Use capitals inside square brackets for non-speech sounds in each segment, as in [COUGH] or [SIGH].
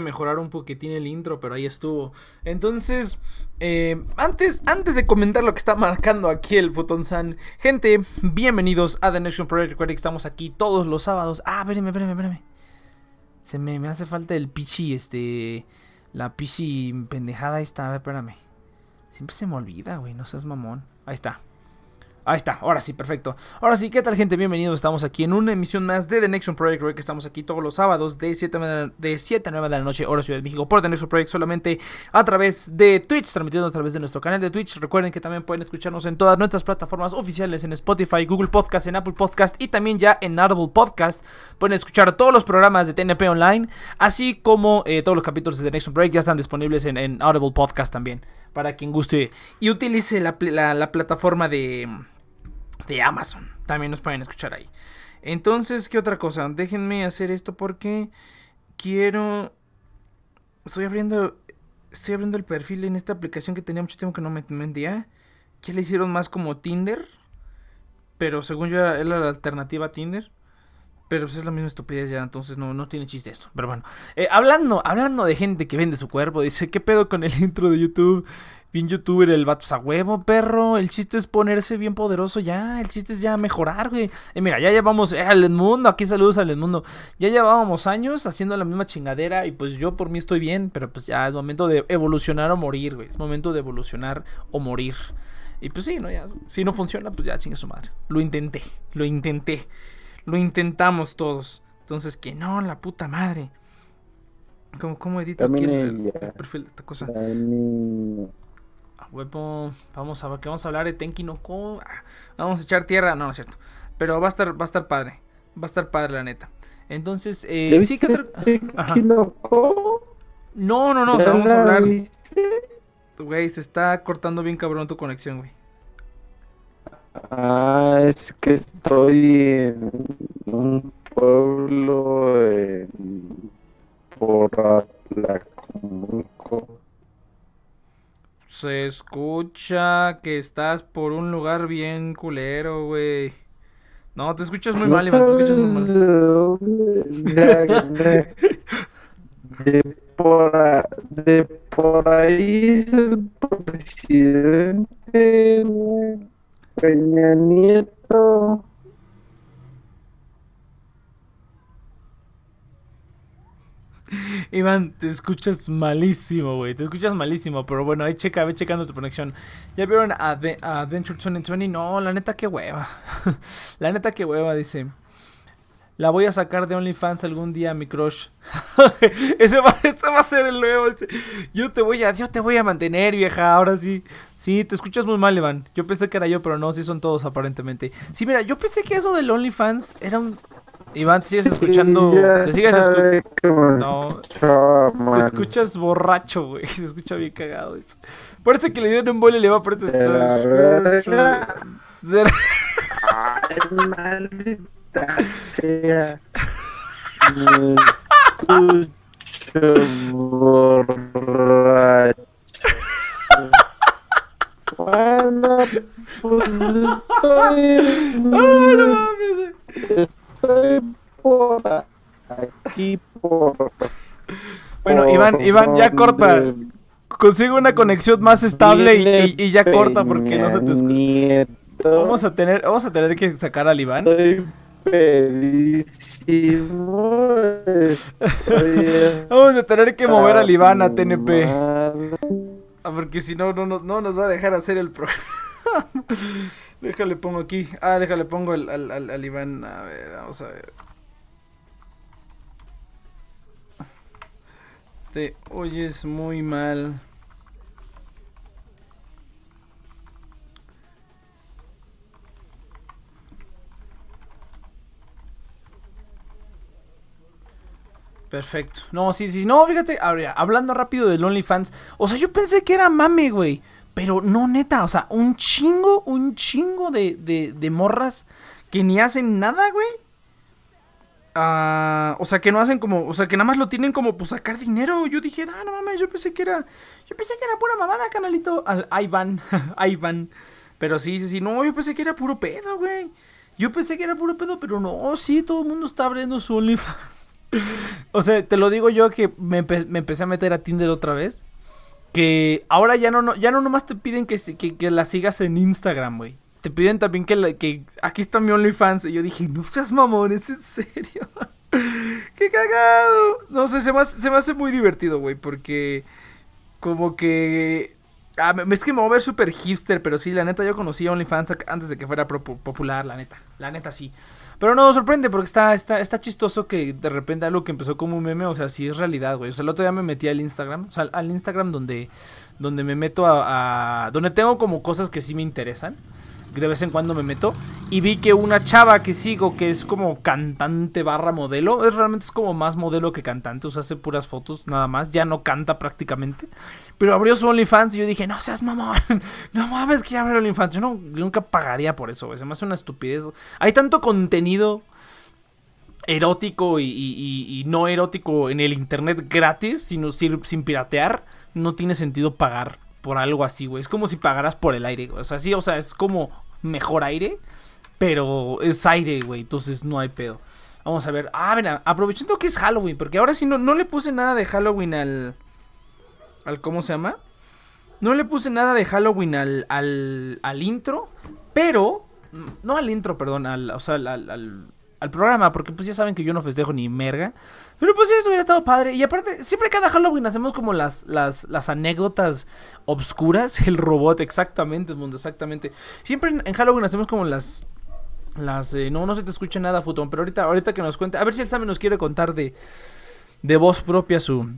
mejorar un poquitín el intro, pero ahí estuvo. Entonces, eh, antes, antes de comentar lo que está marcando aquí el Futonsan, gente, bienvenidos a The Nation Project. Recuerden que estamos aquí todos los sábados. Ah, espérame, espérame, espérame. Se me, me hace falta el pichi, este. La pichi pendejada esta. A ver, espérame. Siempre se me olvida, güey. No seas mamón. Ahí está. Ahí está, ahora sí, perfecto. Ahora sí, ¿qué tal gente? Bienvenidos, estamos aquí en una emisión más de The Nexon Project, que estamos aquí todos los sábados de 7, de 7 a 9 de la noche, hora Ciudad de México, por The Nexon Project solamente a través de Twitch, transmitiendo a través de nuestro canal de Twitch. Recuerden que también pueden escucharnos en todas nuestras plataformas oficiales, en Spotify, Google Podcast, en Apple Podcast y también ya en Audible Podcast. Pueden escuchar todos los programas de TNP Online, así como eh, todos los capítulos de The Nexon Project ya están disponibles en, Audible Podcast también, para quien guste y utilice la plataforma de de Amazon. También nos pueden escuchar ahí. Entonces, ¿qué otra cosa? Déjenme hacer esto porque quiero... Estoy abriendo... Estoy abriendo el perfil en esta aplicación que tenía mucho tiempo que no me vendía. Que le hicieron más como Tinder. Pero según yo era, la alternativa a Tinder. Pero pues es la misma estupidez ya, entonces no, no tiene chiste esto. Pero bueno, eh, hablando, hablando de gente que vende su cuerpo, dice, ¿qué pedo con el [LAUGHS] intro de YouTube? bien youtuber el vato, pues, a huevo, perro. El chiste es ponerse bien poderoso ya. El chiste es ya mejorar, güey. Y mira, ya llevamos eh, al mundo. Aquí saludos al mundo. Ya llevábamos años haciendo la misma chingadera. Y pues yo por mí estoy bien. Pero pues ya es momento de evolucionar o morir, güey. Es momento de evolucionar o morir. Y pues sí, ¿no? Ya, si no funciona, pues ya chingue su madre. Lo intenté. Lo intenté. Lo intentamos todos. Entonces, que no, la puta madre. ¿Cómo, cómo edito aquí el, perfil de esta cosa? vamos a ver que vamos a hablar de Tenki no Ko. Ah, vamos a echar tierra, no, no es cierto. Pero va a estar, va a estar padre. Va a estar padre, la neta. Entonces, eh, sí que no, no, no, o sea, vamos a hablar. Güey, se está cortando bien cabrón tu conexión, güey. Ah, es que estoy en un pueblo por la se escucha que estás por un lugar bien culero, güey. No, te escuchas muy mal, Iván, te escuchas muy mal. [LAUGHS] De por, de por ahí es el presidente Peña Nieto. Iván, te escuchas malísimo, güey. Te escuchas malísimo. Pero bueno, ahí checa, ve checando tu conexión. ¿Ya vieron a, Adventure 2020? No, la neta, qué hueva. [LAUGHS] la neta, qué hueva, dice. La voy a sacar de OnlyFans algún día, mi crush. [LAUGHS] ese, va, ese, va, a ser el nuevo. Yo te voy a, yo te voy a mantener, vieja. Ahora sí. Sí, te escuchas muy mal, Iván. Yo pensé que era yo, pero no, sí son todos aparentemente. Sí, mira, yo pensé que eso del OnlyFans era un, Iván, ¿te sigues escuchando? ¿Te sigues escuchando? No. Te escuchas borracho, güey. [LAUGHS] Se escucha bien cagado eso. Parece que le dieron un bole y le va a parecer. Maldita sea. Me escucho borracho. Bueno, pues estoy... ¡Ah, no mames! por aquí por. Bueno, Iván, Iván, ya corta. Consigue una conexión más estable y, ya corta porque no se te escucha. Vamos a tener, vamos a tener que sacar al Iván. [LAUGHS] vamos a tener que mover al Iván a TNP. Ah, porque si no, no, no nos va a dejar hacer el programa. [LAUGHS] déjale pongo aquí. Ah, déjale pongo al, al, al, Iván. A ver, vamos a ver. Te oyes muy mal. Perfecto. No, sí, sí. No, fíjate, hablando rápido del OnlyFans. O sea, yo pensé que era mame, güey. Pero no, neta, o sea, un chingo, un chingo de, de, de morras que ni hacen nada, güey. Ah, o sea, que no hacen como, o sea, que nada más lo tienen como pues sacar dinero. Yo dije, ah, no mames, yo pensé que era, yo pensé que era pura mamada, canalito. Al Ivan, Ivan. [LAUGHS] Pero sí, sí, sí, no, yo pensé que era puro pedo, güey. Yo pensé que era puro pedo, pero no, sí, todo el mundo está abriendo su OnlyFans. O sea, te lo digo yo que me, me empecé a meter a Tinder otra vez. Que ahora ya no, no ya no nomás te piden que, que, que la sigas en Instagram, güey. Te piden también que, que aquí está mi OnlyFans. Y yo dije, no seas mamón, es en serio. [LAUGHS] ¡Qué cagado! No sé, se me hace, se me hace muy divertido, güey, porque como que... Ah, es que me voy a ver súper hipster, pero sí, la neta, yo conocí a OnlyFans antes de que fuera popular, la neta. La neta, sí. Pero no, sorprende porque está, está, está chistoso que de repente algo que empezó como un meme, o sea, sí es realidad, güey. O sea, el otro día me metí al Instagram, o sea, al Instagram donde, donde me meto a, a- donde tengo como cosas que sí me interesan. De vez en cuando me meto y vi que una chava que sigo que es como cantante barra modelo, es realmente es como más modelo que cantante, o sea, hace puras fotos nada más, ya no canta prácticamente. Pero abrió su OnlyFans y yo dije, no seas mamón, [LAUGHS] no mames que ya abrió OnlyFans, yo, no, nunca pagaría por eso, güey, se una estupidez. Hay tanto contenido erótico y no erótico en el internet gratis, sino sin, sin piratear, no tiene sentido pagar por algo así, güey. Es como si pagaras por el aire, güey. O sea, sí, o sea, es como mejor aire, pero es aire, güey. Entonces no hay pedo. Vamos a ver. Ah, mira, aprovechando que es Halloween, porque ahora sí no, no le puse nada de Halloween al. al ¿Cómo se llama? No le puse nada de Halloween al, al, al intro, pero. No al intro, perdón, al, o sea, al, al- al- programa, porque pues ya saben que yo no festejo ni merga. Pero pues sí, eso hubiera estado padre. Y aparte, siempre cada Halloween hacemos como las, las, las anécdotas obscuras. [LAUGHS] El robot, exactamente, mundo, exactamente. Siempre en, en Halloween hacemos como las. Las. eh, no, no se te escucha nada, Futón. Pero ahorita, ahorita que nos cuente. A ver si el Sammy nos quiere contar de. De voz propia su.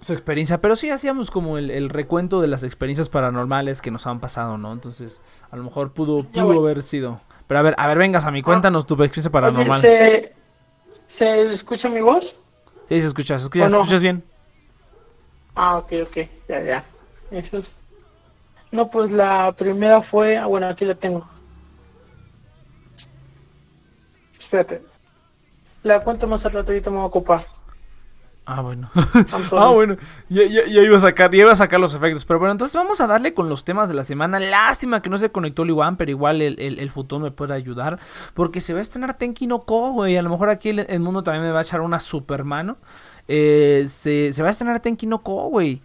Su experiencia. Pero sí hacíamos como el, el recuento de las experiencias paranormales que nos han pasado, ¿no? Entonces, a lo mejor pudo, pudo haber sido. Pero a ver, a ver, vengas a mí, cuéntanos tu experiencia paranormal. Oye, ¿se, ¿se escucha mi voz? Sí, se escucha, se escucha, ¿O no? ¿se escuchas bien. Ah, ok, ok, ya, ya. Eso es. No, pues la primera fue. ah, Bueno, aquí la tengo. Espérate. La cuento más al rato, ahorita me voy a ocupar. Ah, bueno. [LAUGHS] Ah, bueno. Ya, ya- ya iba a sacar, ya iba a sacar los efectos. Pero bueno, entonces vamos a darle con los temas de la semana. Lástima que no se conectó el Iwan, pero igual el, el, el futón me puede ayudar. Porque se va a estrenar Tenki no Ko, güey. A lo mejor aquí el, el mundo también me va a echar una super mano. Eh, se, se va a estrenar Tenki no Ko, güey.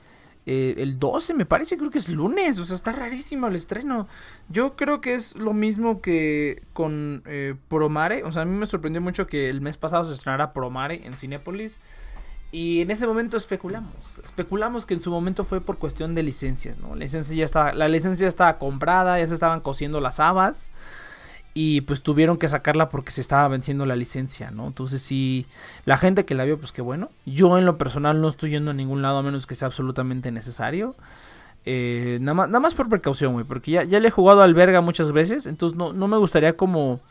Eh, el 12 me parece, creo que es lunes. O sea, está rarísimo el estreno. Yo creo que es lo mismo que con eh, Promare. O sea, a mí me sorprendió mucho que el mes pasado se estrenara Promare en Cinépolis. Y en ese momento especulamos. Especulamos que en su momento fue por cuestión de licencias, ¿no? La licencia ya estaba, la licencia estaba comprada, ya se estaban cosiendo las habas. Y pues tuvieron que sacarla porque se estaba venciendo la licencia, ¿no? Entonces sí, la gente que la vio, pues qué bueno. Yo en lo personal no estoy yendo a ningún lado a menos que sea absolutamente necesario. Eh, nada, más, nada más por precaución, güey. Porque ya, ya le he jugado al verga muchas veces. Entonces no, no me gustaría como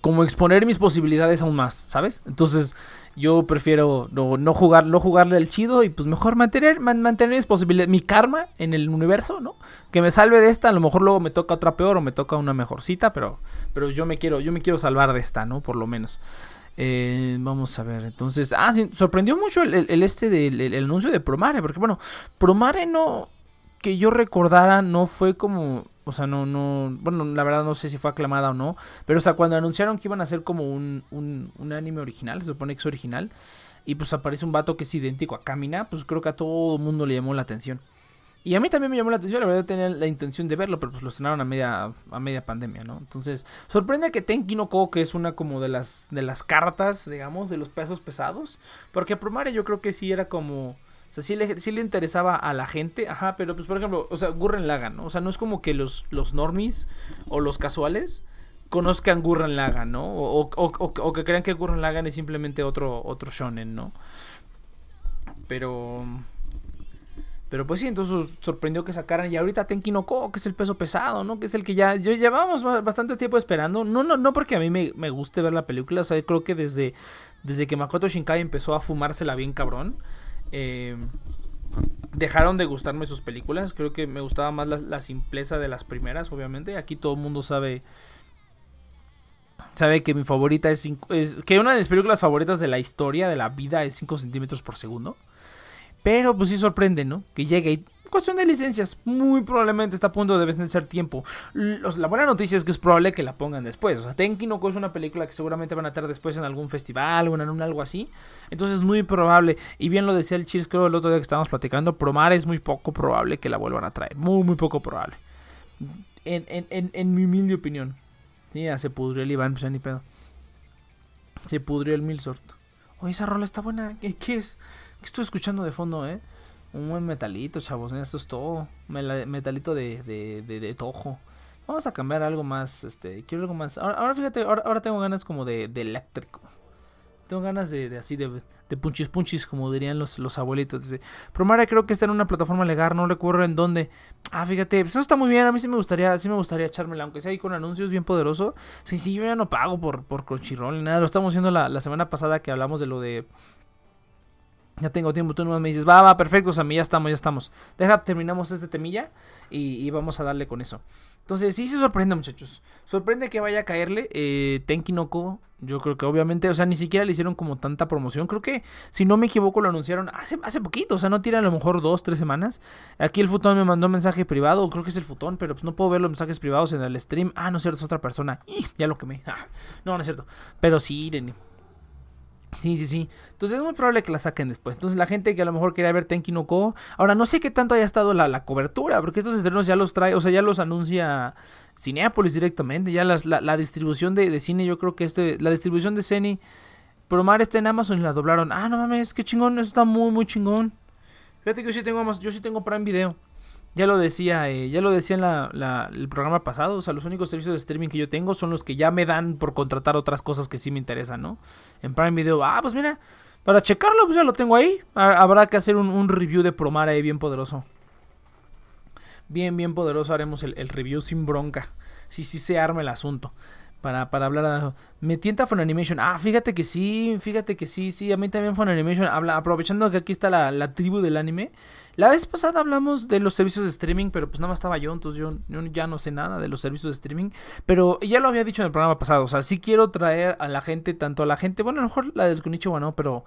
como exponer mis posibilidades aún más, ¿sabes? Entonces yo prefiero no, no jugar, no jugarle al chido y pues mejor mantener, man- mantener mis posibilidades, mi karma en el universo, ¿no? Que me salve de esta, a lo mejor luego me toca otra peor o me toca una mejorcita, pero, pero yo me quiero, yo me quiero salvar de esta, ¿no? Por lo menos. Eh, vamos a ver, entonces, ah, sí, sorprendió mucho el, este del el- el anuncio de Promare, porque bueno, Promare no, que yo recordara, no fue como, o sea, no, no, bueno, la verdad no sé si fue aclamada o no, pero o sea, cuando anunciaron que iban a hacer como un, un, un anime original, se supone que es original, y pues aparece un vato que es idéntico a Kamina, pues creo que a todo el mundo le llamó la atención. Y a mí también me llamó la atención, la verdad tenía la intención de verlo, pero pues lo estrenaron a media, a media pandemia, ¿no? Entonces, sorprende que Tenki no Ko, que es una como de las, de las cartas, digamos, de los pesos pesados, porque Promare yo creo que sí era como... O sea, sí le, sí le interesaba a la gente, ajá, pero pues por ejemplo, o sea, Gurren Lagann, ¿no? O sea, no es como que los, los normies o los casuales conozcan Gurren Lagann, ¿no? O, o- que crean que Gurren Lagann es simplemente otro, otro shonen, ¿no? Pero... Pero pues sí, entonces sorprendió que sacaran. Y ahorita Tenki no Ko, que es el peso pesado, ¿no? Que es el que ya. Yo llevábamos ba- bastante tiempo esperando. No, no, no porque a mí me, me guste ver la película. O sea, creo que desde, desde que Makoto Shinkai empezó a fumársela bien cabrón. Eh, dejaron de gustarme sus películas. Creo que me gustaba más la, simpleza de las primeras, obviamente. Aquí todo el mundo sabe. Sabe que mi favorita es, es. Que una de mis películas favoritas de la historia, de la vida, es 5 centímetros por segundo. Pero pues sí sorprende, ¿no? Que llegue. Cuestión de licencias, muy probablemente está a punto de vencer tiempo. La buena noticia es que es probable que la pongan después. O sea, Tenki no es una película que seguramente van a estar después en algún festival o en algo así. Entonces es muy probable. Y bien lo decía el Cheers, creo el otro día que estábamos platicando. Promar es muy poco probable que la vuelvan a traer. Muy, muy poco probable. En, en, en, mi humilde opinión. Ya se pudrió el Iván, pues ni pedo. Se pudrió el Milsort. Oye, esa rola está buena. ¿Qué, qué es? ¿Qué estoy escuchando de fondo, eh? Un buen metalito, chavos. Esto es todo. Metalito de, de, de, tojo. Vamos a cambiar algo más. Este, quiero algo más. Ahora, fíjate, ahora, tengo ganas como de, de eléctrico. Tengo ganas de, así, de, de punchis punchis, como dirían los, los abuelitos. Dice, Promare creo que está en una plataforma legal, no recuerdo en dónde. Ah, fíjate, pues eso está muy bien. A mí sí me gustaría, sí me gustaría echármela, aunque sea ahí con anuncios bien poderoso. Sí, sí, yo ya no pago por, por Crunchyroll ni nada. Lo estamos haciendo la, la semana pasada que hablamos de lo de. Ya tengo tiempo, tú nomás me dices, va, va, perfecto, Sammy, ya estamos, ya estamos. Deja, terminamos este temilla y, vamos a darle con eso. Entonces, sí se sorprende, muchachos. Sorprende que vaya a caerle. Eh, Tenki no Ko, yo creo que obviamente, o sea, ni siquiera le hicieron como tanta promoción. Creo que, si no me equivoco, lo anunciaron hace, hace poquito. O sea, no tiene a lo mejor dos, tres semanas. Aquí el futón me mandó un mensaje privado. Creo que es el futón, pero pues no puedo ver los mensajes privados en el stream. Ah, no es cierto, es otra persona. Ya lo quemé. Ah, no, no es cierto. Pero sí, Irene. Sí, sí, sí. Entonces es muy probable que la saquen después. Entonces la gente que a lo mejor quería ver Tenki no Ko. Ahora no sé qué tanto haya estado la, la cobertura. Porque estos estrenos ya los trae. O sea, ya los anuncia Cineapolis directamente. Ya la, la distribución de, de cine. Yo creo que este. La distribución de Ceni. Promar está en Amazon y la doblaron. Ah, no mames, qué chingón. Eso está muy, muy chingón. Fíjate que yo sí tengo yo sí tengo Prime Video. Ya lo decía, eh, ya lo decía en la, el programa pasado. O sea, los únicos servicios de streaming que yo tengo son los que ya me dan por contratar otras cosas que sí me interesan, ¿no? En Prime Video, ah, pues mira, para checarlo, pues ya lo tengo ahí. Ha- Habrá que hacer un, un review de Promar ahí bien poderoso. Bien, bien poderoso haremos el, el review sin bronca. Sí, sí se arma el asunto. Para, para hablar de... Me tienta Funimation. Ah, fíjate que sí, fíjate que sí, sí. A mí también Funimation. Habla, aprovechando que aquí está la, la tribu del anime. La vez pasada hablamos de los servicios de streaming, pero pues nada más estaba yo, entonces yo, ya no sé nada de los servicios de streaming. Pero ya lo había dicho en el programa pasado. O sea, sí quiero traer a la gente, tanto a la gente, bueno, a lo mejor la del Konichiwa no, pero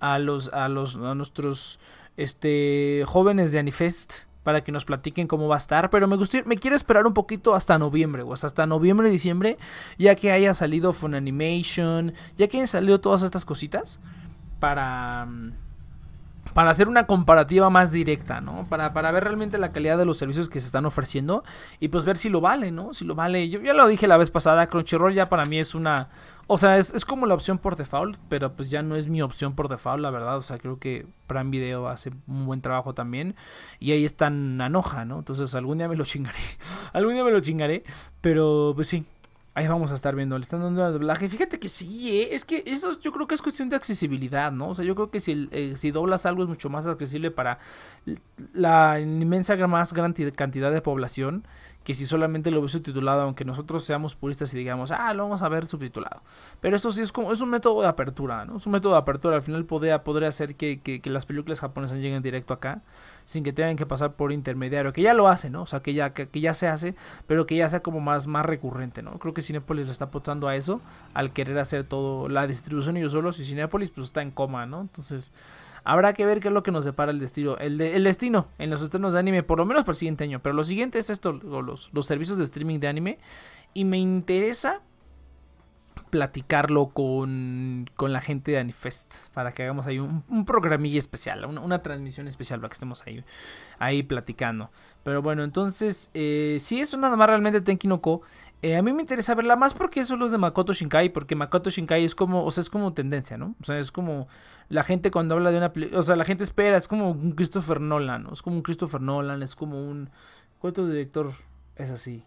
a los, a los, a nuestros este jóvenes de Anifest para que nos platiquen cómo va a estar, pero me gustaría, me quiero esperar un poquito hasta noviembre, o hasta noviembre, diciembre, ya que haya salido Funimation, ya que hayan salido todas estas cositas para mm, para hacer una comparativa más directa, ¿no? Para, para ver realmente la calidad de los servicios que se están ofreciendo y pues ver si lo vale, ¿no? Si lo vale. Yo ya lo dije la vez pasada, Crunchyroll ya para mí es una... O sea, es, es como la opción por default, pero pues ya no es mi opción por default, la verdad. O sea, creo que Prime Video hace un buen trabajo también y ahí está Anoja, ¿no? Entonces algún día me lo chingaré. [LAUGHS] algún día me lo chingaré, pero pues sí. Ahí vamos a estar viendo, le están dando el doblaje. Fíjate que sí, ¿eh? es que eso yo creo que es cuestión de accesibilidad, ¿no? O sea, yo creo que si, eh, si doblas algo es mucho más accesible para la inmensa más gran ti- cantidad de población que si solamente lo ves subtitulado, aunque nosotros seamos puristas y digamos, ah, lo vamos a ver subtitulado. Pero eso sí es como, es un método de apertura, ¿no? Es un método de apertura. Al final podría, podría hacer que- que las películas japonesas lleguen directo acá, sin que tengan que pasar por intermediario, que ya lo hace, ¿no? O sea, que ya, que, ya se hace, pero que ya sea como más, más recurrente, ¿no? Creo que Cinepolis le está apostando a eso, al querer hacer todo, la distribución ellos solos, y Cinepolis pues está en coma, ¿no? Entonces, habrá que ver qué es lo que nos depara el destino, el, de- el destino en los estrenos de anime, por lo menos para el siguiente año. Pero lo siguiente es esto, lo- los, los servicios de streaming de anime, y me interesa platicarlo con, con la gente de Anifest para que hagamos ahí un, un programilla especial, una, transmisión especial para que estemos ahí, ahí platicando. Pero bueno, entonces, eh, si eso nada más realmente Tenki no Ko, eh, a mí me interesa verla más porque eso es los de Makoto Shinkai, porque Makoto Shinkai es como, o sea, es como tendencia, ¿no? O sea, es como la gente cuando habla de una o sea, la gente espera, es como un Christopher Nolan, ¿no? Es como un Christopher Nolan, es como un... ¿Cuánto director es así?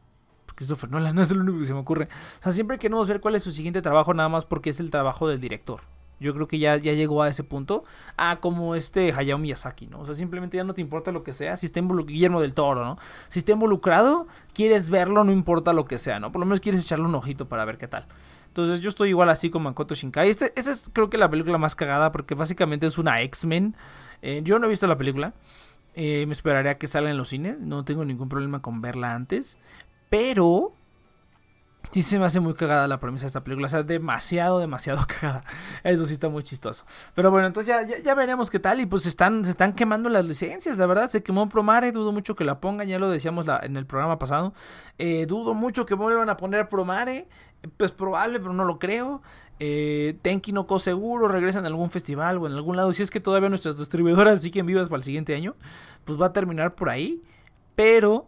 Christopher Nolan [LAUGHS] no es el único que se me ocurre. O sea, siempre queremos ver cuál es su siguiente trabajo, nada más porque es el trabajo del director. Yo creo que ya, ya llegó a ese punto. Ah, como este Hayao Miyazaki, ¿no? O sea, simplemente ya no te importa lo que sea. Si está involucrado, Guillermo del Toro, ¿no? Si está involucrado, quieres verlo, no importa lo que sea, ¿no? Por lo menos quieres echarle un ojito para ver qué tal. Entonces yo estoy igual así con Makoto Shinkai. Este, esa es creo que la película más cagada porque básicamente es una X-Men. Eh, yo no he visto la película. Eh, me esperaría que salga en los cines. No tengo ningún problema con verla antes. Pero Sí se me hace muy cagada la premisa de esta película, o sea, demasiado, demasiado [LAUGHS] cagada. Eso sí está muy chistoso. Pero bueno, entonces ya, ya, veremos qué tal. Y pues están, se están quemando las licencias, la verdad. Se quemó Promare, dudo mucho que la pongan, ya lo decíamos en el programa pasado. Eh, dudo mucho que vuelvan a poner Promare. Pues probable, pero no lo creo. Eh, Tenki no Co seguro regresa en algún festival o en algún lado. Si es que todavía nuestras distribuidoras siguen vivas para el siguiente año, pues va a terminar por ahí. Pero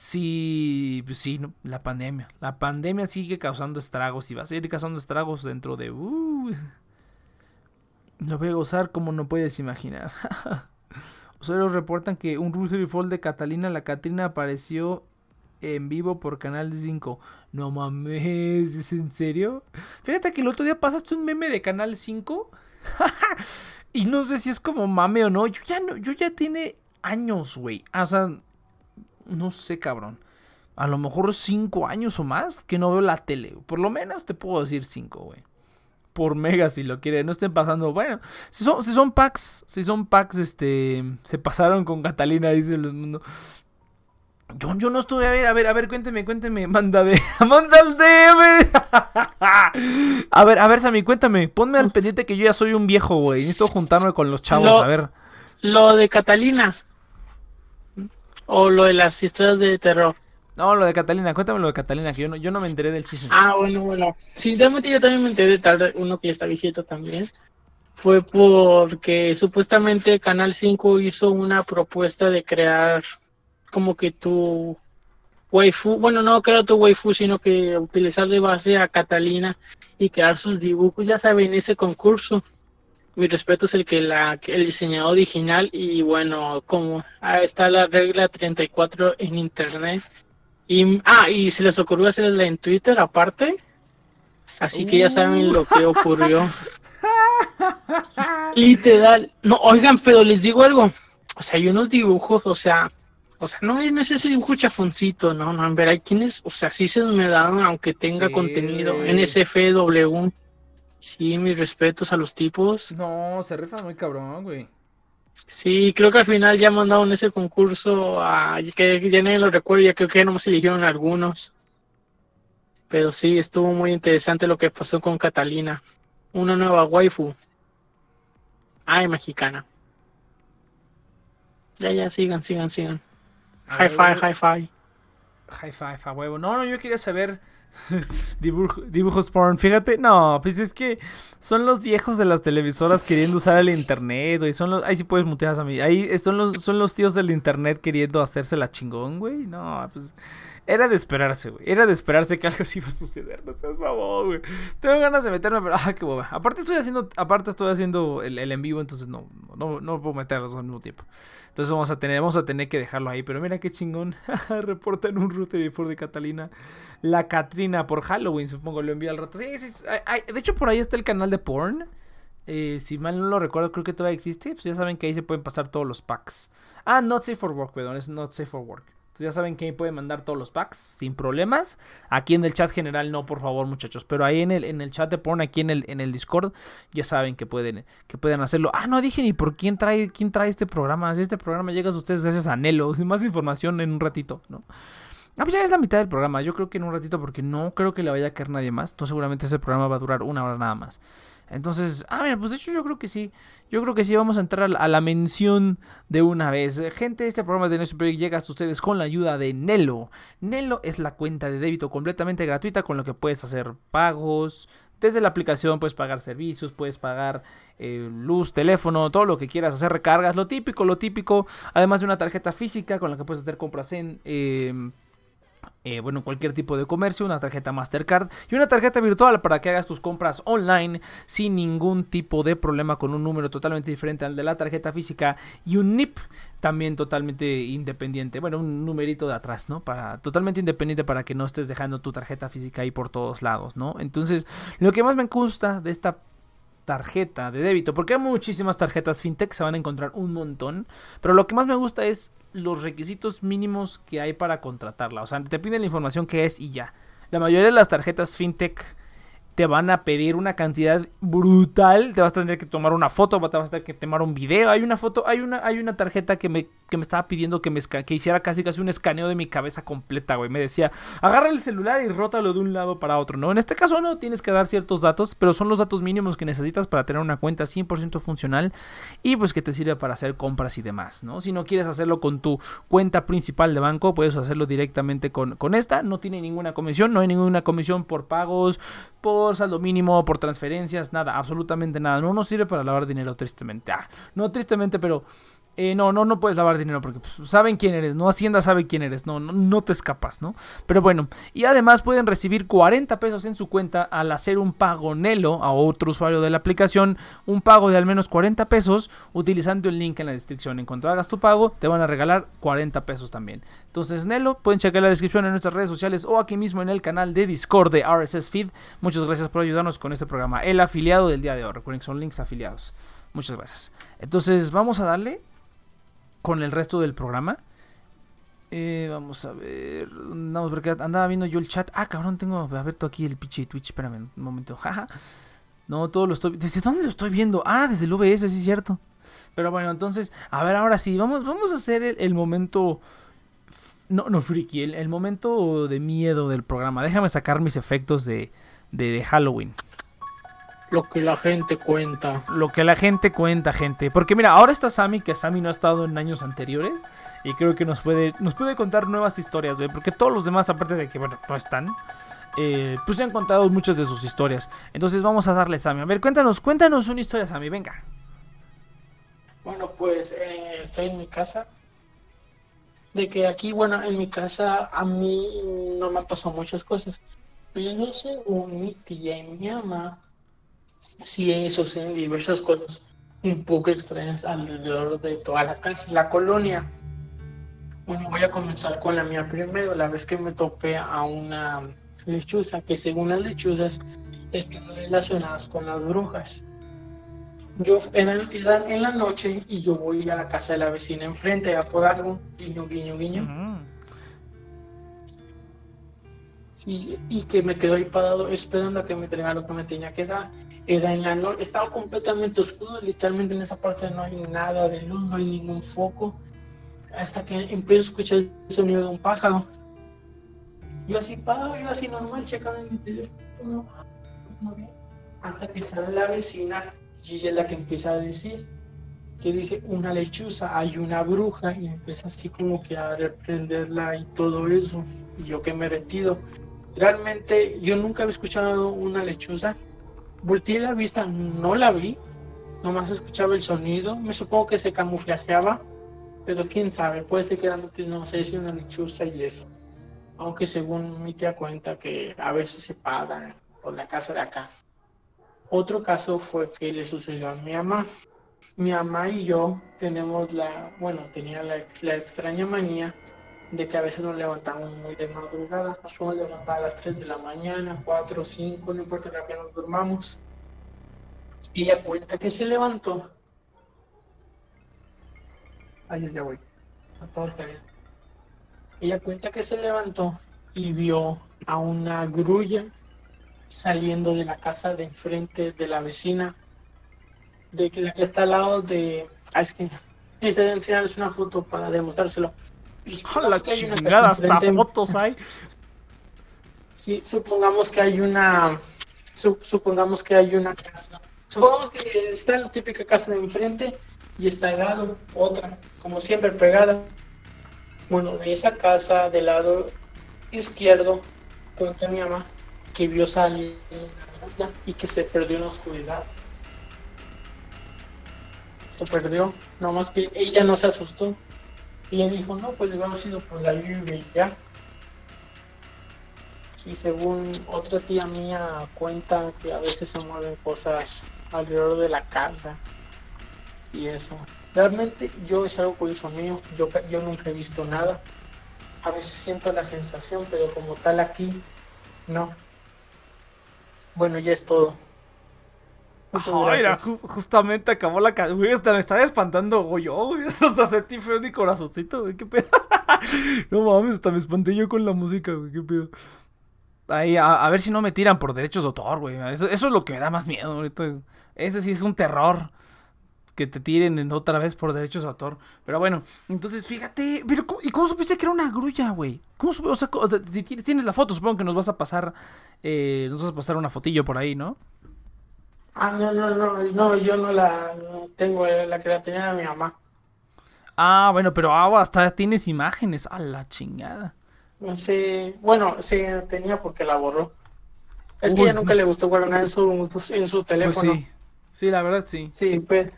sí, pues sí, la pandemia. La pandemia sigue causando estragos y va a seguir causando estragos dentro de... Uh, lo voy a gozar como no puedes imaginar. [LAUGHS] Usuarios reportan que un Rutherford Fall de Catalina la Catrina apareció en vivo por Canal 5. No mames, ¿es en serio? Fíjate que el otro día pasaste un meme de Canal 5. [LAUGHS] y no sé si es como mame o no. Yo ya no, yo ya tiene años, güey. O sea, no sé, cabrón. A lo mejor 5 años o más que no veo la tele. Por lo menos te puedo decir 5, güey. Por mega si lo quieren. No estén pasando. Bueno, si son, si son packs, si son packs, este. Se pasaron con Catalina, dice el mundo. Yo, yo no estuve, a ver, a ver, a ver, cuénteme, cuénteme, manda de, [LAUGHS] manda el [LAUGHS] DM. a ver, a ver, Sammy, cuéntame, ponme al pendiente que yo ya soy un viejo, güey, necesito juntarme con los chavos, Lo- a ver. Lo de Catalina. O lo de las historias de terror. No, lo de Catalina, cuéntame lo de Catalina, que yo no, yo no me enteré del chisme. Ah, bueno, bueno. Sí, realmente yo también me enteré de tal, uno que ya está viejito también. Fue porque supuestamente Canal 5 hizo una propuesta de crear como que tu waifu, bueno, no crear tu waifu, sino que utilizar de base a Catalina y crear sus dibujos, ya saben, ese concurso. Mi respeto es el que la el diseñador original y bueno, como ah, está la regla 34 en internet. Y, ah, y se les ocurrió hacerla en Twitter aparte. Así que ya saben lo que ocurrió. [LAUGHS] Literal. No, oigan, pero les digo algo. O sea, hay unos dibujos, o sea, o sea, no, es- no es ese dibujo chafoncito, no, no, en ver, hay quienes, o sea, sí se me dan, aunque tenga Sí. contenido. NSFW. Sí, mis respetos a los tipos. No, se rifa muy cabrón, güey. Sí, creo que al final ya mandaron ese concurso a que ya nadie lo recuerdo, ya creo que nomás eligieron algunos. Pero sí, estuvo muy interesante lo que pasó con Catalina. Una nueva waifu. Ay, mexicana. Ya, ya, sigan, sigan, sigan. Five. High five, a huevo. No, no, yo quería saber [LAUGHS] dibujo- dibujos porn. Fíjate, no, pues es que son los viejos de las televisoras queriendo usar el internet, güey. Son los, ahí sí puedes mutear a mí. Ahí son los, son los tíos del internet queriendo hacerse la chingón, güey. No, pues era de esperarse, güey. Era de esperarse que [LAUGHS] algo así iba a suceder. No seas babón, güey. Tengo ganas de meterme, pero [LAUGHS] ah, qué boba. Aparte estoy haciendo, aparte estoy haciendo el, en vivo, entonces no, no, no puedo meterlos al mismo tiempo. Entonces vamos a tener, vamos a tener que dejarlo ahí. Pero mira qué chingón. [LAUGHS] Reportan un Rutherford de Catalina. La Catrina por Halloween, supongo. Lo envió al rato. Sí, sí. sí. De hecho, por ahí está el canal de porn. Eh, si mal no lo recuerdo, creo que todavía existe. Pues ya saben que ahí se pueden pasar todos los packs. Ah, Not Safe for Work, perdón. Es Not Safe for Work. Ya saben que ahí pueden mandar todos los packs sin problemas. Aquí en el chat general no, por favor, muchachos. Pero ahí en el, en el chat de porn, aquí en el, en el Discord, ya saben que pueden, que pueden hacerlo. Ah, no dije ni por quién trae, quién trae este programa. Si este programa llega a ustedes gracias a Nelo. Sin [LAUGHS] más información en un ratito, ¿no? Ah, pues ya es la mitad del programa. Yo creo que en un ratito, porque no creo que le vaya a caer nadie más. Entonces, seguramente ese programa va a durar una hora nada más. Entonces, ah, mira, pues de hecho yo creo que sí. Yo creo que sí vamos a entrar a la, mención de una vez. Gente, este programa de Next Project llega hasta ustedes con la ayuda de Nelo. Nelo es la cuenta de débito completamente gratuita con lo que puedes hacer pagos. Desde la aplicación puedes pagar servicios, puedes pagar eh, luz, teléfono, todo lo que quieras, hacer recargas, lo típico, lo típico. Además de una tarjeta física con la que puedes hacer compras en... eh, eh, bueno, cualquier tipo de comercio, una tarjeta Mastercard y una tarjeta virtual para que hagas tus compras online sin ningún tipo de problema con un número totalmente diferente al de la tarjeta física y un NIP también totalmente independiente, bueno, un numerito de atrás, ¿no? Para totalmente independiente para que no estés dejando tu tarjeta física ahí por todos lados, ¿no? Entonces, lo que más me gusta de esta tarjeta de débito, porque hay muchísimas tarjetas fintech, se van a encontrar un montón, pero lo que más me gusta es los requisitos mínimos que hay para contratarla, o sea, te piden la información que es y ya. La mayoría de las tarjetas fintech te van a pedir una cantidad brutal, te vas a tener que tomar una foto, te vas a tener que tomar un video, hay una foto, hay una hay una tarjeta que me que me estaba pidiendo que, me que hiciera casi casi un escaneo de mi cabeza completa, güey. Me decía, agarra el celular y rótalo de un lado para otro, ¿no? En este caso no tienes que dar ciertos datos, pero son los datos mínimos que necesitas para tener una cuenta 100% funcional y pues que te sirve para hacer compras y demás, ¿no? Si no quieres hacerlo con tu cuenta principal de banco, puedes hacerlo directamente con, con esta. No tiene ninguna comisión, no hay ninguna comisión por pagos, por saldo mínimo, por transferencias, nada, absolutamente nada. No nos sirve para lavar dinero, tristemente. Ah, no tristemente, pero eh, no, no, no puedes lavar dinero porque pues, saben quién eres, ¿no? Hacienda sabe quién eres, no, no, no te escapas, ¿no? Pero bueno, y además pueden recibir 40 pesos en su cuenta al hacer un pago Nelo a otro usuario de la aplicación, un pago de al menos 40 pesos utilizando el link en la descripción. En cuanto hagas tu pago, te van a regalar 40 pesos también. Entonces, Nelo, pueden checar la descripción en nuestras redes sociales o aquí mismo en el canal de Discord de RSS Feed. Muchas gracias por ayudarnos con este programa. El afiliado del día de hoy. Recuerden que son links afiliados. Muchas gracias. Entonces, vamos a darle con el resto del programa. Eh, vamos a ver. Vamos, porque andaba viendo yo el chat. Ah, cabrón, tengo abierto aquí el pinche Twitch. Espérame un momento. [LAUGHS] No, todo lo estoy. ¿Desde dónde lo estoy viendo? Ah, desde el OBS, sí es cierto. Pero bueno, entonces, a ver, ahora sí, vamos, vamos a hacer el, momento. No, no, friki, el, momento de miedo del programa. Déjame sacar mis efectos de, de Halloween. Lo que la gente cuenta. Lo que la gente cuenta, gente. Porque mira, ahora está Sammy, que Sammy no ha estado en años anteriores. Y creo que nos puede, nos puede contar nuevas historias, güey. Porque todos los demás, aparte de que, bueno, no están. eh, pues se han contado muchas de sus historias. Entonces vamos a darle, Sammy. A ver, cuéntanos, cuéntanos una historia, Sammy. Venga. Bueno, pues eh, estoy en mi casa. De que aquí, bueno, en mi casa a mí no me han pasado muchas cosas. Pero según mi tía y mi mamá, sí suceden diversas cosas un poco extrañas alrededor de toda la casa, la colonia. Bueno, voy a comenzar con la mía primero, la vez que me topé a una lechuza, que según las lechuzas están relacionadas con las brujas. Yo eran, eran en la noche y yo voy a la casa de la vecina enfrente a por algo, guiño, guiño, guiño. Sí, y que me quedo ahí parado esperando a que me traiga lo que me tenía que dar. Era en la noche, estaba completamente oscuro, literalmente en esa parte no hay nada de luz, no hay ningún foco. Hasta que empiezo a escuchar el sonido de un pájaro. Yo así parado, yo así normal, checando en mi teléfono. Hasta que sale la vecina y es la que empieza a decir que dice una lechuza, hay una bruja y empieza así como que a reprenderla y todo eso. Y yo que me. Realmente yo nunca había escuchado una lechuza. Volteé la vista, no la vi. Nomás escuchaba el sonido. Me supongo que se camuflajeaba. Pero quién sabe, puede ser que era no sé si una lechuza y eso. Aunque según mi tía cuenta que a veces se pagan por la casa de acá. Otro caso fue que le sucedió a mi mamá. Mi mamá y yo tenemos la, bueno, tenía la, la extraña manía de que a veces nos levantamos muy de madrugada. Nos podemos levantar a las 3 de la mañana, 4, 5, no importa la que nos durmamos. Ella cuenta que se levantó. Ay, ya voy. Todo está bien. Ella cuenta que se levantó y vio a una grulla saliendo de la casa de enfrente de la vecina, de que la que está al lado de. Ah, es que necesito enseñarles una foto para demostrárselo. Y ¡A la supongamos que hay una casa chingada! Hasta fotos hay. Sí, supongamos que hay una. su- supongamos que hay una casa. Supongamos que está la típica casa de enfrente y está al lado otra, como siempre pegada. Bueno, de esa casa del lado izquierdo, cuenta mi mamá que vio salir una y que se perdió en la oscuridad. Se perdió, nomás que ella no se asustó. Y ella dijo, no, pues debe haber sido por la lluvia y ya. Y según otra tía mía cuenta que a veces se mueven cosas alrededor de la casa. Y eso. Realmente yo es algo curioso mío. Yo, yo nunca he visto nada. A veces siento la sensación, pero como tal aquí, no. Bueno, ya es todo. Muchas mira, justamente acabó la canción. Güey, hasta me estaba espantando güey, yo, güey. [LAUGHS] Hasta sentí feo mi corazoncito, güey. ¿Qué pedo? [LAUGHS] no mames, hasta me espanté yo con la música, güey. ¿Qué pedo? Ahí, a, a ver si no me tiran por derechos de autor, güey. Eso, eso es lo que me da más miedo ahorita. Ese sí es un terror. que te tiren en otra vez por derechos de autor. Pero bueno, entonces fíjate. Pero ¿cómo- ¿Y cómo supiste que era una grulla, güey? ¿Cómo supe- O sea, si ti- tienes la foto, supongo que nos vas a pasar. Eh, nos vas a pasar una fotillo por ahí, ¿no? Ah, no, no, no, no, yo no la no tengo, la que la tenía mi mamá. Ah, bueno, pero ah, hasta tienes imágenes. A la chingada. Sé, bueno, sí, tenía porque la borró. Es que ella nunca le gustó guardar en su, en su Pues teléfono. sí. Sí, la verdad sí. Sí, pe-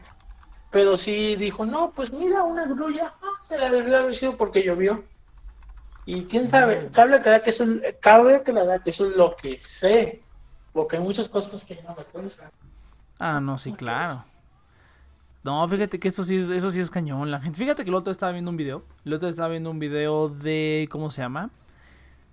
pero, sí dijo, no, pues mira, una grulla, ah, se la debió haber sido porque llovió. Y quién sabe, cabe aclarar que eso, cabe aclarar que eso es lo que sé, porque hay muchas cosas que no me cuentan. Ah, no, sí, claro. No, fíjate que eso sí es, eso sí es cañón. La gente, fíjate que el otro estaba viendo un video. El otro estaba viendo un video de. ¿Cómo se llama?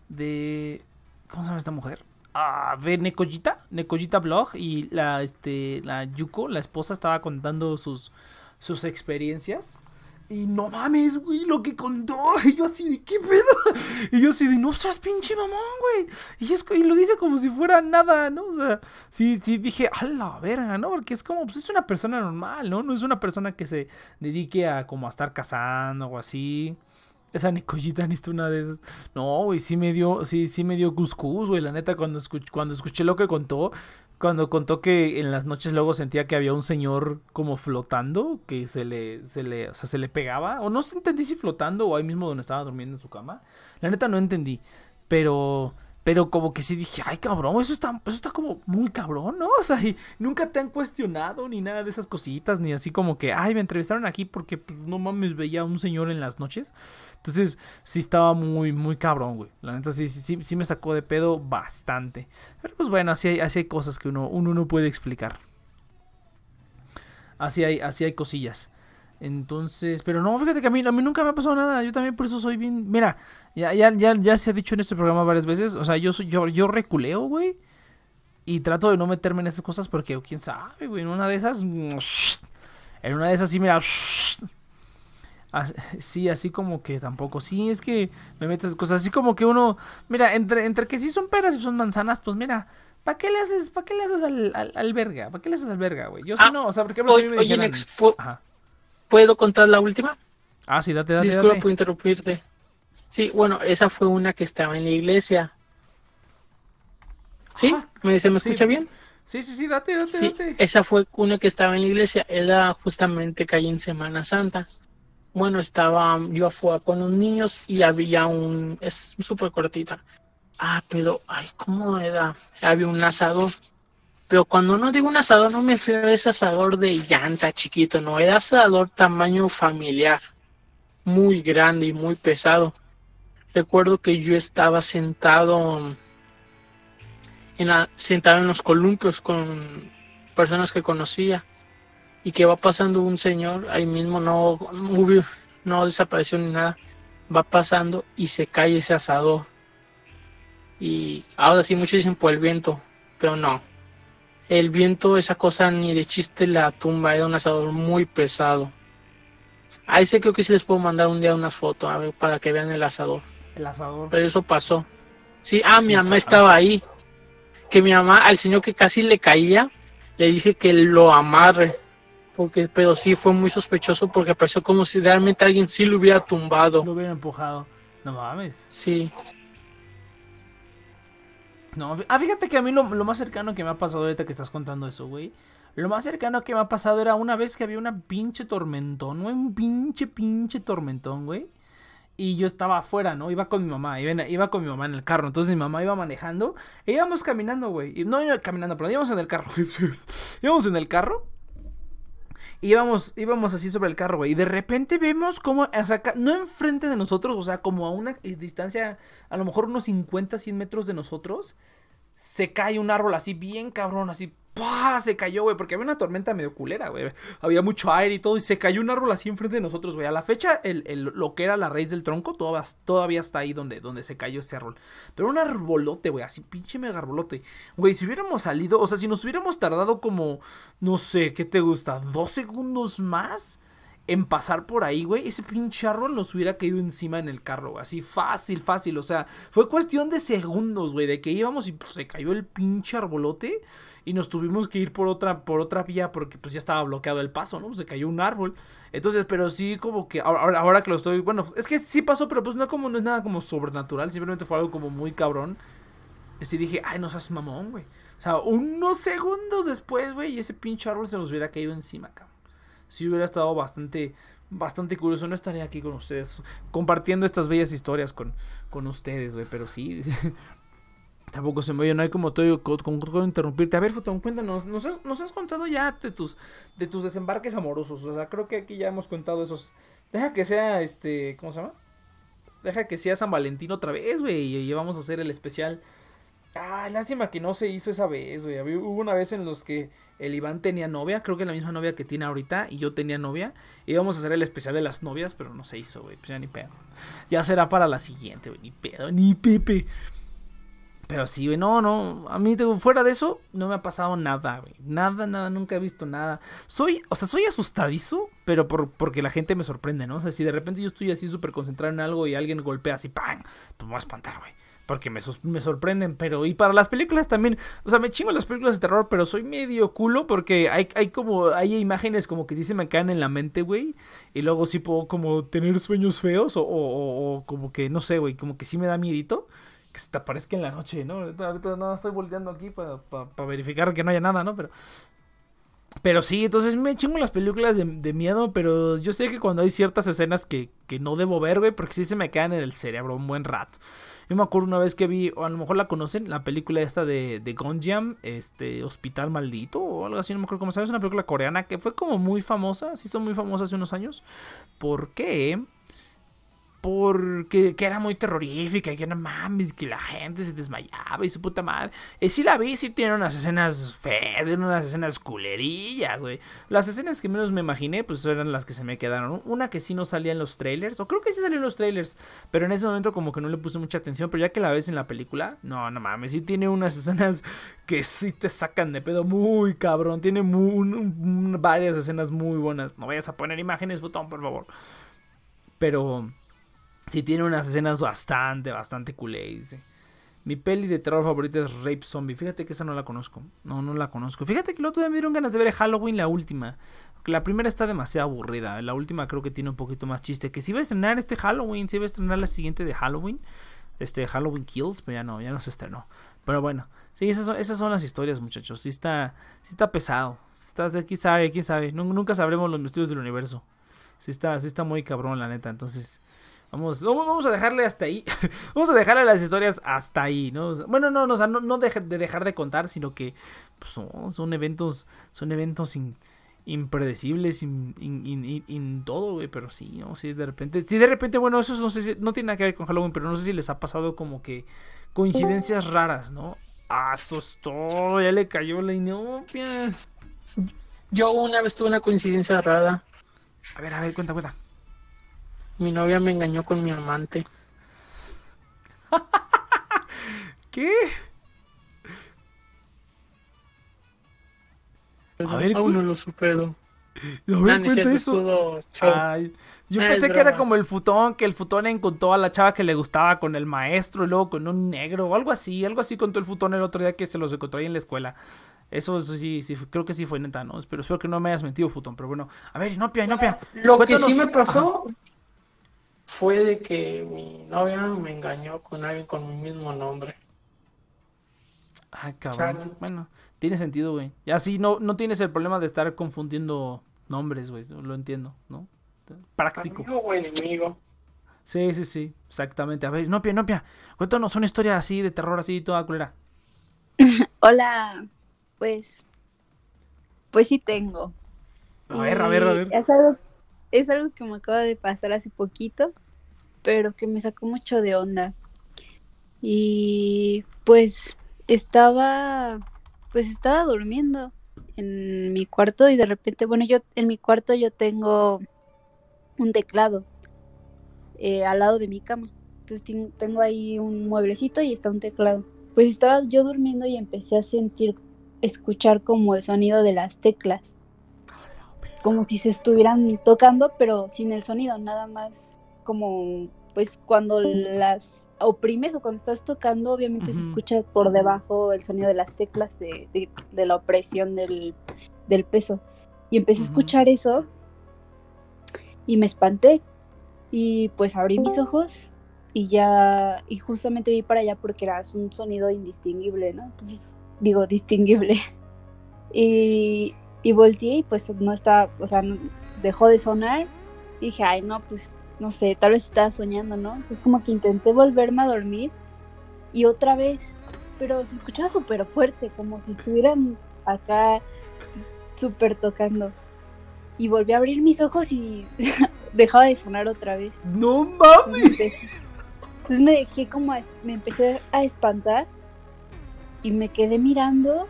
De. ¿Cómo se llama esta mujer? Ah, de Nekoyita. Nekoyita Blog. Y la, este, la Yuko, la esposa, estaba contando sus, sus experiencias. Y no mames, güey, lo que contó. [LAUGHS] Y yo así de, ¿qué pedo? Y yo así de, no seas pinche mamón, güey. Y, es, y lo dice como si fuera nada, ¿no? O sea, sí, sí, dije, a la verga, ¿no? Porque es como, pues es una persona normal, ¿no? No es una persona que se dedique a como a estar cazando o así. Esa Nicollita necesita una de esas. No, güey, sí me dio, sí, sí me dio cuscús, güey. La neta, cuando, escuch- cuando escuché lo que contó, cuando contó que en las noches luego sentía que había un señor como flotando, que se le, se le, o sea, se le pegaba. O no entendí si flotando o ahí mismo donde estaba durmiendo en su cama. La neta no entendí. Pero, pero como que sí dije, ay cabrón, eso está, eso está como muy cabrón, ¿no? O sea, y nunca te han cuestionado ni nada de esas cositas, ni así como que, ay, me entrevistaron aquí porque pues, no mames, veía a un señor en las noches. Entonces, sí estaba muy, muy cabrón, güey. La neta sí, sí, sí, sí me sacó de pedo bastante. Pero pues bueno, así hay, así hay cosas que uno, uno no puede explicar. Así hay, así hay cosillas. Entonces, pero no, fíjate que a mí, a mí nunca me ha pasado nada. Yo también por eso soy bien. Mira, ya, ya, ya, ya se ha dicho en este programa varias veces. O sea, yo soy, yo, yo reculeo, güey. Y trato de no meterme en esas cosas porque quién sabe, güey. En una de esas. [SNIFFS] En una de esas sí, mira. [SNIFFS] Sí, así como que tampoco. Sí, es que me metes cosas así como que uno. Mira, entre, entre que sí son peras y son manzanas, pues mira, ¿para qué le haces, para qué le haces al, al, al verga? ¿Para qué le haces al verga, güey? Yo sí Ah, no, o sea, por ejemplo, si a mí Oye, me oye, dijeran- Nex, ¿pu- Ajá. ¿Puedo contar la última? Ah, sí, date, date, Disculpa date. por interrumpirte. Sí, bueno, esa fue una que estaba en la iglesia. ¿Sí? Ah, ¿Me, ¿Se me sí. escucha bien? Sí, sí, sí, date, date, Sí, date. esa fue una que estaba en la iglesia. Era justamente que en Semana Santa. Bueno, estaba yo afuera con los niños y había un. Es súper cortita. Ah, pero, ay, ¿cómo era? Había un asador. Pero cuando no digo un asador, no me refiero a ese asador de llanta chiquito, no, era asador tamaño familiar. Muy grande y muy pesado. Recuerdo que yo estaba sentado en sentado en los columpios con personas que conocía y que va pasando un señor ahí mismo no no desapareció ni nada va pasando y se cae ese asador y ahora sí muchos dicen por el viento pero no el viento esa cosa ni de chiste la tumba era un asador muy pesado ahí sí creo que sí les puedo mandar un día unas fotos a ver para que vean el asador El asador. pero eso pasó. Sí, ah, mi mamá estaba ahí. Que mi mamá, al señor que casi le caía, le dije que lo amarre. Porque, pero sí fue muy sospechoso porque pareció como si realmente alguien sí lo hubiera tumbado. Lo hubieran empujado. No mames. Sí. No, ah, fíjate que a mí lo, más cercano que me ha pasado ahorita que estás contando eso, güey. Lo más cercano que me ha pasado era una vez que había una pinche tormentón, güey. Un pinche, pinche tormentón, güey. Y yo estaba afuera, ¿no? Iba con mi mamá, iba, iba con mi mamá en el carro. Entonces mi mamá iba manejando. E íbamos caminando, güey. No iba caminando, pero íbamos en el carro. [LAUGHS] íbamos en el carro. Y íbamos, así sobre el carro, güey. Y de repente vemos como, no enfrente de nosotros, o sea, como a una eh, distancia, a lo mejor unos 50, 100 metros de nosotros, se cae un árbol así, bien cabrón, así, ¡pah! Se cayó, güey, porque había una tormenta medio culera, güey. Había mucho aire y todo, y se cayó un árbol así enfrente de nosotros, güey. A la fecha, el, el- lo que era la raíz del tronco todavía, todavía está ahí donde, donde se cayó ese árbol. Pero un arbolote, güey, así, pinche mega arbolote. Güey, si hubiéramos salido, o sea, si nos hubiéramos tardado como, no sé, ¿qué te gusta? ¿Dos segundos más? En pasar por ahí, güey, ese pinche árbol nos hubiera caído encima en el carro, güey. Así fácil, fácil. O sea, fue cuestión de segundos, güey, de que íbamos y pues, se cayó el pinche arbolote y nos tuvimos que ir por otra, por otra vía porque pues ya estaba bloqueado el paso, ¿no? Se cayó un árbol. Entonces, pero sí como que ahora, ahora que lo estoy, bueno, es que sí pasó, pero pues no como no es nada como sobrenatural, simplemente fue algo como muy cabrón. Y sí dije, ay, no seas mamón, güey. O sea, unos segundos después, güey, y ese pinche árbol se nos hubiera caído encima, cabrón si hubiera estado bastante, bastante curioso. No estaría aquí con ustedes compartiendo estas bellas historias con, con ustedes, güey. Pero sí, [LAUGHS] tampoco se me oye, no hay como todo con, con, interrumpirte. A ver, Futón, cuéntanos, nos has, nos has contado ya de tus, de tus desembarques amorosos. O sea, creo que aquí ya hemos contado esos. Deja que sea este, ¿cómo se llama? Deja que sea San Valentín otra vez, güey. Y vamos a hacer el especial Ah, lástima que no se hizo esa vez, güey. Hubo una vez en los que el Iván tenía novia, creo que la misma novia que tiene ahorita, y yo tenía novia. Íbamos a hacer el especial de las novias, pero no se hizo, güey. Pues ya ni pedo. Ya será para la siguiente, güey. Ni pedo, ni pepe. Pero sí, güey, no, no. A mí, fuera de eso, no me ha pasado nada, güey. Nada, nada, nunca he visto nada. Soy, o sea, soy asustadizo, pero por, porque la gente me sorprende, ¿no? O sea, si de repente yo estoy así súper concentrado en algo y alguien golpea así, ¡pam! Pues me voy a espantar, güey porque me, me, sorprenden, pero y para las películas también, o sea, me chingo las películas de terror, pero soy medio culo porque hay, hay como, hay imágenes como que sí se me caen en la mente, güey, y luego sí puedo como tener sueños feos o, o, como que, no sé, güey, como que sí me da miedito. Que se te aparezca en la noche, ¿no? Ahorita no estoy volteando aquí para verificar que no haya nada, ¿no? Pero, pero sí, entonces me chingo las películas de, miedo, pero yo sé que cuando hay ciertas escenas que, que no debo ver, güey, porque sí se me caen en el cerebro un buen rato. Yo me acuerdo una vez que vi, o a lo mejor la conocen, la película esta de, de Gonjiam, este, Hospital Maldito, o algo así, no me acuerdo cómo sabes, una película coreana que fue como muy famosa, sí, hizo muy famosa hace unos años. ¿Por qué? Porque que era muy terrorífica y que no mames, que la gente se desmayaba y su puta madre. Y si la vi, sí tiene unas escenas feas, tiene unas escenas culerillas, güey. Las escenas que menos me imaginé, pues eran las que se me quedaron. Una que sí no salía en los trailers, o creo que sí salió en los trailers, pero en ese momento como que no le puse mucha atención, pero ya que la ves en la película, no, no mames, sí tiene unas escenas que sí te sacan de pedo muy cabrón, tiene varias escenas muy buenas. No vayas a poner imágenes, botón, por favor. Pero Sí, tiene unas escenas bastante, bastante culé, dice. Mi peli de terror favorita es Rape Zombie. Fíjate que esa no la conozco. No, no la conozco. Fíjate que el otro día me dieron ganas de ver Halloween, la última. La primera está demasiado aburrida. La última creo que tiene un poquito más chiste. Que si va a estrenar este Halloween, si va a estrenar la siguiente de Halloween. Este Halloween Kills, pero ya no, ya no se estrenó. Pero bueno, sí, esas son, esas son las historias, muchachos. Sí está, sí está pesado. Está, quién sabe, quién sabe. Nunca sabremos los misterios del universo. Sí está, sí está muy cabrón, la neta. Entonces, Vamos, vamos a dejarle hasta ahí. [LAUGHS] vamos a dejarle las historias hasta ahí, ¿no? Bueno, no, no, o sea, no, de, dejar de contar, sino que pues, son, eventos, son eventos impredecibles en todo, güey, pero sí, ¿no? Sí, de repente, sí, de repente, bueno, eso no sé si, no tiene nada que ver con Halloween, pero no sé si les ha pasado como que coincidencias raras, ¿no? Ah, todo, ya le cayó la inopia. Yo una vez tuve una coincidencia rara. A ver, a ver, cuenta, cuenta. Mi novia me engañó con mi amante. [LAUGHS] ¿Qué? a ver, aún no lo supero. A ver, cuenta eso. Ay, yo pensé que era como el futón, que el futón encontró a la chava que le gustaba con el maestro y luego con un negro o algo así, algo así contó el futón el otro día que se los encontró ahí en la escuela. Eso, sí, sí, creo que sí fue neta, ¿no? Pero espero que no me hayas mentido, futón, pero bueno. A ver, Inopia, Inopia. Lo que sí me pasó fue de que mi novia me engañó con alguien con mi mismo nombre. Ay, cabrón. Bueno, tiene sentido, güey. Y así no, no tienes el problema de estar confundiendo nombres, güey. Lo entiendo, ¿no? Práctico. Amigo o enemigo. Sí, sí, sí. Exactamente. A ver, Nopia, Nopia. Cuéntanos una historia así de terror, así toda culera. [LAUGHS] Hola. Pues. Pues sí tengo. A ver, a ver, a ver es algo que me acaba de pasar hace poquito, pero que me sacó mucho de onda. Y pues estaba, pues estaba durmiendo en mi cuarto y de repente, bueno, yo en mi cuarto yo tengo un teclado eh, al lado de mi cama. Entonces tengo ahí un mueblecito y está un teclado. Pues estaba yo durmiendo y empecé a sentir, escuchar como el sonido de las teclas. Como si se estuvieran tocando, pero sin el sonido, nada más como pues cuando las oprimes o cuando estás tocando, obviamente se escucha por debajo el sonido de las teclas de, de- de la opresión del, del peso. Y empecé a escuchar eso y me espanté. Y pues abrí mis ojos y ya, y justamente vi para allá porque era un sonido indistinguible, ¿no? Entonces, digo, distinguible. [LAUGHS] Y, y volteé y pues no estaba, o sea, no- dejó de sonar. Y dije, ay, no, pues no sé, tal vez estaba soñando, ¿no? Entonces como que intenté volverme a dormir y otra vez, pero se escuchaba súper fuerte, como si estuvieran acá súper tocando. Y volví a abrir mis ojos y [LAUGHS] dejaba de sonar otra vez. No mames. Entonces, entonces me dejé como, a me empecé a espantar y me quedé mirando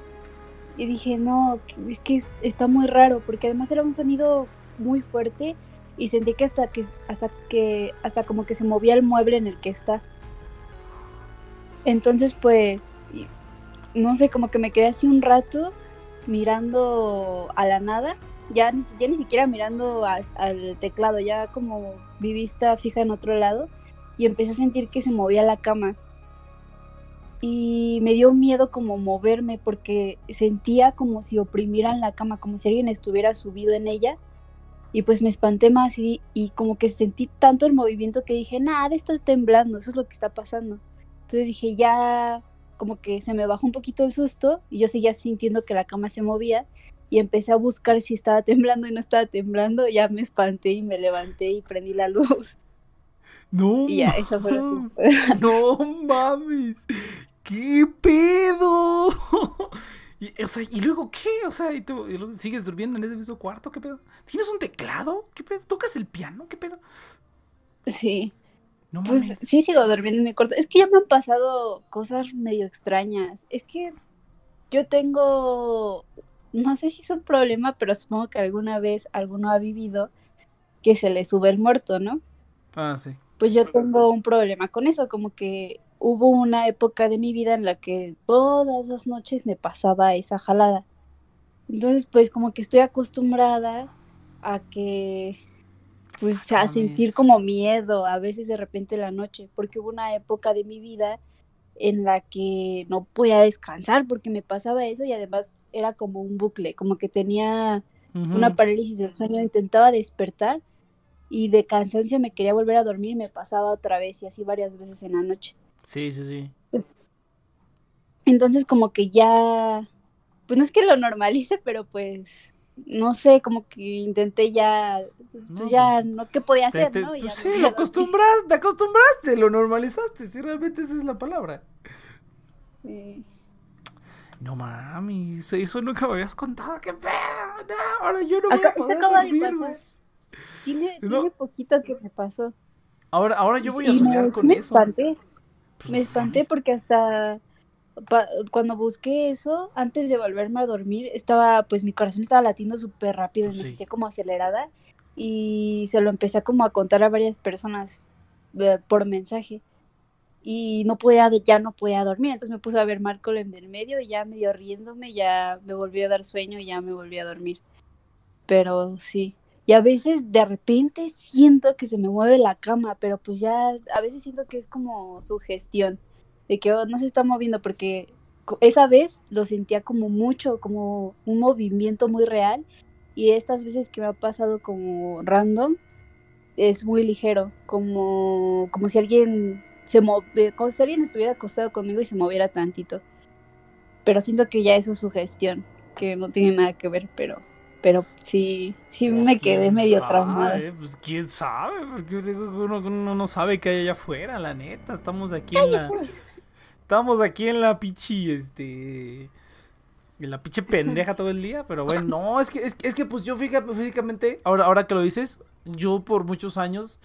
y dije, no, es que es- está muy raro, porque además era un sonido muy fuerte y sentí que hasta que, hasta que, hasta como que se movía el mueble en el que está. Entonces, pues, no sé, como que me quedé así un rato mirando a la nada, ya ni, ya ni siquiera mirando al teclado, ya como mi vista fija en otro lado y empecé a sentir que se movía la cama. Y me dio miedo como moverme porque sentía como si oprimieran la cama, como si alguien estuviera subido en ella. Y pues me espanté más y, y como que sentí tanto el movimiento que dije, nada, está temblando, eso es lo que está pasando. Entonces dije, ya como que se me bajó un poquito el susto y yo seguía sintiendo que la cama se movía y empecé a buscar si estaba temblando y no estaba temblando, ya me espanté y me levanté y prendí la luz. No Y ya, esa fue. [LAUGHS] No mames. ¿Qué pedo? [LAUGHS] Y, o sea, ¿y luego qué? O sea, ¿y tú y luego sigues durmiendo en ese mismo cuarto? ¿Qué pedo? ¿Tienes un teclado? ¿Qué pedo? ¿Tocas el piano? ¿Qué pedo? Sí, No pues mames. sí sigo durmiendo en mi cuarto. Es que ya me han pasado cosas medio extrañas. Es que yo tengo, no sé si es un problema, pero supongo que alguna vez alguno ha vivido que se le sube el muerto, ¿no? Ah, sí. pues yo tengo un problema con eso, como que hubo una época de mi vida en la que todas las noches me pasaba esa jalada. Entonces, pues como que estoy acostumbrada a que, pues a Mames. sentir como miedo a veces de repente en la noche, porque hubo una época de mi vida en la que no podía descansar porque me pasaba eso y además era como un bucle, como que tenía una parálisis del sueño, intentaba despertar y de cansancio me quería volver a dormir y me pasaba otra vez y así varias veces en la noche. Sí, sí, sí. Entonces como que ya, pues no es que lo normalice, pero pues no sé, como que intenté ya, pues No, ya, pues, no, ¿qué podía Te- hacer, te- no? Y pues ya sí, lo acostumbraste, te acostumbraste, lo normalizaste, sí, realmente esa es la palabra. Sí. No mames, eso nunca me habías contado, qué pedo, no, ahora yo no voy Acá- a poder de dormir, pasar. güey. Tiene, No. tiene poquito que me pasó. Ahora, ahora yo voy a Y soñar me, con me eso. espanté. Pues, Me espanté porque hasta cuando busqué eso, antes de volverme a dormir, estaba, pues mi corazón estaba latiendo súper rápido, Pues me sí. sentía como acelerada y se lo empecé a como a contar a varias personas eh, por mensaje y no podía, ya no podía dormir, entonces me puse a ver Malcolm del medio y ya medio riéndome, ya me volvió a dar sueño y ya me volví a dormir. Pero sí. Y a veces de repente siento que se me mueve la cama, pero pues ya a veces siento que es como sugestión, de que oh, no se está moviendo porque esa vez lo sentía como mucho, como un movimiento muy real y estas veces que me ha pasado como random es muy ligero, como, como si alguien se move, como si alguien estuviera acostado conmigo y se moviera tantito. Pero siento que ya eso es sugestión, que no tiene nada que ver, pero pero sí, sí Pues, me quedé quién medio sabe, traumada. Pues quién sabe, porque uno, uno no sabe qué hay allá afuera, la neta. Estamos aquí en la. Estamos aquí en la pichi, este. En la pinche pendeja todo el día, pero bueno, no, es que, es, es que pues yo fíjate, físicamente, ahora, ahora que lo dices, yo por muchos años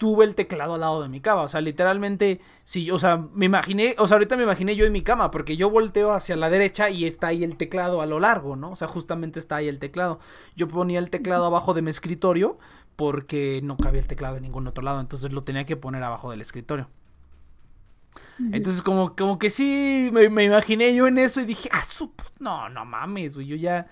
tuve el teclado al lado de mi cama, o sea, literalmente, sí, o sea, me imaginé, o sea, ahorita me imaginé yo en mi cama, porque yo volteo hacia la derecha y está ahí el teclado a lo largo, ¿no? O sea, justamente está ahí el teclado. Yo ponía el teclado abajo de mi escritorio porque no cabía el teclado en ningún otro lado, entonces lo tenía que poner abajo del escritorio. Entonces, como, como que sí, me, me imaginé yo en eso y dije, ah, su no, no mames, güey, yo ya,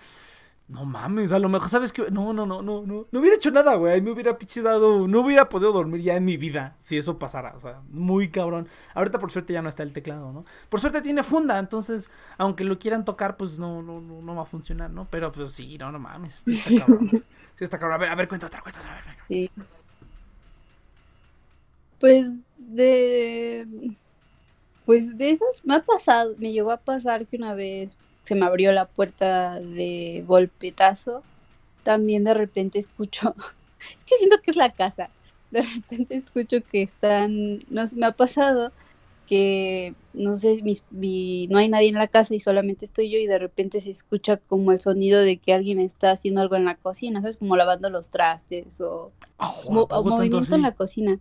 No mames, a lo mejor sabes que. No, no, no, no, no. No hubiera hecho nada, güey. Me hubiera pinche dado. No hubiera podido dormir ya en mi vida si eso pasara. O sea, muy cabrón. Ahorita por suerte ya no está el teclado, ¿no? Por suerte tiene funda, entonces, aunque lo quieran tocar, pues no, no, no, no va a funcionar, ¿no? Pero pues sí, no, no mames. Sí está cabrón. [LAUGHS] sí está cabrón. A ver, a ver, cuenta otra, cuenta otra. A ver, Sí. Pues de. Pues de esas me ha pasado, me llegó a pasar que una vez se me abrió la puerta de golpetazo. También de repente escucho, [LAUGHS] es que siento que es la casa. De repente escucho que están, no sé, me ha pasado que no sé, mis, mi- no hay nadie en la casa y solamente estoy yo y de repente se escucha como el sonido de que alguien está haciendo algo en la cocina, ¿sabes? Como lavando los trastes o Ah, mo- ¿a poco tanto movimiento en la cocina.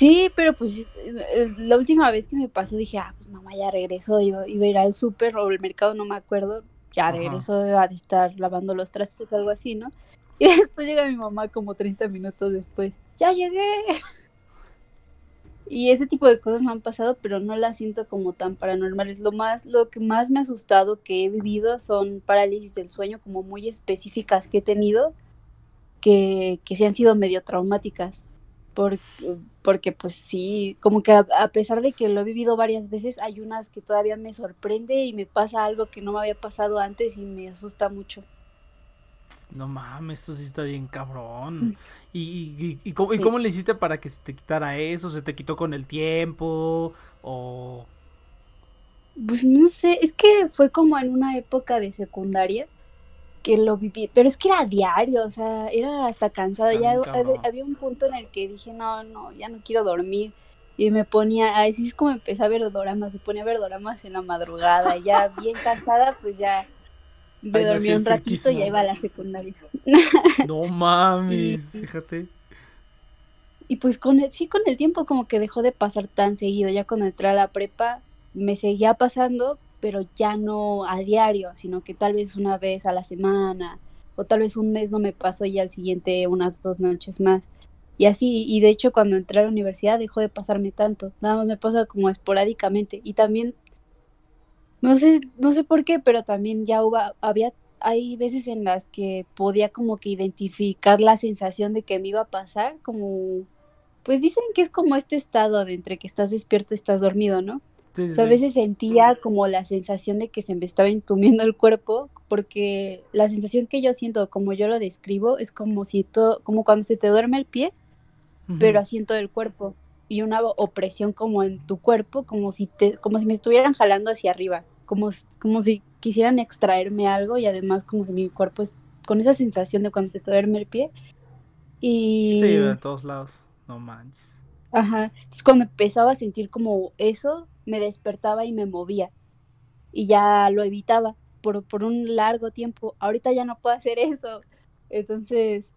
Sí, pero pues eh, la última vez que me pasó dije, ah, pues mamá ya regresó, iba, iba a ir al súper o al mercado, no me acuerdo, ya regresó a de estar lavando los trastes, algo así, ¿no? [LAUGHS] Y después llega mi mamá como 30 minutos después, ya llegué. [LAUGHS] Y ese tipo de cosas me han pasado, pero no las siento como tan paranormales. Lo más, lo que más me ha asustado que he vivido son parálisis del sueño como muy específicas que he tenido, que, que sí han sido medio traumáticas. Porque, porque pues sí, como que a, a pesar de que lo he vivido varias veces, hay unas que todavía me sorprende y me pasa algo que no me había pasado antes y me asusta mucho. No mames, eso sí está bien cabrón. [LAUGHS] ¿Y, y, y- y cómo, Sí. cómo le hiciste para que se te quitara eso? ¿Se te quitó con el tiempo? ¿O.? Pues no sé, es que fue como en una época de secundaria que lo viví, pero es que era diario, o sea, era hasta cansada. Está Ya había un punto en el que dije, no, no, ya no quiero dormir. Y me ponía, así es como empecé a ver doramas, me ponía a ver doramas en la madrugada, y ya bien [LAUGHS] cansada, pues ya me Ay, dormí un ratito y ya iba a la secundaria. [LAUGHS] No [LAUGHS] mames, Y- fíjate. Y pues con el, sí, con el tiempo como que dejó de pasar tan seguido. Ya cuando entré a la prepa me seguía pasando, pero ya no a diario, sino que tal vez una vez a la semana o tal vez un mes no me pasó y al siguiente unas dos noches más. Y así, y de hecho cuando entré a la universidad dejó de pasarme tanto. Nada más me pasa como esporádicamente. Y también, no sé, no sé por qué, pero también ya hubo, había, hay veces en las que podía como que identificar la sensación de que me iba a pasar, como pues dicen que es como este estado de entre que estás despierto y estás dormido, ¿no? Sí, O sí, sea, a veces sentía como la sensación de que se me estaba entumiendo el cuerpo, porque la sensación que yo siento, como yo lo describo, es como si todo, como cuando se te duerme el pie, pero así en todo el cuerpo, y una opresión como en tu cuerpo, como si te, como si me estuvieran jalando hacia arriba, como, como si quisieran extraerme algo, y además como si mi cuerpo es con esa sensación de cuando se te duerme el pie. Y Sí, de todos lados. No manches. Ajá. Entonces cuando empezaba a sentir como eso, me despertaba y me movía. Y ya lo evitaba por, por un largo tiempo. Ahorita ya no puedo hacer eso. Entonces,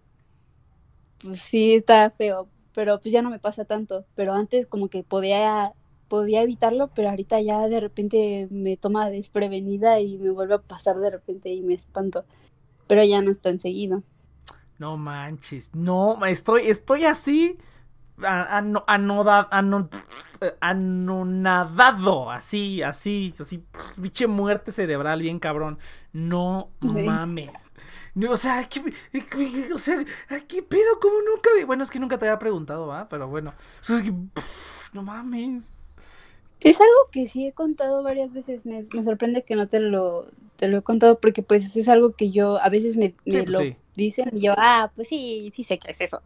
pues sí, está feo. Pero pues ya no me pasa tanto. Pero antes como que podía, podía evitarlo, pero ahorita ya de repente me toma desprevenida y me vuelve a pasar de repente y me espanto. Pero ya no es tan. No manches. No, estoy, estoy así. Ano- anoda- anonadado. Así, así, así. Biche muerte cerebral, bien cabrón. No mames. O sea, ¿qué, qué- o sea, ¿qué pedo? ¿Cómo nunca? Bueno, es que nunca te había preguntado, ¿va? Pero bueno. No mames. Es algo que sí he contado varias veces. Me, me sorprende que no te lo, te lo he contado porque pues es algo que yo a veces me, me Sí, pues lo sí. dicen y yo, ah, pues sí, sí sé que es eso.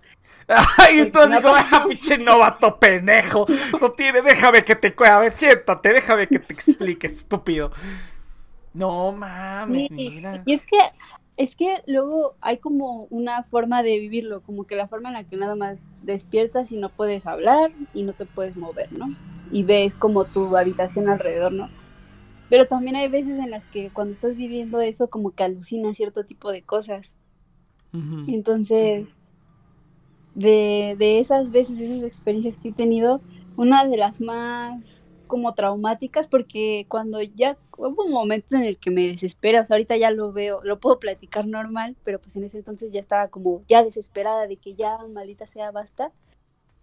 [LAUGHS] Ay, entonces digo, ha ah, pinche novato pendejo. [LAUGHS] No tiene, déjame que te A ver, siéntate, déjame que te explique, estúpido. No mames, Sí, mira. Y es que, es que luego hay como una forma de vivirlo, como que la forma en la que nada más despiertas y no puedes hablar y no te puedes mover, ¿no? Y ves como tu habitación alrededor, ¿no? Pero también hay veces en las que cuando estás viviendo eso como que alucinas cierto tipo de cosas. Entonces, de, de esas veces, esas experiencias que he tenido, una de las más como traumáticas, porque cuando ya hubo un momento en el que me desespera, o sea, ahorita ya lo veo, lo puedo platicar normal, pero pues en ese entonces ya estaba como ya desesperada de que ya, maldita sea, basta,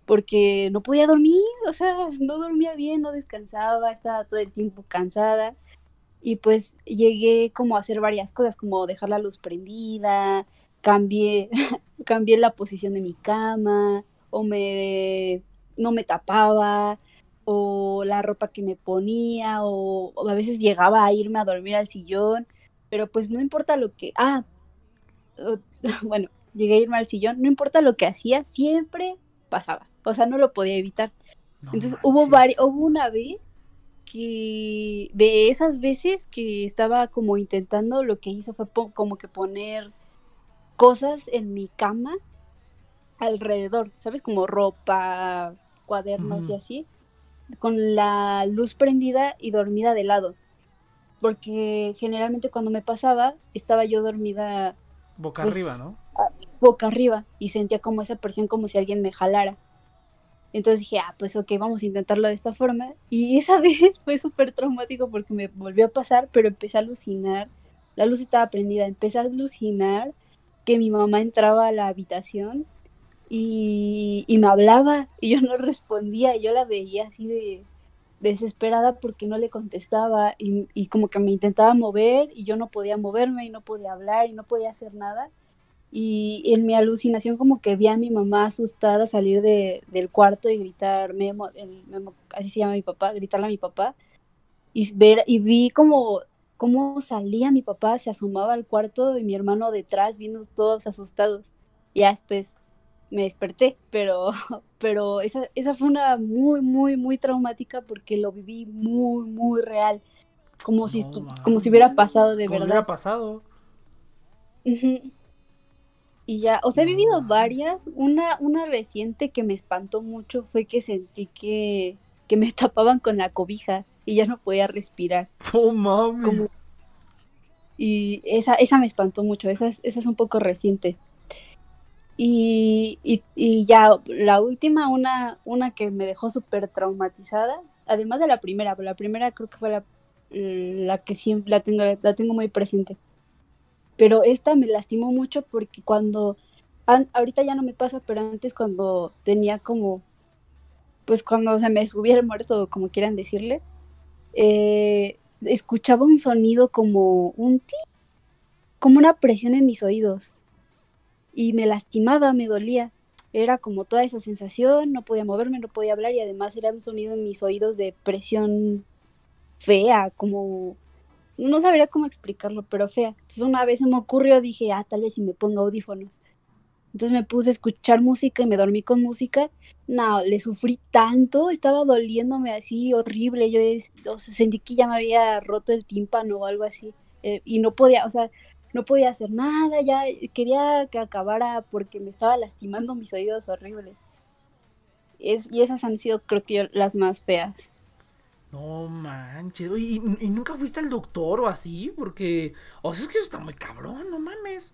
porque no podía dormir, o sea, no dormía bien, no descansaba, estaba todo el tiempo cansada. Y pues llegué como a hacer varias cosas, como dejar la luz prendida, cambié, [LAUGHS] cambié la posición de mi cama, o me no me tapaba, o la ropa que me ponía, o, o a veces llegaba a irme a dormir al sillón, pero pues no importa lo que, ah, [LAUGHS] bueno, llegué a irme al sillón, no importa lo que hacía, siempre pasaba, o sea, no lo podía evitar. No Entonces hubo, hubo una vez que de esas veces que estaba como intentando, lo que hice fue como que poner cosas en mi cama alrededor, ¿sabes? Como ropa, cuadernos y así, con la luz prendida y dormida de lado. Porque generalmente cuando me pasaba, estaba yo dormida Boca pues, arriba, ¿no? boca arriba y sentía como esa presión como si alguien me jalara. Entonces dije, ah, pues ok, vamos a intentarlo de esta forma. Y [LAUGHS] esa vez fue súper traumático porque me volvió a pasar, pero empecé a alucinar. La luz estaba prendida, empecé a alucinar que mi mamá entraba a la habitación y, me hablaba y yo [LAUGHS] no respondía. Y yo la veía así de desesperada porque no le contestaba y, y como que me intentaba mover y yo no podía moverme y no podía hablar y no podía hacer nada y en mi alucinación como que vi a mi mamá asustada salir de, del cuarto y gritar Memo, el Memo, así se llama mi papá, gritarle a mi papá y ver y vi como cómo salía mi papá, se asomaba al cuarto y mi hermano detrás viendo todos asustados. Ya después me desperté, pero [LAUGHS] pero esa esa fue una muy muy muy traumática porque lo viví muy muy real, como si No, man. como si hubiera pasado de Como si verdad. hubiera pasado. Ujú. Y ya, o sea, he vivido varias. Una, una reciente que me espantó mucho fue que sentí que, que me [LAUGHS] tapaban con la cobija y ya no podía respirar. Oh, mami. Como- Y esa, esa me espantó mucho, esa es, esa es un poco reciente. Y, y, y ya, la última, una, una que me dejó súper traumatizada, además de la primera, pero la primera creo que fue la, la que siempre la tengo, la tengo muy presente. Pero esta me lastimó mucho porque cuando, an- ahorita ya no me pasa, pero antes cuando tenía como, pues cuando se me subía el muerto, como quieran decirle, eh, escuchaba un sonido como un ti, como una presión en mis oídos. Y me lastimaba, me dolía. Era como toda esa sensación, no podía moverme, no podía hablar y además era un sonido en mis oídos de presión fea, como no sabría cómo explicarlo, pero fea. Entonces una vez se me ocurrió, dije, ah, tal vez si me pongo audífonos. Entonces me puse a escuchar música y me dormí con música. No, le sufrí tanto, estaba doliéndome así horrible. Yo sentí que ya me había roto el tímpano o algo así. eh, y no podía, o sea, no podía hacer nada, ya quería que acabara porque me estaba lastimando mis oídos horribles. Es, y esas han sido, creo que yo, las más feas. No manches. ¿y, y nunca fuiste al doctor o así? Porque. O sea, es que eso está muy cabrón, no mames.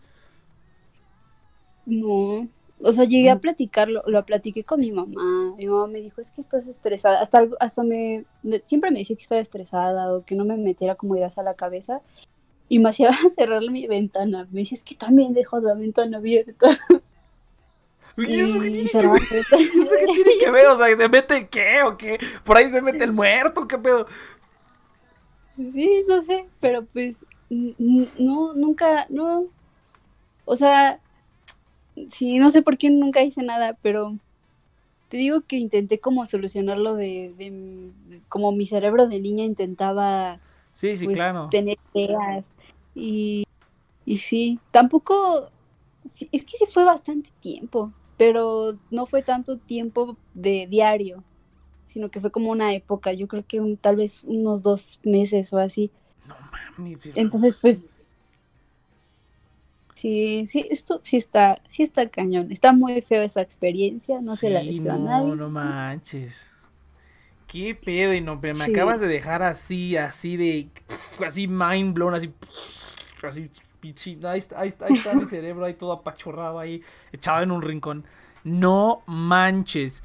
No, o sea, llegué a Mm. platicarlo, lo platiqué con mi mamá. Mi mamá me dijo, es que estás estresada. Hasta, hasta me, siempre me decía que estaba estresada o que no me metiera como ideas a la cabeza. Y me hacía [LAUGHS] cerrar mi ventana. Me decía, es que también dejo la ventana abierta. [LAUGHS] ¿Y eso qué Y tiene que ver? ventana. ¿Eso qué tiene que ver? O sea, ¿se mete qué o qué? ¿Por ahí se mete el muerto? ¿Qué pedo? Sí, no sé, pero pues no, nunca, no. O sea, sí, no sé por qué nunca hice nada, pero te digo que intenté como solucionarlo de, de como mi cerebro de niña intentaba Sí, sí, pues, claro. tener ideas y, y sí, tampoco, sí, es que fue bastante tiempo, pero no fue tanto tiempo de diario, sino que fue como una época, yo creo que un, tal vez unos dos meses o así. No mames. Entonces, pues, sí, sí, esto sí está, sí está cañón. Está muy feo esa experiencia, no se la deseo a no, no manches. ¿Qué pedo? Y no, me Sí. acabas de dejar así, así de. Así mind blown, así. Así, pichi. Ahí ahí ahí está mi cerebro, ahí todo apachurrado, ahí echado en un rincón. No manches.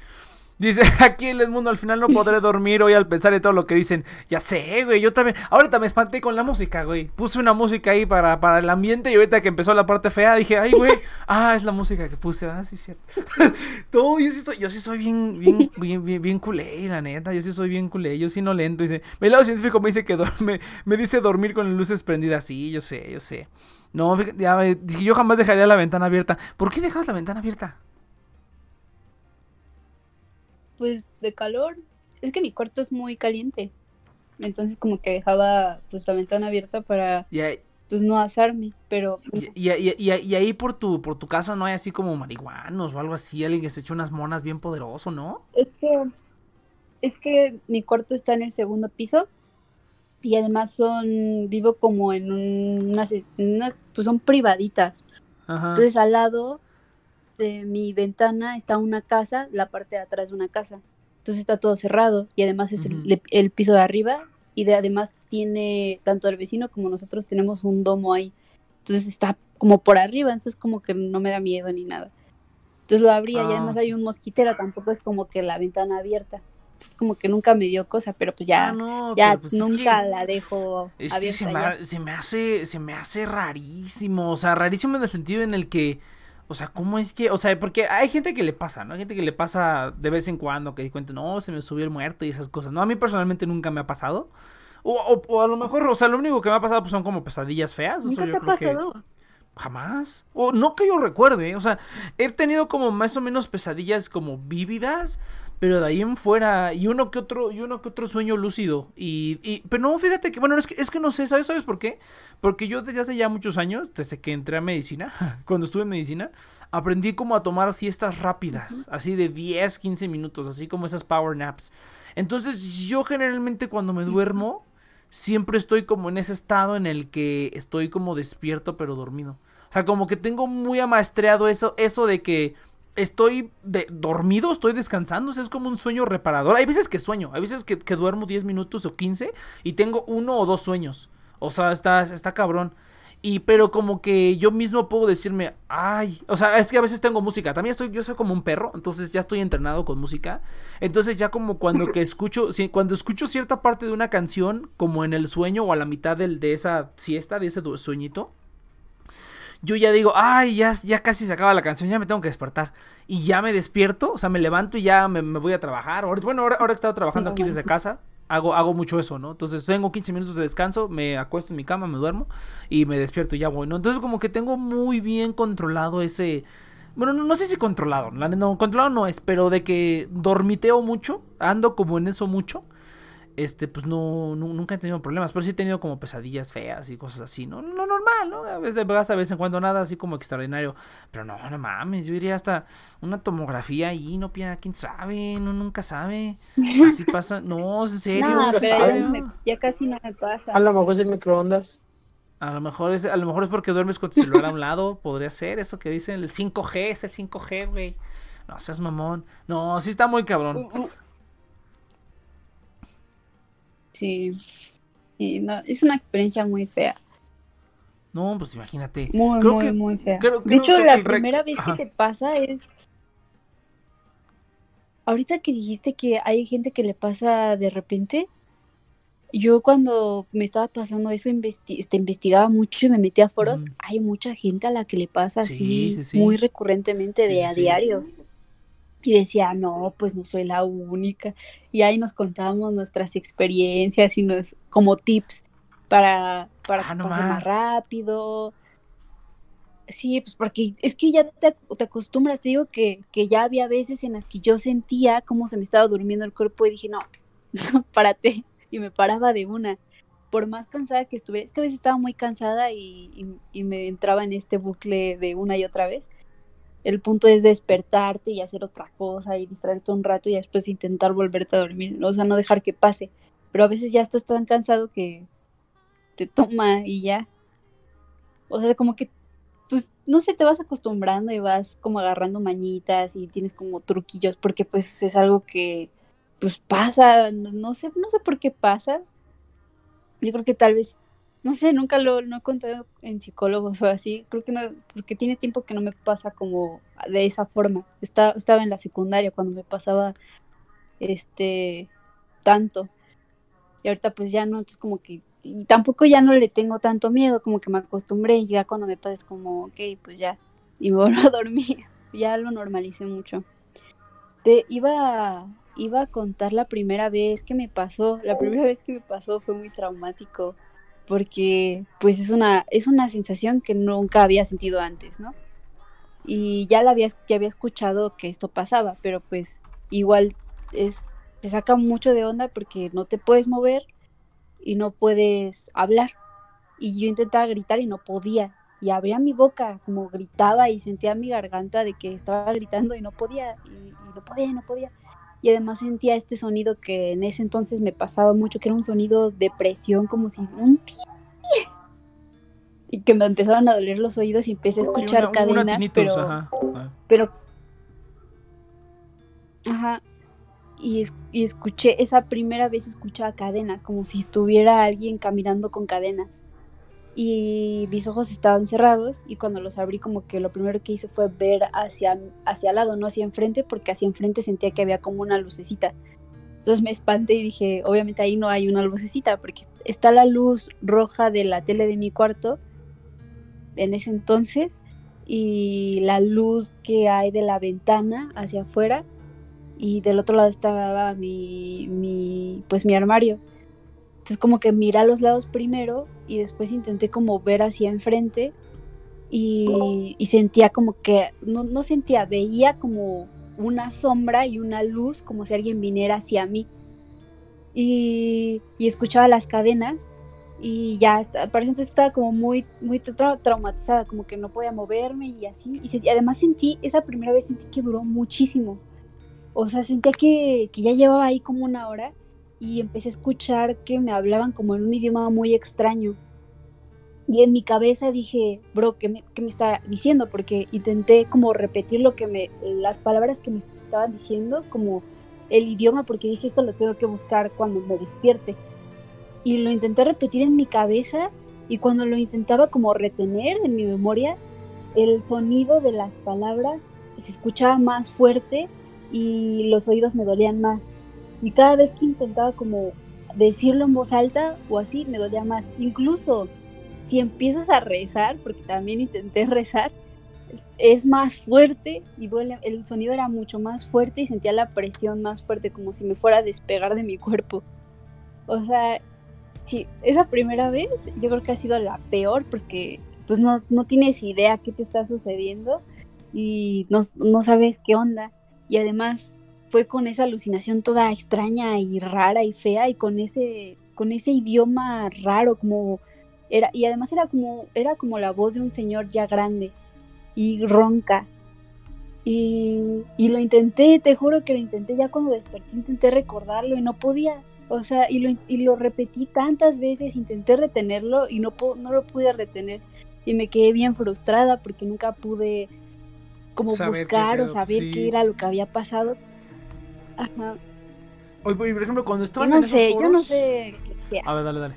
Dice, [LAUGHS] aquí el Edmundo al final no podré dormir hoy al pensar en todo lo que dicen. Ya sé, güey, yo también. Ahorita me espanté con la música, güey. Puse una música ahí para, para el ambiente y ahorita que empezó la parte fea dije, ay, güey, [LAUGHS] ah, es la música que puse. Ah, sí, cierto. [LAUGHS] no, yo sí, soy, yo sí soy bien, bien, bien, bien, bien culé, la neta. Yo sí soy bien culé, yo sí no lento. Dice, mi lado científico me dice que duerme, me dice dormir con las luces prendidas. Sí, yo sé, yo sé. No, fíjate, ya, eh, dije, yo jamás dejaría la ventana abierta. ¿Por qué dejas la ventana abierta? Pues de calor. Es que mi cuarto es muy caliente. Entonces como que dejaba pues la ventana abierta para Y ahí, pues no asarme. Pero y, y- ahí por tu, por tu casa no hay así como marihuanos o algo así, alguien que se eche unas monas bien poderoso, ¿no? es que es que mi cuarto está en el segundo piso. Y además son, vivo como en unas, en unas- pues son privaditas. Ajá. Entonces al lado de mi ventana está una casa, la parte de atrás de una casa. Entonces está todo cerrado y además es el- Ujú. el, el piso de arriba y de además tiene tanto el vecino como nosotros tenemos un domo ahí. Entonces está como por arriba, entonces como que no me da miedo ni nada. Entonces lo abría y Ah, además ok. hay un mosquitero, tampoco es como que la ventana abierta. Es como que nunca me dio cosa, pero pues ya, Ah, no, ya pues es nunca que- la dejo Es que abierta. se me, se me hace, se me hace rarísimo, o sea, rarísimo en el sentido en el que, o sea, ¿cómo es que, o sea, porque hay gente que le pasa, ¿no? Hay gente que le pasa de vez en cuando, que cuenta, no, se me subió el muerto y esas cosas, ¿no? A mí personalmente nunca me ha pasado. O, o- o a lo mejor, o sea, lo único que me ha pasado pues son como pesadillas feas. ¿Nunca yo te ha creo que- pasado? Jamás. O no que yo recuerde. O sea, he tenido como más o menos pesadillas como vívidas. Pero de ahí en fuera. Y uno que otro. Y uno que otro sueño lúcido. Y. y- pero no, fíjate que. Bueno, es que, es que no sé, ¿sabes? ¿Sabes por qué? Porque yo desde hace ya muchos años, desde que entré a medicina, [LAUGHS] cuando estuve en medicina, aprendí como a tomar siestas rápidas. Así de 10, 15 minutos. Así como esas power naps. Entonces, yo generalmente cuando me duermo. Siempre estoy como en ese estado en el que estoy como despierto pero dormido. O sea, como que tengo muy amaestreado eso, eso de que estoy de, dormido, estoy descansando, o sea, es como un sueño reparador. Hay veces que sueño, hay veces que, que duermo 10 minutos o 15 y tengo uno o dos sueños. O sea, está, está cabrón. Y pero como que yo mismo puedo decirme, ay, o sea, es que a veces tengo música. También estoy, yo soy como un perro, entonces ya estoy entrenado con música. Entonces ya como cuando [LAUGHS] que escucho, sí, cuando escucho cierta parte de una canción, como en el sueño o a la mitad del, de esa siesta, de ese sueñito, yo ya digo, ay, ya, ya casi se acaba la canción, ya me tengo que despertar. Y ya me despierto, o sea, me levanto y ya me, me voy a trabajar. Bueno, ahora, ahora que he estado trabajando aquí desde casa, hago, hago mucho eso, ¿no? Entonces tengo 15 minutos de descanso, me acuesto en mi cama, me duermo y me despierto y ya voy, ¿no? Entonces como que tengo muy bien controlado ese... Bueno, no, no sé si controlado, la- no, controlado no es, pero de que dormiteo mucho, ando como en eso mucho. Este, pues no, nu- nunca he tenido problemas, pero sí he tenido como pesadillas feas y cosas así, ¿no? No normal, ¿no? A veces de a vez en cuando nada así como extraordinario. Pero no, no mames, yo iría hasta una tomografía ahí, no pía, quién sabe, no nunca sabe. Así [LAUGHS] pasa, no, en serio, No, en pero ya, serio. no me- ya casi no me pasa. A lo mejor es el microondas. A lo mejor es, a lo mejor es porque duermes con tu celular a un lado, podría ser eso que dicen el 5G, es el 5G, güey. No seas mamón. No, sí está muy cabrón. Sí. Sí, no, es una experiencia muy fea. No, pues imagínate. Muy, Creo muy, que- muy fea. creo- de creo hecho, que la primera vez Ajá. que te pasa es. Ahorita que dijiste que hay gente que le pasa de repente, yo cuando me estaba pasando eso, investi- este, investigaba mucho y me metía a foros. Ujú. Hay mucha gente a la que le pasa Sí, así sí, sí. muy recurrentemente Sí, de sí, a sí. diario. Y decía, no, pues no soy la única. Y ahí nos contábamos nuestras experiencias y nos, como tips para, para Ah, que no pase más. rápido. Sí, pues porque es que ya te, te acostumbras, te digo que, que ya había veces en las que yo sentía cómo se me estaba durmiendo el cuerpo y dije, no, [LAUGHS] no, párate. Y me paraba de una. Por más cansada que estuviera, es que a veces estaba muy cansada y, y- y me entraba en este bucle de una y otra vez. El punto es despertarte y hacer otra cosa y distraerte un rato y después intentar volverte a dormir, o sea, no dejar que pase. Pero a veces ya estás tan cansado que te toma y ya. O sea, como que, pues, no sé, te vas acostumbrando y vas como agarrando mañitas y tienes como truquillos, porque pues es algo que, pues pasa, no, no sé, no sé por qué pasa. Yo creo que tal vez, no sé, nunca lo no he contado en psicólogos o así, creo que no, porque tiene tiempo que no me pasa como de esa forma. Está, estaba en la secundaria cuando me pasaba este, tanto. Y ahorita pues ya no, entonces como que, y tampoco ya no le tengo tanto miedo, como que me acostumbré y ya cuando me pasa es como, ok, pues ya, y me [LAUGHS] vuelvo a dormir, ya lo normalicé mucho. Te iba iba a contar la primera vez que me pasó, la primera vez que me pasó fue muy traumático, porque pues es una, es una sensación que nunca había sentido antes, ¿no? Y ya la había, ya había escuchado que esto pasaba, pero pues igual es, te saca mucho de onda porque no te puedes mover y no puedes hablar. Y yo intentaba gritar y no podía. Y abría mi boca, como gritaba y sentía mi garganta de que estaba gritando y no podía, y, y no podía, y no podía. Y además sentía este sonido que en ese entonces me pasaba mucho, que era un sonido de presión, como si un y que me empezaban a doler los oídos y empecé a escuchar una cadenas, tinnitus, pero, ajá. Ah. pero ajá y, es- y escuché esa primera vez escuchaba cadenas como si estuviera alguien caminando con cadenas y mis ojos estaban cerrados y cuando los abrí como que lo primero que hice fue ver hacia hacia al lado no hacia enfrente porque hacia enfrente sentía que había como una lucecita entonces me espanté y dije obviamente ahí no hay una lucecita porque está la luz roja de la tele de mi cuarto en ese entonces y la luz que hay de la ventana hacia afuera y del otro lado estaba mi, mi pues mi armario. Entonces como que miré a los lados primero y después intenté como ver hacia enfrente y, sentía como que, no, no sentía, veía como una sombra y una luz como si alguien viniera hacia mí. Y, y escuchaba las cadenas y ya hasta- para entonces estaba como muy muy tra- traumatizada como que no podía moverme y así y además sentí esa primera vez sentí que duró muchísimo o sea sentía que, que ya llevaba ahí como una hora y empecé a escuchar que me hablaban como en un idioma muy extraño. Y en mi cabeza dije bro qué me, qué me está diciendo porque intenté como repetir lo que me las palabras que me estaban diciendo como el idioma porque dije esto lo tengo que buscar cuando me despierte y lo intenté repetir en mi cabeza y cuando lo intentaba como retener en mi memoria, el sonido de las palabras se escuchaba más fuerte y los oídos me dolían más. Y cada vez que intentaba como decirlo en voz alta o así, me dolía más. Incluso si empiezas a rezar, porque también intenté [LAUGHS] rezar, es- más fuerte y duele, el sonido era mucho más fuerte y sentía la presión más fuerte, como si me fuera a despegar de mi [LAUGHS] cuerpo. O sea, sí, esa primera vez yo creo que ha sido la peor porque pues no, no tienes idea qué te está sucediendo y no, no sabes qué onda. Y además fue con esa alucinación toda extraña y rara y fea y con ese, con ese idioma raro como era, y además era como, era como la voz de un señor ya grande y ronca. Y, y lo intenté, te juro que lo intenté ya cuando desperté, intenté recordarlo y no podía. O sea, y lo, y lo repetí tantas veces, intenté retenerlo y no, no lo pude retener. Y me quedé bien frustrada porque nunca pude como Saber buscar o saber sí. qué era lo que había pasado. Ajá. Oye, por ejemplo, cuando Yo estabas no en esos sé, yo no foros- sé qué A ver, dale, dale.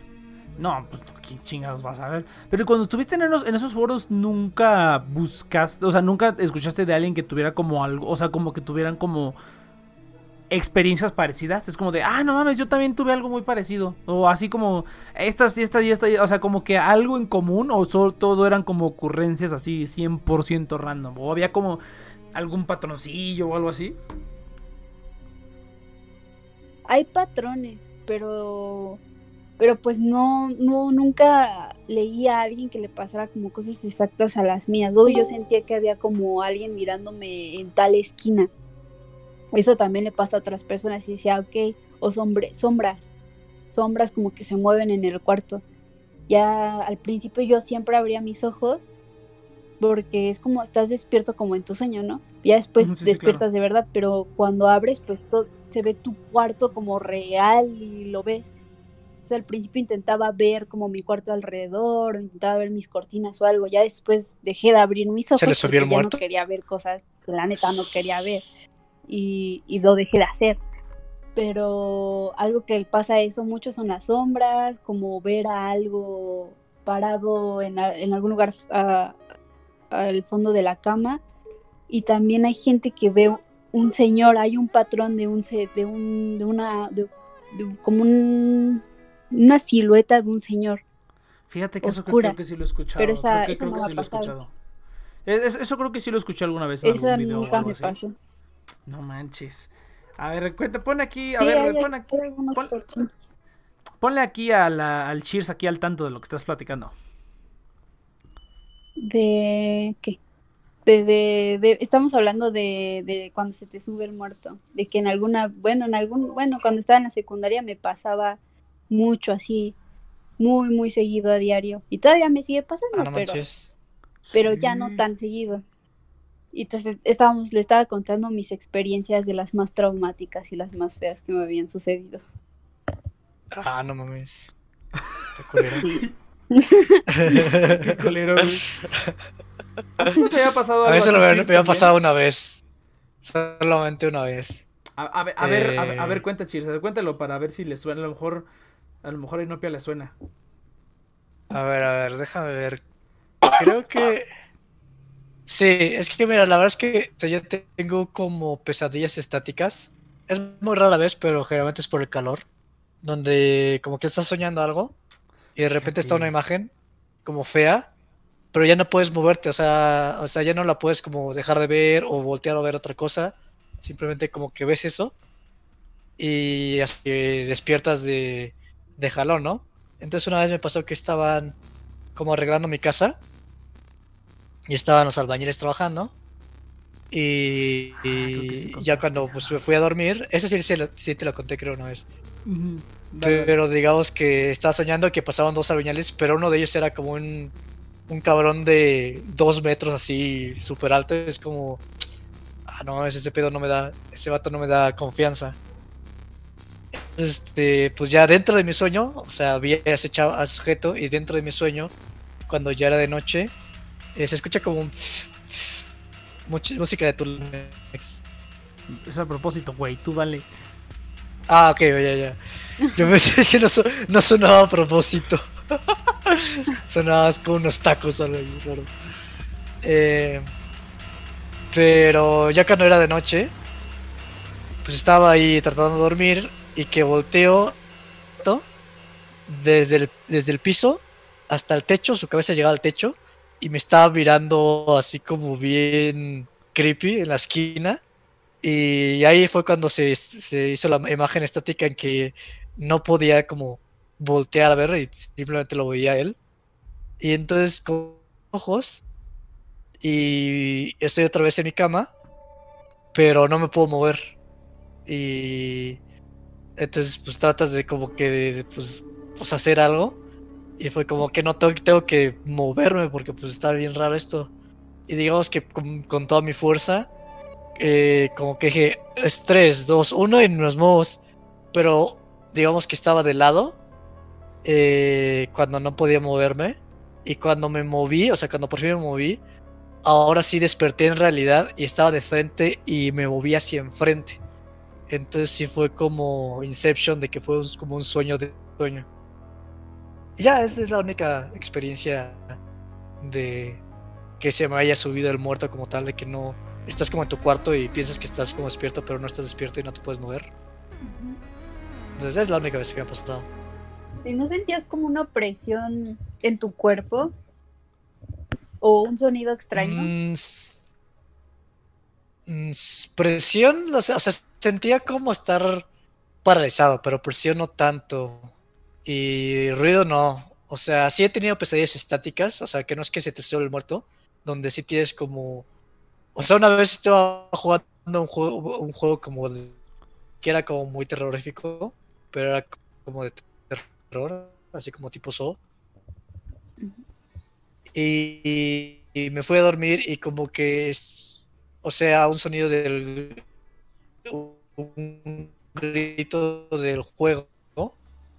No, pues qué chingados vas a ver. Pero cuando estuviste en esos, en esos foros, nunca buscaste, o sea, nunca escuchaste de alguien que tuviera como algo, o sea, como que tuvieran como experiencias parecidas. Es como de, ah, no mames, yo también tuve algo muy parecido. O así como, estas y esta y esta, y- o sea, como que algo en común, o solo todo eran como ocurrencias así 100% random. O había como algún patroncillo o algo así. Hay patrones, pero pero pues no no nunca leí a alguien que le pasara como cosas exactas a las mías. Luego yo sentía que había como alguien mirándome en tal esquina. Eso también le pasa a otras personas y decía, ok, o sombre, sombras, sombras como que se mueven en el cuarto. Ya al principio yo siempre abría mis ojos porque es como estás despierto como en tu sueño, ¿no? Ya después sí, sí, despiertas de verdad, pero cuando abres pues to- se ve tu cuarto como real y lo ves. O sea, al principio intentaba ver como mi cuarto alrededor, o intentaba ver mis cortinas o algo. Ya después dejé de abrir mis ojos ¿Se le subió el porque ya muerto? no quería ver cosas que la neta no quería ver. Y, y lo dejé de hacer. Pero algo que pasa eso mucho son las sombras, como ver a algo parado en, a- en algún lugar ah, al fondo de la cama. Y también hay gente que ve un señor, hay un patrón de un de un de una de- de como un- una silueta de un señor. Fíjate que eso creo, que sí lo he escuchado. Pero esa- creo que, esa creo no que sí lo he escuchado. Es- es- eso creo que sí lo escuché alguna vez en Esa algún video o algo me así. pasó. No manches. A ver, cuenta, pon aquí, a Sí, ver, hay- pon aquí, pon- ponle aquí a la- al Cheers aquí al tanto de lo que estás platicando. ¿De qué? De, de, de- estamos hablando de, de cuando se te sube el muerto. De que en alguna, bueno, en algún, bueno, cuando estaba en la secundaria me pasaba mucho así, muy, muy seguido a diario. Y todavía me sigue pasando, Ah, pero, pero ya no tan seguido. Y entonces estábamos, le estaba contando mis experiencias de las más traumáticas y las más feas que me habían sucedido. Ah, no mames. Qué culero. [LAUGHS] [LAUGHS] Qué culero, güey. ¿A ti te había pasado A algo mí solo así, me, había pasado una vez. Solamente una vez. A, a ver, a ver, a ver, a Eh. ver, cuenta, Cheers, cuéntalo para ver si le suena. A lo mejor, a lo mejor a Inopia le suena. A ver, a ver, déjame ver. Creo que. Sí, es que mira, la verdad es que o sea, yo tengo como pesadillas estáticas. Es muy rara vez, pero generalmente es por el calor. Donde como que estás soñando algo y de repente está una imagen como fea, pero ya no puedes moverte, o sea, o sea, ya no la puedes como dejar de ver o voltear a ver otra cosa. Simplemente como que ves eso y así despiertas de, de jalón, ¿no? Entonces una vez me pasó que estaban como arreglando mi casa y estaban los albañiles trabajando y, Ah, sí ya cuando pues, me fui a dormir, eso sí, sí, te lo conté creo una vez, pero digamos que estaba soñando que pasaban dos albañiles, pero uno de ellos era como un, un cabrón de dos metros así súper alto, es como, ah no, ese, ese pedo no me da, ese vato no me da confianza. Este, pues ya dentro de mi sueño, o sea, vi a ese, chavo, a sujeto y dentro de mi sueño, cuando ya era de noche, eh, se escucha como un... mucha música de Turlex. Es a propósito, güey, tú dale. Ah, ok, ya, ya. Yo pensé que no, no sonaba a propósito. [LAUGHS] sonaba con unos tacos o algo ahí raro. Eh, pero ya cuando era de noche, pues estaba ahí tratando de dormir y que volteo to- desde el, desde el piso hasta el techo, su cabeza llegaba al techo y me estaba mirando así como bien creepy en la esquina. Y ahí fue cuando se, se hizo la imagen estática en que no podía como voltear a ver y simplemente lo veía él. Y entonces con ojos y estoy otra vez en mi cama, pero no me puedo mover. Y entonces pues tratas de como que pues, pues hacer algo. Y fue como que no tengo, tengo que moverme porque pues está bien raro esto. Y digamos que con, con toda mi fuerza eh, como que dije, es 3, 2, 1 y nos movemos. Pero digamos que estaba de lado eh, cuando no podía moverme. Y cuando me moví, o sea, cuando por fin me moví, ahora sí desperté en realidad y estaba de frente y me moví hacia enfrente. Entonces sí fue como Inception de que fue un- como un sueño de sueño. Y ya, esa es la única experiencia de que se me haya subido el muerto como tal, de que no, estás como en tu cuarto y piensas que estás como despierto, pero no estás despierto y no te puedes mover. Entonces es la única vez que me ha pasado. ¿Y no sentías como una opresión en tu cuerpo? ¿O un sonido extraño? Mm, mm, presión, o sea, sentía como estar paralizado, pero presión no tanto. Y ruido no. O sea, sí he tenido pesadillas estáticas, o sea, que no es que se te sube el muerto, donde sí tienes como... O sea, una vez estaba jugando un juego, un juego como de- que era como muy terrorífico, pero era como de terror, así como tipo Saw. Y, me fui a dormir y como que, o sea, un sonido del... Un grito del juego,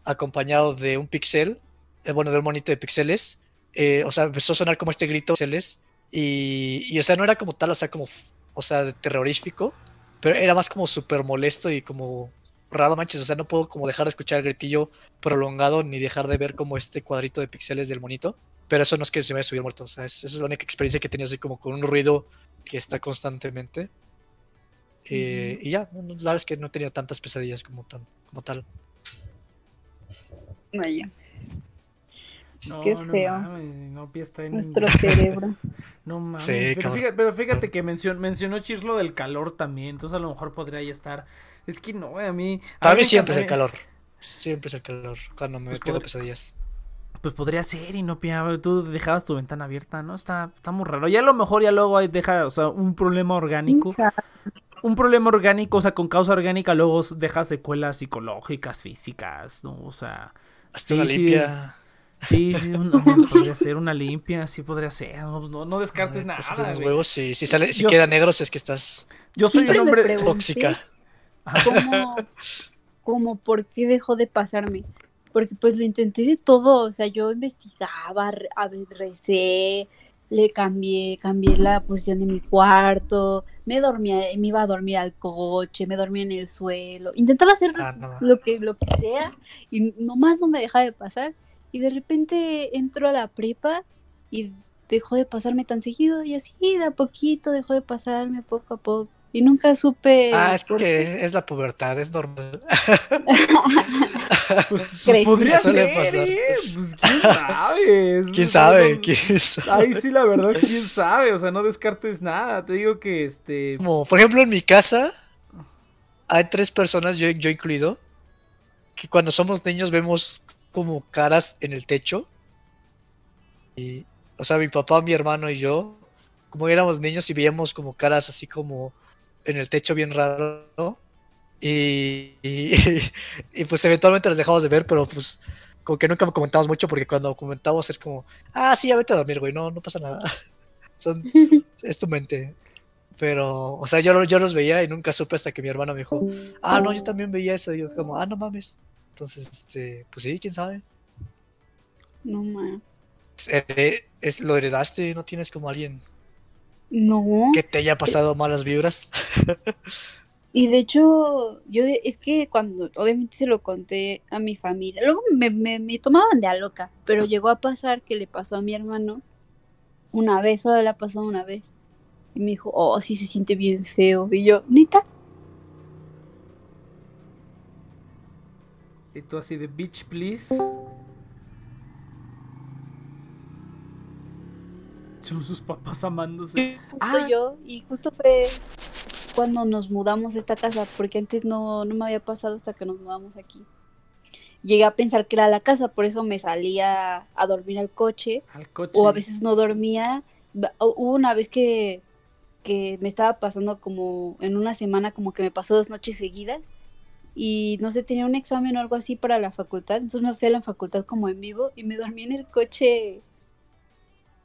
acompañado de un pixel, eh, bueno, de un monito de píxeles. eh, o sea, empezó a sonar como este grito de píxeles. Y, y, o sea, no era como tal, o sea, como, o sea, terrorífico, pero era más como súper molesto y como raro, manches. O sea, no puedo como dejar de escuchar el gritillo prolongado ni dejar de ver como este cuadrito de píxeles del monito. Pero eso no es que se me haya subido muerto. O sea, es- esa es la única experiencia que he tenido así como con un ruido que está constantemente. eh, y ya, la verdad es que no he tenido tantas pesadillas como, tan, como tal. Vaya, No, Qué no feo. mames, no, está en... nuestro [LAUGHS] cerebro. No mames. Sí, pero, fíjate, pero fíjate que mencionó, mencionó lo del calor también. Entonces a lo mejor podría ya estar. Es que no, a mí. a Para mí mí siempre es el calor. Siempre es el calor cuando me Pues quedo pesadillas. Pues podría ser y no, a Tú dejabas tu ventana abierta, ¿no? Está, está muy raro. Ya a lo mejor ya luego ahí deja, o sea, un problema orgánico. Un problema orgánico, o sea, con causa orgánica, luego deja secuelas psicológicas, físicas, ¿no? O sea. Hasta Sí, una sí, limpia. es- Sí, sí, una- [LAUGHS] podría ser una limpia, sí podría ser. No, pues no, no descartes eh, nada. güey. huevos, si, si, sale, si Yo- queda negro, si es que estás Yo soy un hombre. tóxica. ¿Cómo, cómo, por qué dejó de pasarme? Porque pues lo intenté de todo, o sea, yo investigaba, re- a ver, recé, le cambié, cambié la posición de mi cuarto, me dormía, me iba a dormir al coche, me dormía en el suelo, intentaba hacer Ah, no. lo que, lo que sea y nomás no me dejaba de pasar y de repente entro a la prepa y dejó de pasarme tan seguido y así de a poquito dejó de pasarme poco a poco y nunca supe Ah, es que es la pubertad, es normal. [LAUGHS] Pues, pues podría ser, pasar. ¿eh? Pues quién sabe. [LAUGHS] ¿Quién sabe? no- ¿Quién sabe? Ahí sí, la verdad, quién sabe. O sea, no descartes nada. Te digo que este. Como, por ejemplo, en mi casa hay tres personas, yo, yo incluido, que cuando somos niños vemos como caras en el techo. Y, o sea, mi papá, mi hermano y yo, como éramos niños y veíamos como caras así como en el techo bien raro, ¿no? Y, y, [LAUGHS] y, pues eventualmente las dejamos de ver, pero pues como que nunca comentamos mucho porque cuando comentamos es como, ah, sí, ya vete a dormir, güey, no, no pasa nada. [LAUGHS] Son, [LAUGHS] es tu mente. Pero, o sea, yo, yo los veía y nunca supe hasta que mi hermano me dijo, ah, no, yo también veía eso. Y yo como, ah, no mames. Entonces, este, pues sí, quién sabe. No, ma. Heré- es, lo heredaste, no tienes como alguien No. que te haya pasado malas vibras. [LAUGHS] Y de hecho, yo es que cuando obviamente se lo conté a mi familia, luego me, me, me tomaban de a loca, pero llegó a pasar que le pasó a mi hermano una vez, solo le ha pasado una vez. Y me dijo, oh, sí se siente bien feo. Y yo, neta, Y tú así de bitch, please. Son sus papás amándose. justo Ah. yo, y justo fue cuando nos mudamos a esta casa, porque antes no, no me había pasado hasta que nos mudamos aquí. Llegué a pensar que era la casa, por eso me salía a dormir al coche Al coche. o a veces no dormía. Hubo una vez que, que me estaba pasando como en una semana, como que me pasó dos noches seguidas y no sé, tenía un examen o algo así para la facultad, entonces me fui a la facultad como en vivo y me dormí en el coche,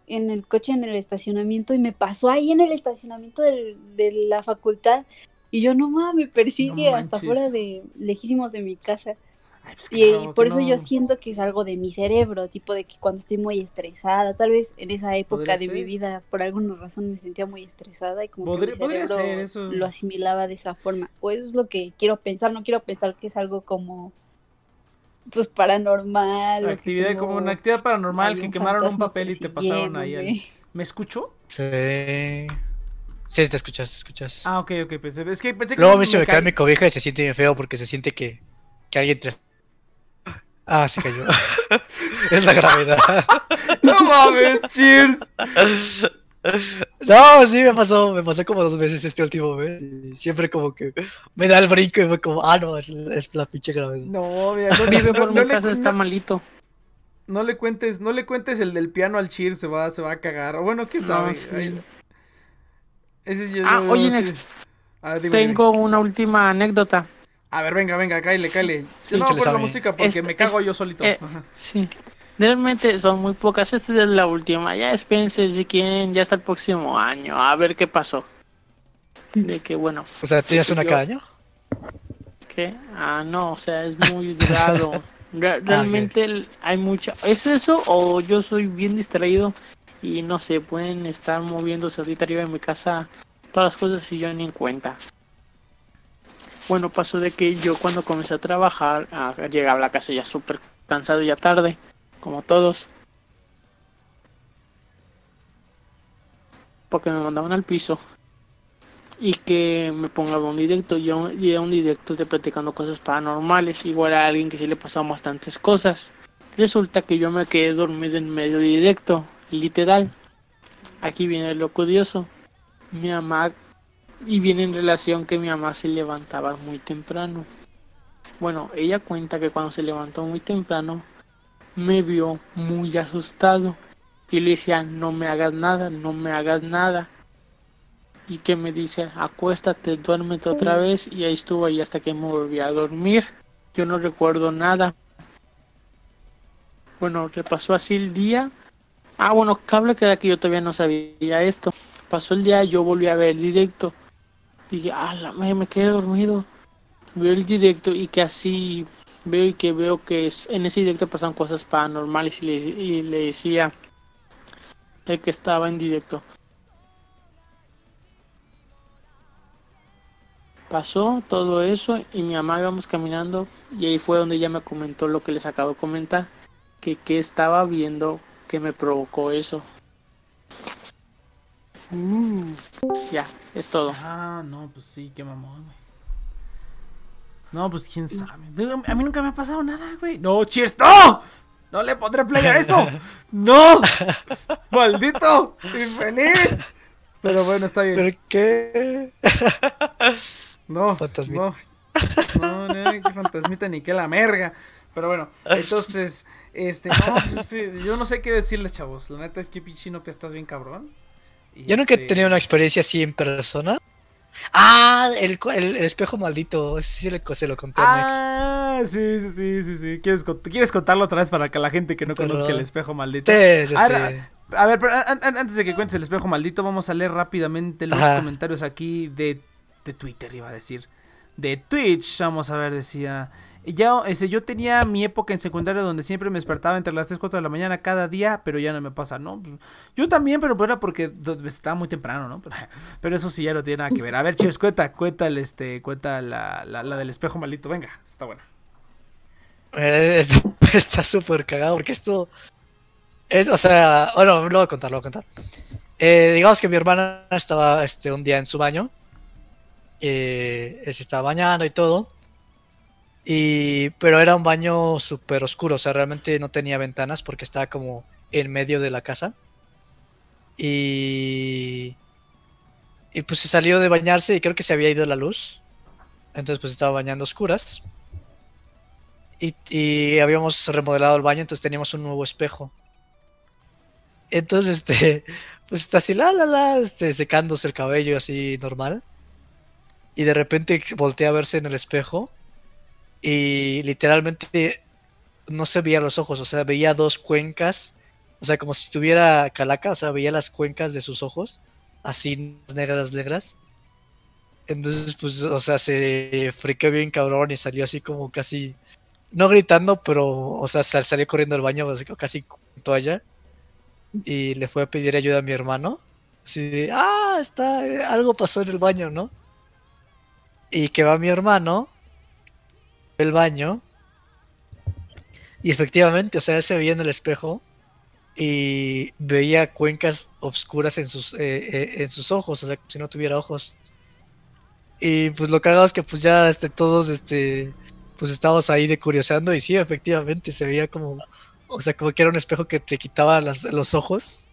en el coche en el estacionamiento y me pasó ahí en el estacionamiento del- de la facultad y yo no mames, me persigue No hasta fuera de lejísimos de mi casa. Ay, pues Y, claro, y por eso no. yo siento que es algo de mi cerebro, tipo de que cuando estoy muy estresada, tal vez en esa época de mi vida por alguna razón me sentía muy estresada y como Podría- que mi podría cerebro ser eso. lo asimilaba de esa forma. O eso es lo que quiero pensar, no quiero pensar que es algo como pues paranormal. Actividad tengo como una actividad paranormal que quemaron un papel y te pasaron ahí. al-. ¿Me escuchó? Sí. Sí, te escuchas, te escuchas. Ah, ok, ok. Pensé, es que pensé que Luego me cae cae- mi cobija y se siente bien feo porque se siente que, que alguien te... Ah, se cayó. es la gravedad. [LAUGHS] No mames, cheers. No, sí, me pasó, me pasó como dos veces este último mes. Y siempre como que me da el brinco y fue como, ah, no, es, es la pinche gravedad. No, mira, no, Vive por no mi le casa, está no- malito. No le cuentes, no le cuentes el del piano al cheers, se va, se va a cagar. O bueno, quién No, sabe. sí. Ese es yo. Ah, yo- oye, sí. Next, A ver, dime, tengo una última anécdota. A ver, venga, venga, cáele, cáele. Sí, no, por la música porque Este- me cago es- yo solito. eh. Sí. Realmente son muy pocas. Esta es la última. Ya espérense si quieren, ya hasta el próximo año. A ver qué pasó. De que bueno, O sea, ¿tienes una yo- cada año? que ah no, o sea, es muy durado. [LAUGHS] Re- Realmente hay mucha. ¿Es eso o yo soy bien distraído y no sé, pueden estar moviéndose ahorita arriba de mi casa todas las cosas y yo ni en cuenta? Bueno, pasó de que yo cuando comencé a trabajar, llegaba a la casa ya súper cansado ya tarde, como todos. Porque me mandaban al piso. y que me ponga un directo. Y un, y era un directo de platicando cosas paranormales. Igual a alguien que sí le pasaban bastantes cosas. Resulta que yo me quedé dormido en medio directo, literal. Aquí viene lo curioso. Mi mamá, y viene en relación que mi mamá se levantaba muy temprano. Bueno, ella cuenta que cuando se levantó muy temprano, me vio muy asustado. Y le decía, no me hagas nada, no me hagas nada. Y que me dice, acuéstate, duérmete otra vez. Y ahí estuvo ahí hasta que me volví a dormir. Yo no recuerdo nada. Bueno, repasó así el día. Ah, bueno, cable que era que yo todavía no sabía esto. Pasó el día, yo volví a ver el directo. Dije, ah, la madre, me quedé dormido. Veo el directo y que así veo y que veo que en ese directo pasan cosas paranormales y le, y le decía el que estaba en directo. Pasó todo eso y mi mamá íbamos caminando y ahí fue donde ella me comentó lo que les acabo de comentar, que, que estaba viendo que me provocó eso. Mm, ya, es todo. Ah, no, pues sí, qué mamón, güey. No, pues quién sabe. A mí nunca me ha pasado nada, güey. No, cheers, no. No le pondré play a eso. [LAUGHS] No. Maldito. Infeliz. Pero bueno, está bien. ¿Por qué? No, Fantasmita. no. No, no, qué fantasmita ni qué la merga. Pero bueno, entonces, este, no, pues, este, yo no sé qué decirles, chavos. La neta es que Pichino que estás bien cabrón. Y, Yo nunca he este, tenido una experiencia así en persona. Ah, el, el- el espejo maldito. Ese sí le- se lo conté a Next. Ah, sí, sí, sí, sí, sí. ¿Quieres, ¿Quieres contarlo otra vez para que la gente que no Perdón. conozca el espejo maldito? Sí, sí, A sí. ver, a ver, pero an- an- antes de que cuentes el espejo maldito, vamos a leer rápidamente los Ajá. comentarios aquí de, de Twitter, iba a decir. De Twitch, vamos a ver, decía. Ya, ese, yo tenía mi época en secundaria donde siempre me despertaba entre las 3 4 de la mañana cada día, pero ya no me pasa, ¿no? Pues, yo también, pero era porque estaba muy temprano, ¿no? [LAUGHS] Pero, eso sí ya no tiene nada que ver. A ver, Cheers, cuenta, cuenta, este, cuenta la, la, del espejo maldito. Venga, está buena. Eh, es- [LAUGHS] Está súper cagado porque esto es, o sea, bueno, lo voy a contar, lo voy a contar. Eh, digamos que mi hermana estaba este, un día en su baño, eh, se estaba bañando y todo, y, pero era un baño súper oscuro, o sea, realmente no tenía ventanas porque estaba como en medio de la casa. Y, y pues se salió de bañarse y creo que se había ido la luz, entonces pues estaba bañando oscuras. Y, y habíamos remodelado el baño, entonces teníamos un nuevo espejo. Entonces, [LAUGHS] este, pues está así, la, la, la, este, secándose el cabello así normal. Y de repente voltea a verse en el espejo y literalmente no se veía los ojos, o sea, veía dos cuencas, o sea, como si estuviera calaca, o sea, veía las cuencas de sus ojos, así negras, negras. Entonces, pues, o sea, se friqueó bien cabrón y salió así como casi no gritando, pero, o sea, sal- salió corriendo al baño casi con toalla y le fue a pedir ayuda a mi hermano. Así de, ah, está, algo pasó en el baño, ¿no? Y que va mi hermano, el baño, y efectivamente, o sea, él se veía en el espejo y veía cuencas obscuras en sus, eh, eh, en sus ojos, o sea, si no tuviera ojos. Y pues lo cagado es que pues ya este, todos, este, pues estábamos ahí de curioseando y sí, efectivamente se veía como, o sea, como que era un espejo que te quitaba las- los ojos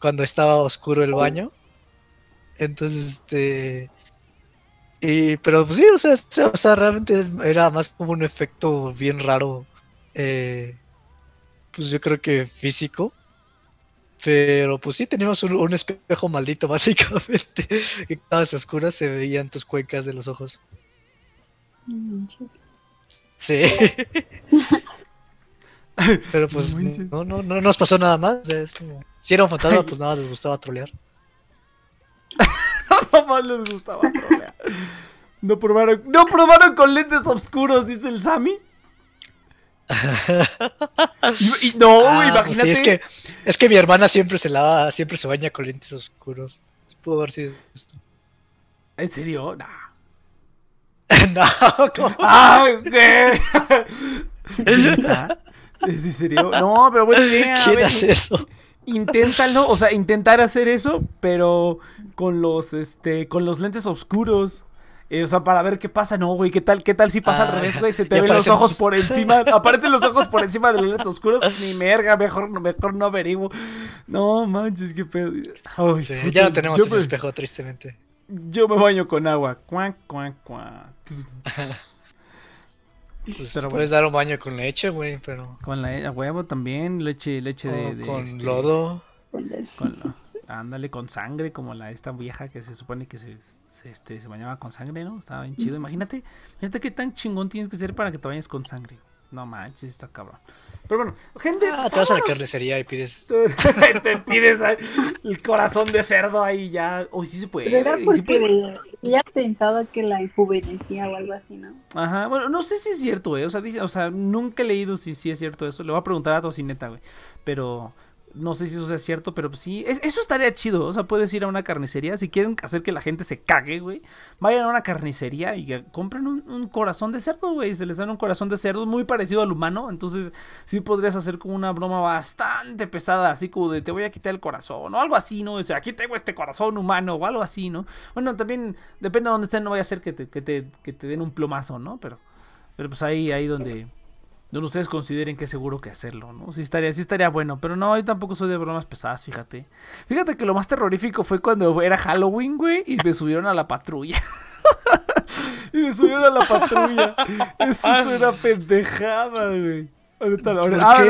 cuando estaba oscuro el baño. Entonces, este, y, pero pues sí, o sea, se- o sea, realmente era más como un efecto bien raro, eh, pues yo creo que físico. Pero pues sí, teníamos un, un espejo maldito, [LAUGHS] básicamente. Y cada vez oscuras se veían tus cuencas de los ojos. Sí. [LAUGHS] Pero pues No no, no, no nos pasó nada más. o sea, es como- Si era un fantasma, pues nada, les gustaba trolear. [LAUGHS] [LAUGHS] No más les gustaba trolear. No probaron, no probaron con lentes oscuros, dice el Sammy. [LAUGHS] Y, y- no, Ah, pues imagínate. sí, es que, es que mi hermana siempre se lava, siempre se baña con lentes oscuros. Pudo haber sido esto. ¿En serio? Nah. [LAUGHS] no, ¿cómo? ¡Ah, qué! ¿Es en serio? No, pero buena idea. ¿Quién hace eso? Inténtalo, o sea, intentar hacer eso, pero con los, este, con los lentes oscuros. Eh, o sea, para ver qué pasa, no, güey, qué tal, qué tal si pasa al Ah, revés, güey, se [LAUGHS] te ven los ojos por encima, [LAUGHS] aparecen los ojos por encima de los lentes oscuros, ni merga, mejor, mejor no averiguo. No manches, qué pedo. Ay, Sí, ya no tenemos ese me- espejo, tristemente. Yo me baño con agua. Cuac, cuac, cuac. [LAUGHS] Pues Pero puedes dar un baño con leche, güey, pero. Con la a huevo también, leche, leche de, con este, lodo. con la- ándale con sangre, como la esta vieja que se supone que se, se, este, se bañaba con sangre, ¿no? Estaba bien chido. Imagínate, imagínate qué tan chingón tienes que ser para que te bañes con sangre. No manches, está cabrón. Pero bueno, gente. Ah, te vas a la carnicería y pides. [LAUGHS] te pides el corazón de cerdo ahí ya. Uy, sí se puede. Sí ella pensaba que la enjuvenecía o algo así, ¿no? Ajá, bueno, no sé si es cierto, eh. O sea, dice, o sea, nunca he leído si, si es cierto eso. Le voy a preguntar a Tocineta, güey. Pero no sé si eso sea cierto, pero pues sí. es- eso estaría chido. O sea, puedes ir a una carnicería. Si quieren hacer que la gente se cague, güey. Vayan a una carnicería y compren un, un corazón de cerdo, güey. Se les dan un corazón de cerdo muy parecido al humano. Entonces, sí podrías hacer como una broma bastante pesada, así como de te voy a quitar el corazón o algo así, ¿no? O sea, aquí tengo este corazón humano o algo así, ¿no? Bueno, también depende de dónde estén, no vaya a ser que te, que te, que te den un plomazo, ¿no? Pero, pero pues ahí, ahí donde, donde ustedes consideren que es seguro que hacerlo, ¿no? Sí estaría, sí estaría bueno, pero no, yo tampoco soy de bromas pesadas, fíjate. Fíjate que lo más terrorífico fue cuando era Halloween, güey, y me subieron a la patrulla. [LAUGHS] y me subieron a la patrulla. Eso es una pendejada, güey. Ahorita, ¿Por ahorita- ah,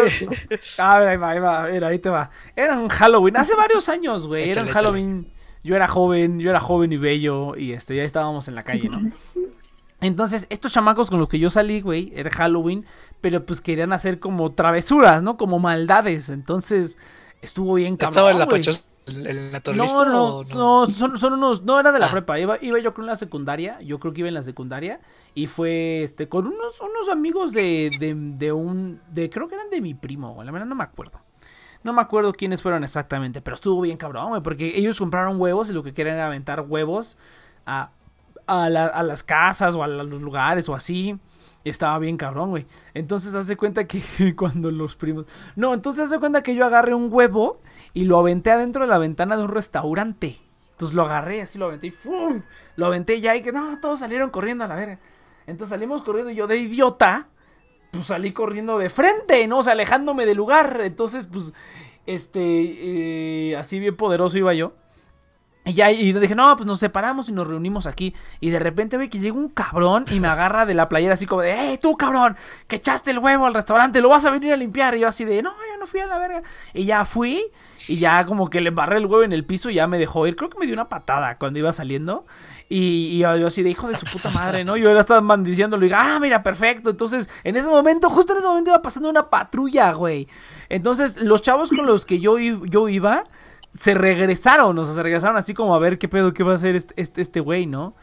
qué? a ver, ahí va, ahí va, mira, ahí te va. Era un Halloween, hace varios años, güey. Era un échale. Halloween. Yo era joven, yo era joven y bello. Y este, ya estábamos en la calle, ¿no? [LAUGHS] Entonces, estos chamacos con los que yo salí, güey, era Halloween, pero pues querían hacer como travesuras, ¿no? Como maldades. Entonces, estuvo bien cabrón. ¿Estaba en la pachosa? ¿El, el naturalista? No, no, o no, son, son unos, no era de la Ah. prepa, iba, iba yo con la secundaria, yo creo que iba en la secundaria, y fue este con unos, unos amigos de, de, de un, de, creo que eran de mi primo, la verdad no me acuerdo. No me acuerdo quiénes fueron exactamente, pero estuvo bien cabrón, güey, porque ellos compraron huevos y lo que querían era aventar huevos a, a, la- a las casas o a la- los lugares o así. Estaba bien cabrón, güey. Entonces hace cuenta que [LAUGHS] cuando los primos... No, entonces hace cuenta que yo agarré un huevo y lo aventé adentro de la ventana de un restaurante. Entonces lo agarré, así lo aventé y ¡fum! Lo aventé ya y que no, todos salieron corriendo a la verga. Entonces salimos corriendo y yo de idiota, pues salí corriendo de frente, ¿no? O sea, alejándome del lugar. Entonces, pues, este, eh, así bien poderoso iba yo. Y ya, y dije, no, pues nos separamos y nos reunimos aquí. Y de repente ve que llega un cabrón y me agarra de la playera así como de, ¡hey, tú cabrón! Que echaste el huevo al restaurante, lo vas a venir a limpiar. Y yo así de, no, yo no fui a la verga. Y ya fui y ya como que le embarré el huevo en el piso y ya me dejó ir. Creo que me dio una patada cuando iba saliendo. Y, yo, así de, hijo de su puta madre, ¿no? Yo era estaba maldiciéndolo y ah, mira, perfecto. Entonces, en ese momento, justo en ese momento iba pasando una patrulla, güey. Entonces, los chavos con los que yo, yo iba se regresaron, o sea, se regresaron así como a ver qué pedo, qué va a hacer este este este güey, ¿no?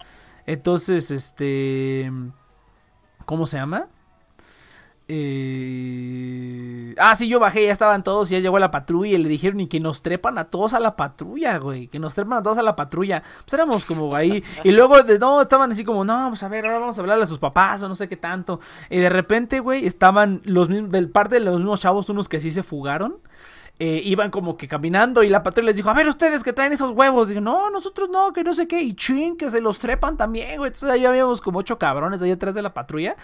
Entonces, este... ¿Cómo se llama? Eh... Ah, sí, yo bajé, ya estaban todos, ya llegó la patrulla y le dijeron y que nos trepan a todos a la patrulla, güey, que nos trepan a todos a la patrulla. Pues éramos como ahí, y luego de no, estaban así como, no, pues a ver, ahora vamos a hablarle a sus papás o no sé qué tanto. Y de repente, güey, estaban los mismos, del parte de los mismos chavos, unos que sí se fugaron eh, iban como que caminando y la patrulla les dijo, a ver ustedes que traen esos huevos. Digo, no, nosotros no, que no sé qué. Y chin, que se los trepan también, güey. Entonces ahí habíamos como ocho cabrones ahí atrás de la patrulla.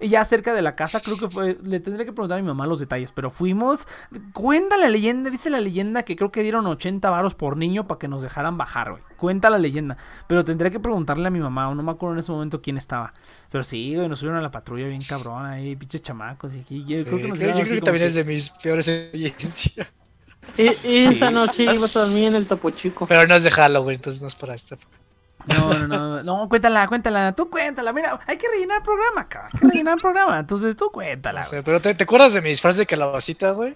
Y ya cerca de la casa, creo que fue, le tendré que preguntar a mi mamá los detalles, pero fuimos. Cuenta la leyenda, dice la leyenda que creo que dieron 80 varos por niño para que nos dejaran bajar, güey. Cuenta la leyenda. Pero tendré que preguntarle a mi mamá, no me acuerdo en ese momento quién estaba. Pero sí, güey, nos subieron a la patrulla bien cabrón ahí, pinches chamacos. Y aquí, yo Sí, creo que, creo, yo creo también que- es de mis peores [LAUGHS] experiencias. E- esa noche [LAUGHS] ibas a dormir en el Topo Chico. Pero no es de Halloween, entonces no es para esta época. No, no, no, no, cuéntala, cuéntala, tú cuéntala, mira, hay que rellenar programa, cabrón, hay que rellenar programa, entonces tú cuéntala, No sé, pero ¿te, te acuerdas de mi disfraz de calabacita, güey?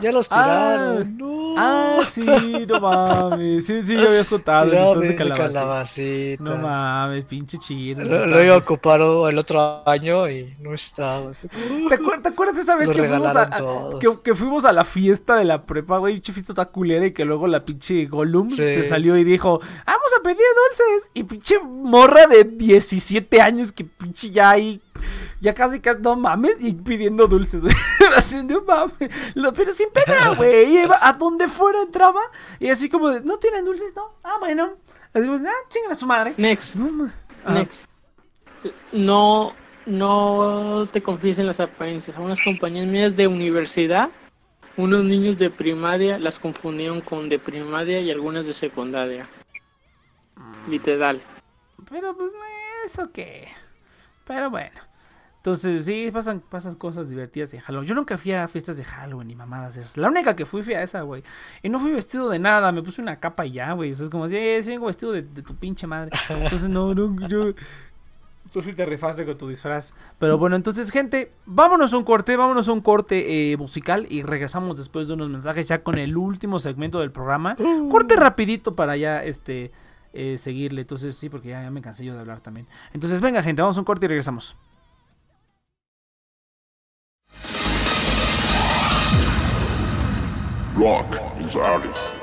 Ya los tiraron. no. Ah, sí, no mames, sí, sí, ya habías contado, Tiraron de ese calabacín. calabacita. No mames, pinche chido. Lo, lo iba a ocupar el otro año y no estaba. ¿Te, acuer- te acuerdas esa vez que fuimos, a, a- que, que fuimos a la fiesta de la prepa, güey? Pinche fiesta tan culera y que luego la pinche Gollum Sí. se salió y dijo, vamos a pedir dulces. Y pinche morra de 17 años que pinche ya ahí ya casi casi no mames y pidiendo dulces, güey. [LAUGHS] Así, no mames. Lo- pero sin pena, güey. A donde fuera entraba y así como de, ¿no tienen dulces? No. Ah, bueno. Así pues, ah, chingan a su madre. Next, No, Ah, next. No, no te confíes en las apariencias. A unas compañías mías de universidad, unos niños de primaria las confundieron con de primaria y algunas de secundaria. Literal. Pero pues, eso qué. Pero bueno. Entonces, sí, pasan, pasan cosas divertidas de Halloween. Yo nunca fui a fiestas de Halloween ni mamadas esas. La única que fui fui a esa, güey. Y no fui vestido de nada, me puse una capa y ya, güey. Eso es como, sí, sí, vengo vestido de, de tu pinche madre. Entonces, no, no, yo. [LAUGHS] Tú sí te rifaste con tu disfraz. Pero bueno, entonces, gente, vámonos a un corte, vámonos a un corte eh, musical y regresamos después de unos mensajes ya con el último segmento del programa. Corte rapidito para ya, este, eh, seguirle. Entonces, sí, porque ya, ya me cansé yo de hablar también. Entonces, venga, gente, vamos a un corte y regresamos. Rock is artist.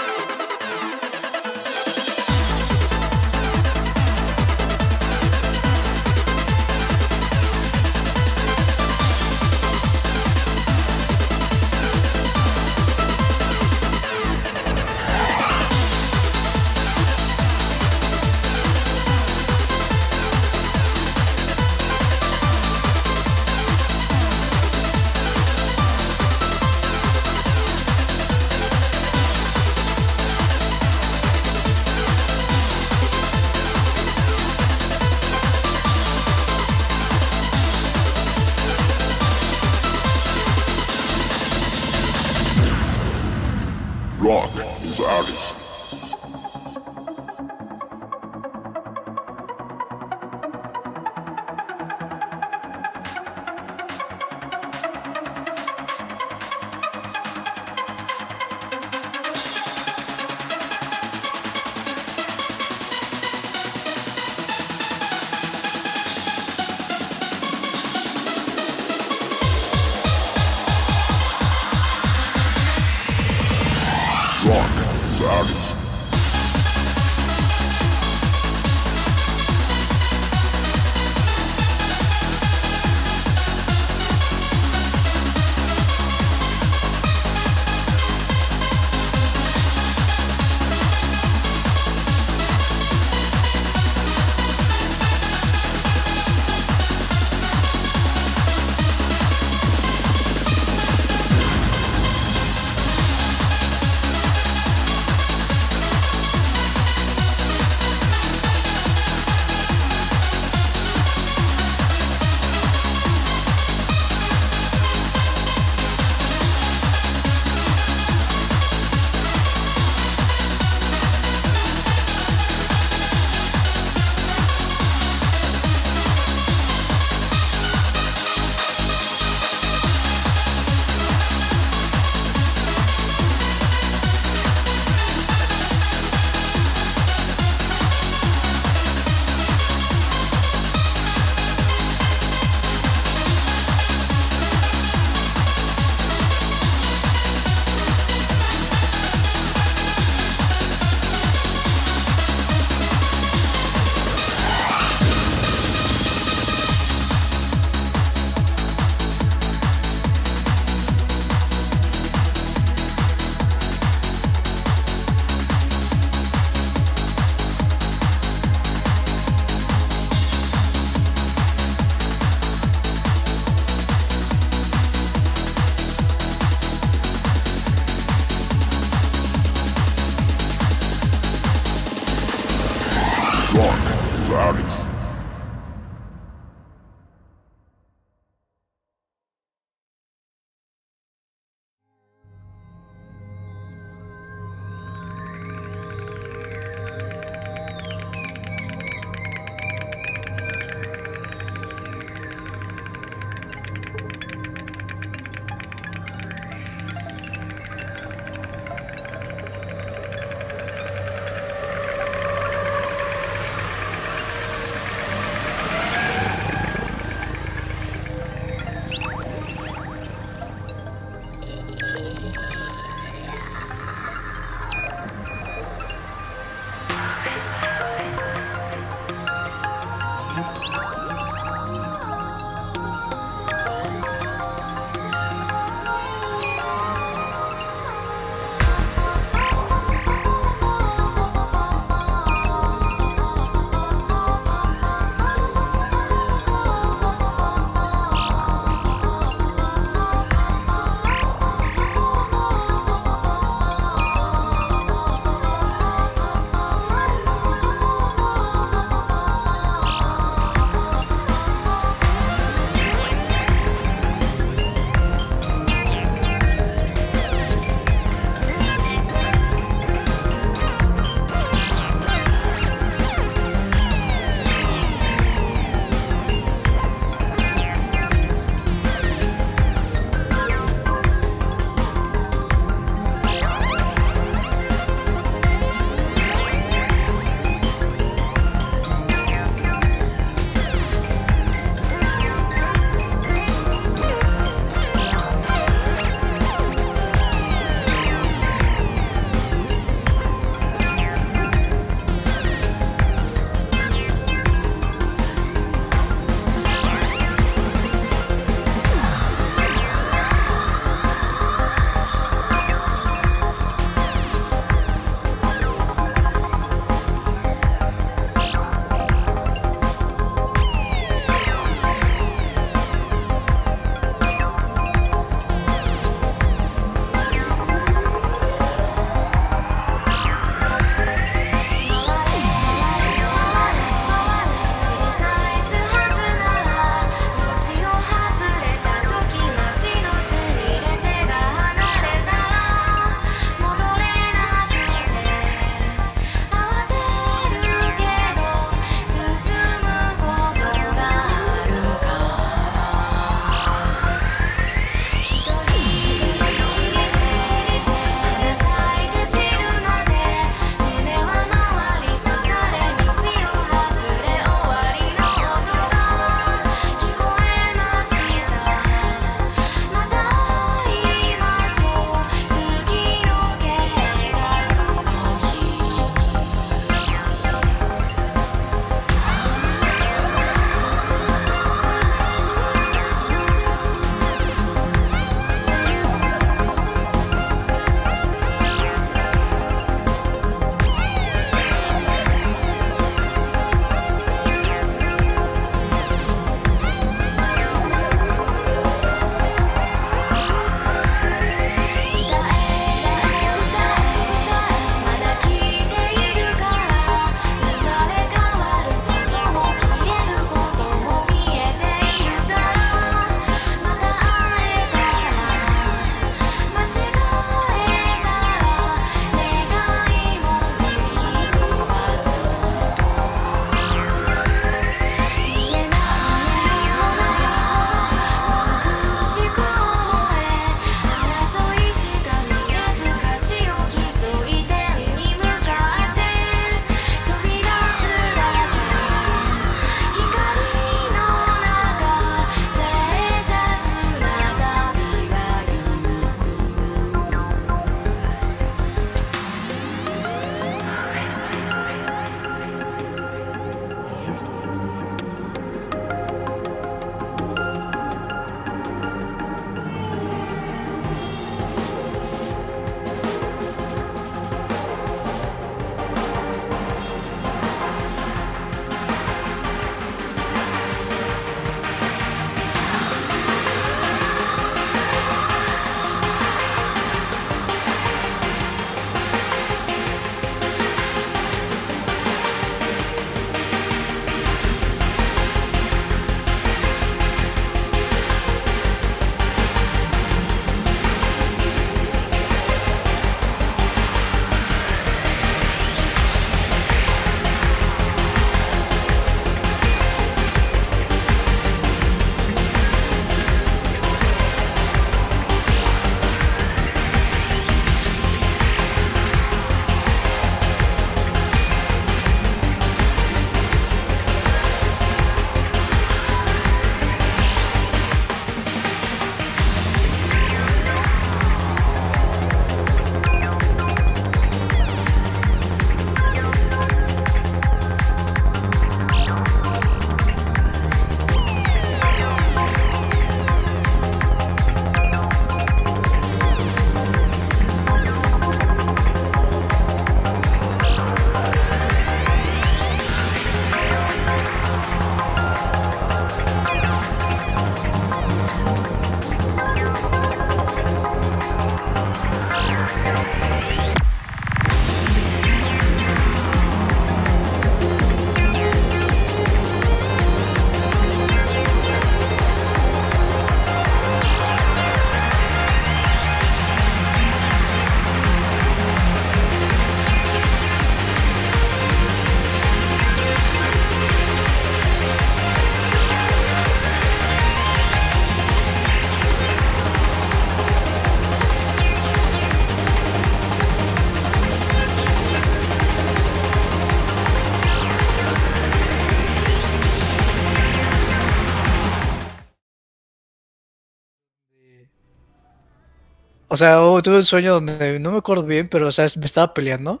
O sea, tuve un sueño donde no me acuerdo bien, pero o sea, me estaba peleando.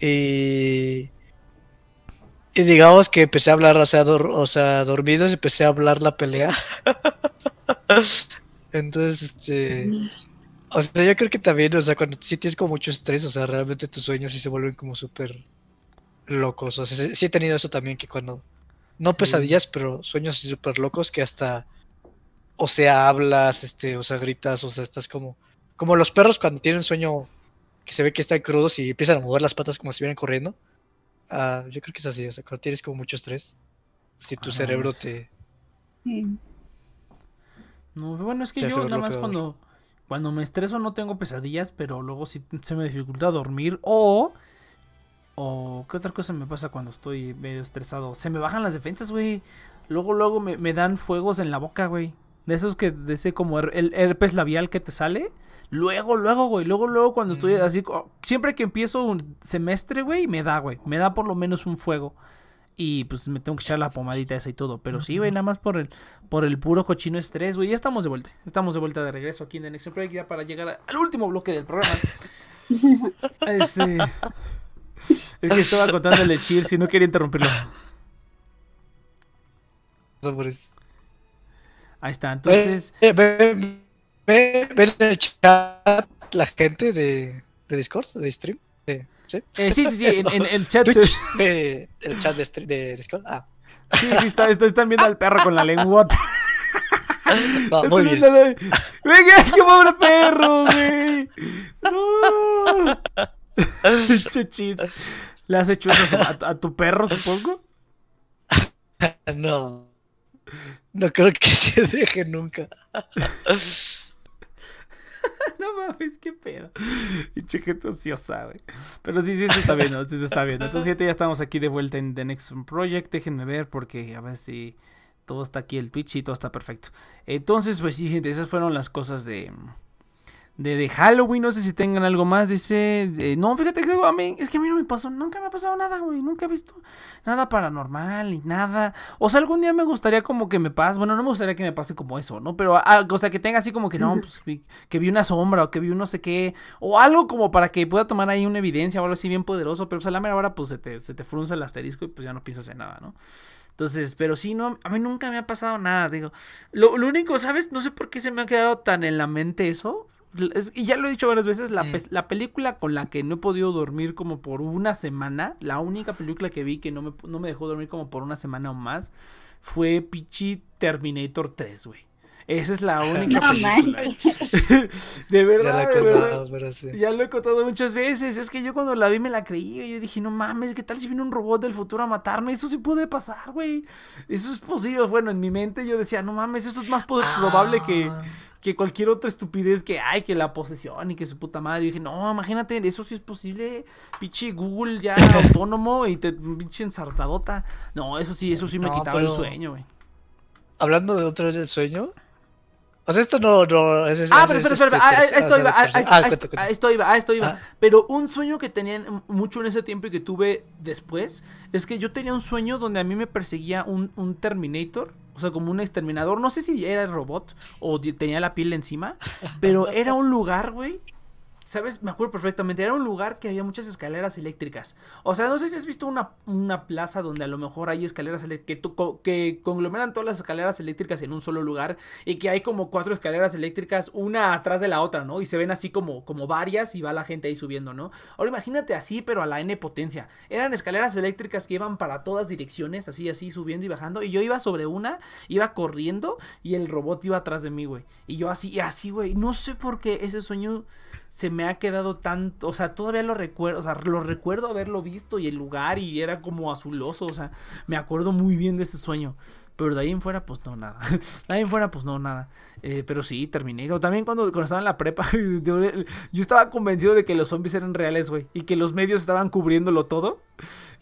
Y. Y digamos que empecé a hablar, o sea, dor- o sea, dormidos, empecé a hablar la pelea. [LAUGHS] Entonces, este. O sea, yo creo que también, o sea, cuando sí tienes como mucho estrés, o sea, realmente tus sueños sí se vuelven como súper locos. O sea, sí, he tenido eso también que cuando. No Sí. pesadillas, pero sueños así súper locos que hasta. O sea, hablas, este, o sea, gritas, o sea, estás como. Como los perros cuando tienen sueño que se ve que están crudos y empiezan a mover las patas como si estuvieran corriendo. Ah, yo creo que es así, o sea, cuando tienes como mucho estrés. Si tu Ah, cerebro te. Sí. No, bueno, es que yo nada más cuando, cuando me estreso no tengo pesadillas, pero luego sí se me dificulta dormir o... O, ¿qué otra cosa me pasa cuando estoy medio estresado? Se me bajan las defensas, güey. Luego, luego me, me dan fuegos en la boca, güey. De esos que, de ese como her- el herpes labial que te sale. Luego, luego, güey. Luego, luego cuando estoy Mm. así. co- Siempre que empiezo un semestre, güey, me da, güey. Me da por lo menos un fuego. Y pues me tengo que echar la pomadita esa y todo. Pero sí, güey, nada más por el, por el puro cochino estrés, güey. Ya estamos de vuelta. Estamos de vuelta de regreso aquí en The Next Project ya para llegar a- al último bloque del programa. [LAUGHS] este. Es que estaba contándole Cheers y no quería interrumpirlo. Ahí está. Entonces. Eh, ve, ve- ve en el chat la gente de, de Discord, de stream. de- ¿sí? eh, sí, sí, sí. [LAUGHS] En, en el chat. Twitch, ve [LAUGHS] el chat de, stream- de Discord. Ah, Sí, sí, está, está- están viendo al perro con la lengua. [LAUGHS] no, muy bien. Venga, qué pobre perro, güey. No. ¿Le has hecho eso a, a tu perro, supongo? No. No creo que se deje nunca. [LAUGHS] No mames, qué pedo. Pinche gente ociosa, güey. Pero sí, sí, se está viendo, sí se está viendo. Entonces, gente, ya estamos aquí de vuelta en The Next Project. Déjenme ver porque a ver si todo está aquí el Twitch y todo está perfecto. Entonces, pues sí, gente, esas fueron las cosas de. De, de Halloween, no sé si tengan algo más. Dice, no, fíjate que a mí, es que a mí no me pasó, nunca me ha pasado nada, güey. Nunca he visto nada paranormal ni nada. O sea, algún día me gustaría como que me pase, bueno, no me gustaría que me pase como eso, ¿no? Pero, ah, o sea, que tenga así como que no, pues que vi una sombra o que vi un no sé qué. O algo como para que pueda tomar ahí una evidencia o algo así bien poderoso. Pero pues a la mera hora, pues se te, se te frunza el asterisco y pues ya no piensas en nada, ¿no? Entonces, pero sí, no, a mí nunca me ha pasado nada, digo. Lo, lo único, ¿sabes? No sé por qué se me ha quedado tan en la mente eso. Es- y ya lo he dicho varias veces, la, pe- la película con la que no he podido dormir como por una semana, la única película que vi que no me, no me dejó dormir como por una semana o más, fue Pichi Terminator 3, güey. Esa es la [LAUGHS] única No película. [LAUGHS] de Ya la verdad, he de verdad. contado, pero sí. Ya lo he contado muchas veces. Es que yo cuando la vi me la creí. y Yo dije, no mames, ¿qué tal si viene un robot del futuro a matarme? Eso sí puede pasar, güey. Eso es posible. Bueno, en mi mente yo decía, no mames, eso es más po- probable que, Ah. que cualquier otra estupidez que hay, que la posesión y que su puta madre. Y dije, no, imagínate, eso sí es posible. Pinche Google ya [LAUGHS] autónomo y te pinche ensartadota. No, eso sí, eso sí me No, quitaba el sueño, güey. Hablando de otra vez del sueño. O sea, esto no, no. Es, Ah, pero espera, espera, esto iba, esto iba, ah, esto iba. Pero un sueño que tenían mucho en ese tiempo y que tuve después es que yo tenía un sueño donde a mí me perseguía un, un Terminator, o sea, como un exterminador. No sé si era el robot o tenía la piel encima, pero era un lugar, güey. ¿Sabes? Me acuerdo perfectamente. Era un lugar que había muchas escaleras eléctricas. O sea, no sé si has visto una, una plaza donde a lo mejor hay escaleras que, que conglomeran todas las escaleras eléctricas en un solo lugar y que hay como cuatro escaleras eléctricas una atrás de la otra, ¿no? Y se ven así como, como varias y va la gente ahí subiendo, ¿no? Ahora imagínate así, pero a la N potencia. Eran escaleras eléctricas que iban para todas direcciones, así, así, subiendo y bajando. Y yo iba sobre una, iba corriendo y el robot iba atrás de mí, güey. Y yo así, y así, güey. No sé por qué ese sueño se me ha quedado tanto, o sea, todavía lo recuerdo, o sea, lo recuerdo haberlo visto y el lugar y era como azuloso, o sea, me acuerdo muy bien de ese sueño. Pero de ahí en fuera, pues no, nada. [LAUGHS] De ahí en fuera, pues no, nada. Eh, pero sí, terminé. También cuando, cuando estaba en la prepa, [LAUGHS] yo, yo estaba convencido de que los zombies eran reales, güey. Y que los medios estaban cubriéndolo todo.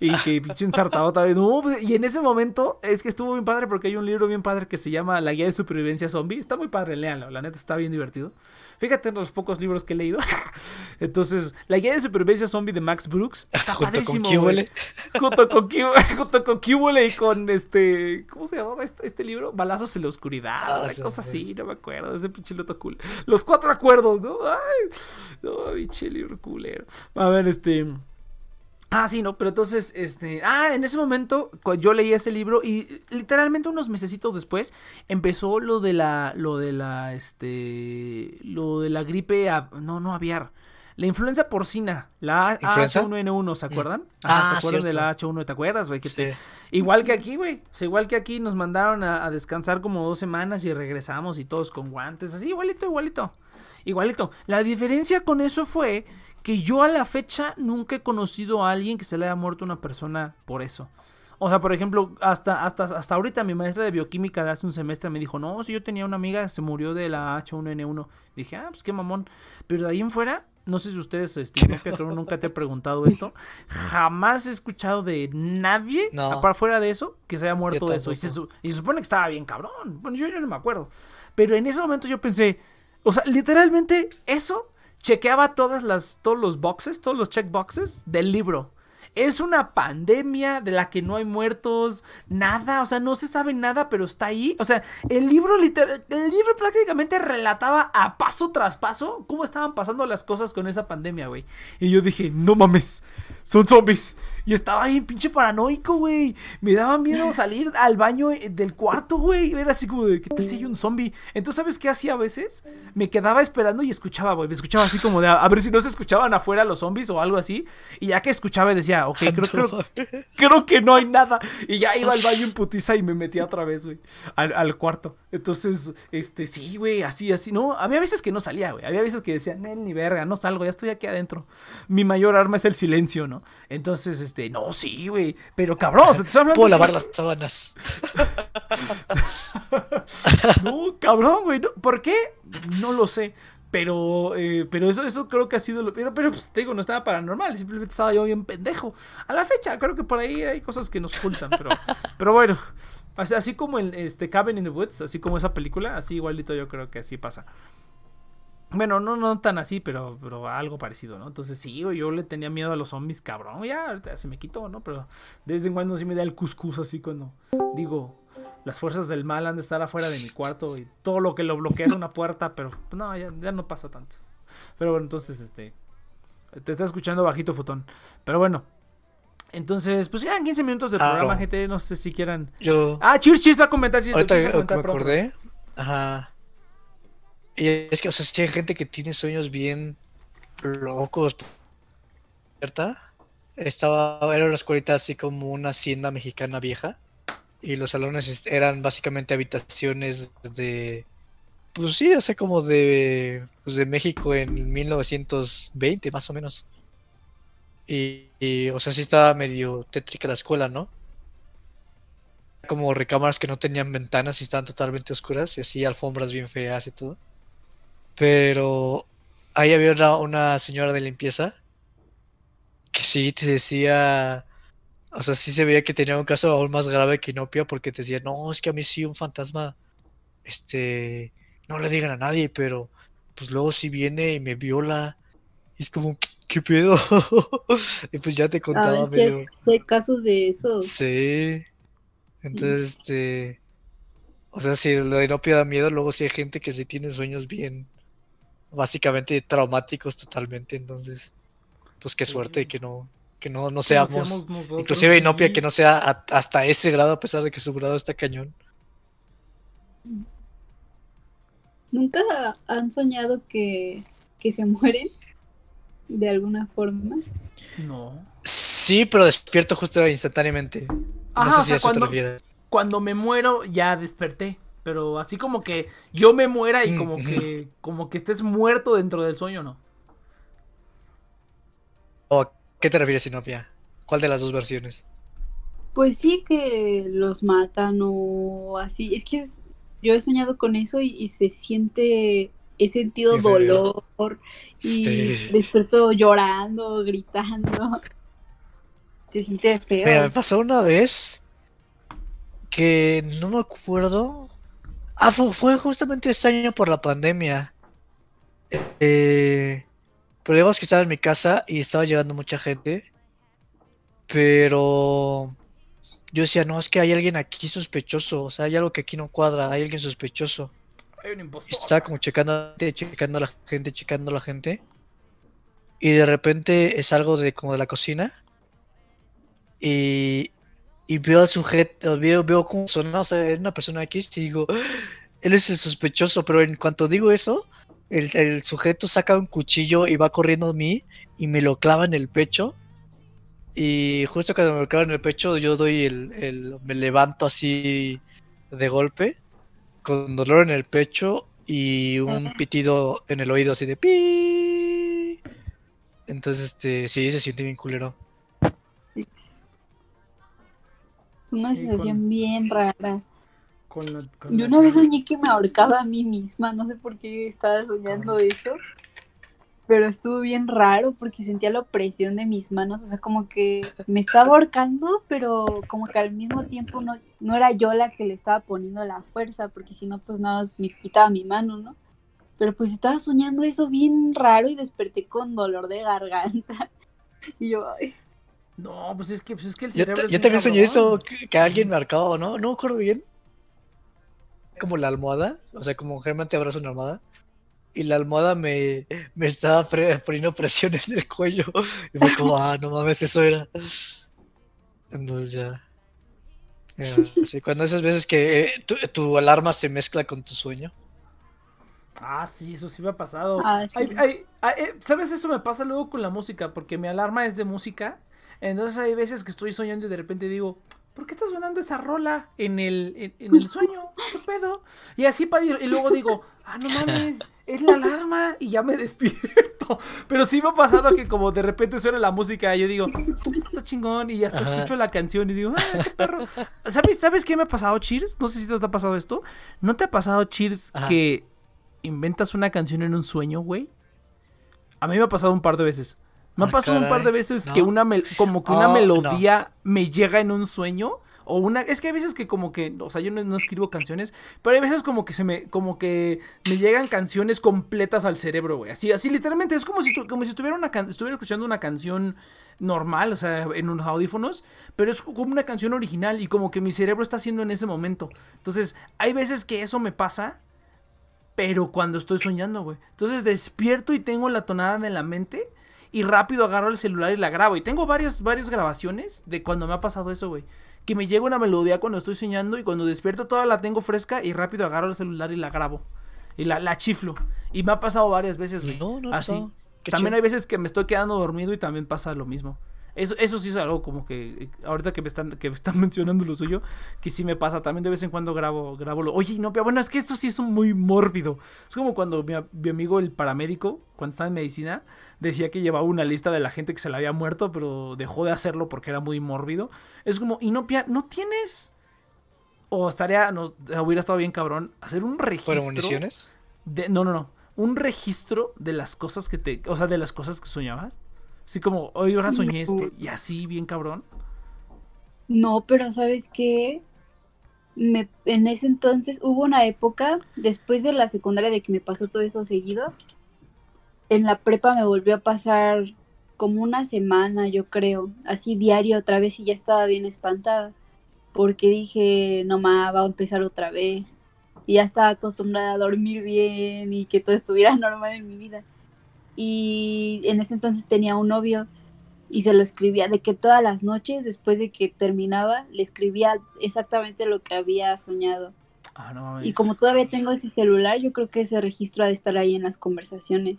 Y que pinche ensartado también. No, pues, y en ese momento es que estuvo bien padre porque hay un libro bien padre que se llama La Guía de Supervivencia Zombie. Está muy padre, léanlo. La neta está bien divertido. Fíjate en los pocos libros que he leído. [LAUGHS] Entonces, La Guía de Supervivencia Zombie de Max Brooks está Junto con padrísimo. [LAUGHS] Junto con [LAUGHS] junto con Cubole y con este. ¿Cómo se llamaba este, este libro? Balazos en la oscuridad. Ah, una cosa sí. así, no me acuerdo. Ese pinche loto cool. Los cuatro acuerdos, ¿no? Ay, no, pinche libro culero. A ver, este. Ah, sí, no, pero entonces, este, ah, en ese momento yo leí ese libro y literalmente unos mesecitos después empezó lo de la, lo de la, este, lo de la gripe, a- no, no aviar, la influenza porcina, la ¿Influenza? H1N1, ¿se acuerdan? Ah, ¿se acuerdan de cierto. la H1, ¿te acuerdas, güey? Que Sí. te- Igual que aquí, güey, o sea, igual que aquí nos mandaron a, a descansar como dos semanas y regresamos y todos con guantes, así, igualito, igualito. Igualito. La diferencia con eso fue que yo a la fecha nunca he conocido a alguien que se le haya muerto una persona por eso. O sea, por ejemplo, hasta, hasta, hasta ahorita mi maestra de bioquímica de hace un semestre me dijo, no, si yo tenía una amiga, se murió de la H1N1. Dije, ah, pues qué mamón. Pero de ahí en fuera, no sé si ustedes, [LAUGHS] que nunca te he preguntado esto. Jamás he escuchado de nadie, No. aparte fuera de eso, que se haya muerto de eso. Se, y se supone que estaba bien cabrón. Bueno, yo, yo no me acuerdo. Pero en ese momento yo pensé, o sea, literalmente eso chequeaba todas las, todos los boxes, todos los checkboxes del libro. Es una pandemia de la que no hay muertos, nada, o sea, no se sabe nada, pero está ahí. O sea, el libro literal, el libro prácticamente relataba a paso tras paso cómo estaban pasando las cosas con esa pandemia, güey. Y yo dije, no mames, son zombies. Y estaba ahí pinche paranoico, güey. Me daba miedo [LAUGHS] salir al baño eh, del cuarto, güey. Era así como de, ¿qué tal si hay un zombie? Entonces, ¿sabes qué hacía a veces? Me quedaba esperando y escuchaba, güey. Me escuchaba así como de, a, ver si no se escuchaban afuera los zombies o algo así. Y ya que escuchaba, decía, ok, creo, creo, creo que no hay nada. Y ya iba al [LAUGHS] baño en putiza y me metía otra vez, güey, al, al cuarto. Entonces, este, sí, güey, así, así. No, había veces que no salía, güey. Había veces que decía, Nel, ni verga, no salgo, ya estoy aquí adentro. Mi mayor arma es el silencio, ¿no? Entonces, este, no, sí, güey. Pero cabrón, o sea, te estoy hablando Puedo lavar las sábanas. [LAUGHS] No, cabrón, güey. no, ¿Por qué? No lo sé. Pero, eh, pero eso, eso creo que ha sido lo. Pero, pero pues, te digo, no estaba paranormal. Simplemente estaba yo bien pendejo. A la fecha, creo que por ahí hay cosas que nos ocultan. Pero, [LAUGHS] pero bueno. Así, así como el este, Cabin in the Woods, así como esa película, así igualito yo creo que así pasa. Bueno, no, no tan así, pero, pero algo parecido, ¿no? Entonces sí, yo le tenía miedo a los zombies, cabrón. Ya, ahorita se me quitó, ¿no? Pero de vez en cuando sí me da el cuscús así cuando digo, las fuerzas del mal han de estar afuera de mi cuarto y todo lo que lo bloquea es una puerta, pero no, ya, ya no pasa tanto. Pero bueno, entonces, este, te está escuchando bajito futón. Pero bueno, entonces, pues ya en 15 minutos de Ah, programa, no. gente, no sé si quieran... Yo. Ah, Cheers, Cheers va a comentar. Cheers, Ahorita Cheers va a que me acordé. Ajá. Y es que, o sea, sí hay gente que tiene sueños bien locos. ¿Cierta? Estaba, era una escuelita así como una hacienda mexicana vieja. Y los salones eran básicamente habitaciones de. Pues sí, hace como de. Pues de México en 1920, más o menos. Y, y, o sea, sí estaba medio tétrica la escuela, ¿no? como recámaras que no tenían ventanas y estaban totalmente oscuras y así alfombras bien feas y todo. Pero ahí había una, una señora de limpieza que sí te decía, o sea, sí se veía que tenía un caso aún más grave que Inopia porque te decía, no, es que a mí sí un fantasma, este, no le digan a nadie, pero pues luego sí viene y me viola. Y es como, ¿qué pedo? [LAUGHS] y pues ya te contaba Ah, medio... hay, casos de eso. Sí. Entonces, este. O sea, si lo de Inopia da miedo, luego sí hay gente que sí tiene sueños bien. Básicamente traumáticos totalmente. Entonces, pues qué suerte que no. Que no, no seamos. seamos nosotros, inclusive Inopia sí. que no sea a- hasta ese grado, a pesar de que su grado está cañón. ¿Nunca han soñado que, que se mueren de alguna forma? No. Sí, pero despierto justo instantáneamente. No Ajá, sé o si sea, a eso te cuando- cuando me muero ya desperté. Pero así como que yo me muera y Mm, como ujú. que como que estés muerto dentro del sueño, ¿no? ¿O a qué te refieres, Inopia? ¿Cuál de las dos versiones? Pues sí que los matan o así. Es que es- yo he soñado con eso y, y se siente, he sentido dolor y Sí. desperto llorando, gritando. [LAUGHS] se siente feo. Mira, me pasó una vez que no me acuerdo. Ah, fue, fue justamente este año por la pandemia. Eh, pero digamos que estaba en mi casa y estaba llegando mucha gente. Pero yo decía, no, es que hay alguien aquí sospechoso. O sea, hay algo que aquí no cuadra, hay alguien sospechoso. Hay un Y impostor. estaba como checando, a la gente, checando a la gente, checando a la gente. Y de repente es algo de como de la cocina. Y, y veo al sujeto, veo, veo cómo suena, o sea, una persona X y digo, "Ah, él es el sospechoso, pero en cuanto digo eso, el, el sujeto saca un cuchillo y va corriendo a mí y me lo clava en el pecho. Y justo cuando me lo clava en el pecho, yo doy el, el- me levanto así de golpe, con dolor en el pecho y un pitido en el oído así de pi. Entonces, este, sí, se siente bien culero. Una Sí, sensación con- bien rara. Con la- con Yo una vez soñé que me ahorcaba a mí misma, no sé por qué estaba soñando eso, pero estuvo bien raro porque sentía la opresión de mis manos, o sea, como que me estaba ahorcando, pero como que al mismo tiempo no, no era yo la que le estaba poniendo la fuerza, porque si no, pues nada, me quitaba mi mano, ¿no? Pero pues estaba soñando eso bien raro y desperté con dolor de garganta. [LAUGHS] Y yo, ay, No, pues es que, pues es que el Yo, cerebro. es yo bien también soñé eso, que, que alguien me arcaba, ¿no? No me acuerdo bien. Como la almohada, o sea, como generalmente abrazo una almohada. Y la almohada me, me estaba pre- poniendo presión en el cuello. Y fue como, ah, no mames, eso era. Entonces ya. Ya, sí, cuando esas veces que eh, tu, tu alarma se mezcla con tu sueño. Ah, sí, eso sí me ha pasado. Ah, sí. Hay- eh, ¿Sabes? Eso me pasa luego con la música, porque mi alarma es de música. Entonces hay veces que estoy soñando y de repente digo, ¿por qué está sonando esa rola en el, en, en el sueño? ¿Qué pedo? Y así para y luego digo, ah, no mames, es la alarma y ya me [LAUGHS] despierto. Pero sí me ha pasado que como de repente suena la música y yo digo, está chingón y ya hasta Ajá. escucho la canción y digo, ah, qué perro. ¿Sabes, ¿Sabes qué me ha pasado, Cheers? No sé si te ha pasado esto. ¿No te ha pasado, Cheers, Ajá. que inventas una canción en un sueño, güey? A mí me ha pasado un par de veces. Me ha Ah, pasado un par de veces no. que una como que una Oh, no. melodía me llega en un sueño o una es que hay veces que como que, o sea, yo no, no escribo canciones, pero hay veces como que se me como que me llegan canciones completas al cerebro, güey. Así así literalmente es como si como si estuviera una can- estuviera escuchando una canción normal, o sea, en unos audífonos, pero es como una canción original y como que mi cerebro está haciendo en ese momento. Entonces, hay veces que eso me pasa pero cuando estoy soñando, güey. Entonces despierto y tengo la tonada en la mente y rápido agarro el celular y la grabo. Y tengo varias, varias grabaciones de cuando me ha pasado eso, güey. Que me llega una melodía cuando estoy soñando y cuando despierto toda la tengo fresca y rápido agarro el celular y la grabo. Y la, la chiflo. Y me ha pasado varias veces, güey. No, no Así. Qué También chido. hay veces que me estoy quedando dormido y también pasa lo mismo. Eso, eso sí es algo como que ahorita que me están, que me están [LAUGHS] mencionando lo suyo, que sí me pasa. También de vez en cuando grabo, grabo lo. Oye, no, pero bueno, es que esto sí es muy mórbido. Es como cuando mi, amigo el paramédico, cuando estaba en medicina, decía que llevaba una lista de la gente que se le había muerto, pero dejó de hacerlo porque era muy mórbido. Es como, Inopia, ¿no tienes? O estaría, no, hubiera estado bien cabrón, hacer un registro. ¿Fueron municiones? De, no, no, no. Un registro de las cosas que te. O sea, de las cosas que soñabas. Así como, hoy ahora soñé esto. Y así, bien cabrón. No, pero ¿sabes qué? Me, en ese entonces hubo una época, después de la secundaria, de que me pasó todo eso seguido. En la prepa me volvió a pasar como una semana, yo creo, así diario otra vez y ya estaba bien espantada. Porque dije, no ma, va a empezar otra vez. Y ya estaba acostumbrada a dormir bien y que todo estuviera [LAUGHS] normal en mi vida. Y en ese entonces tenía un novio y se lo escribía de que todas las noches después de que terminaba le escribía exactamente lo que había soñado. Ah, no. Y como todavía tengo ese celular, yo creo que ese registro ha de estar ahí en las conversaciones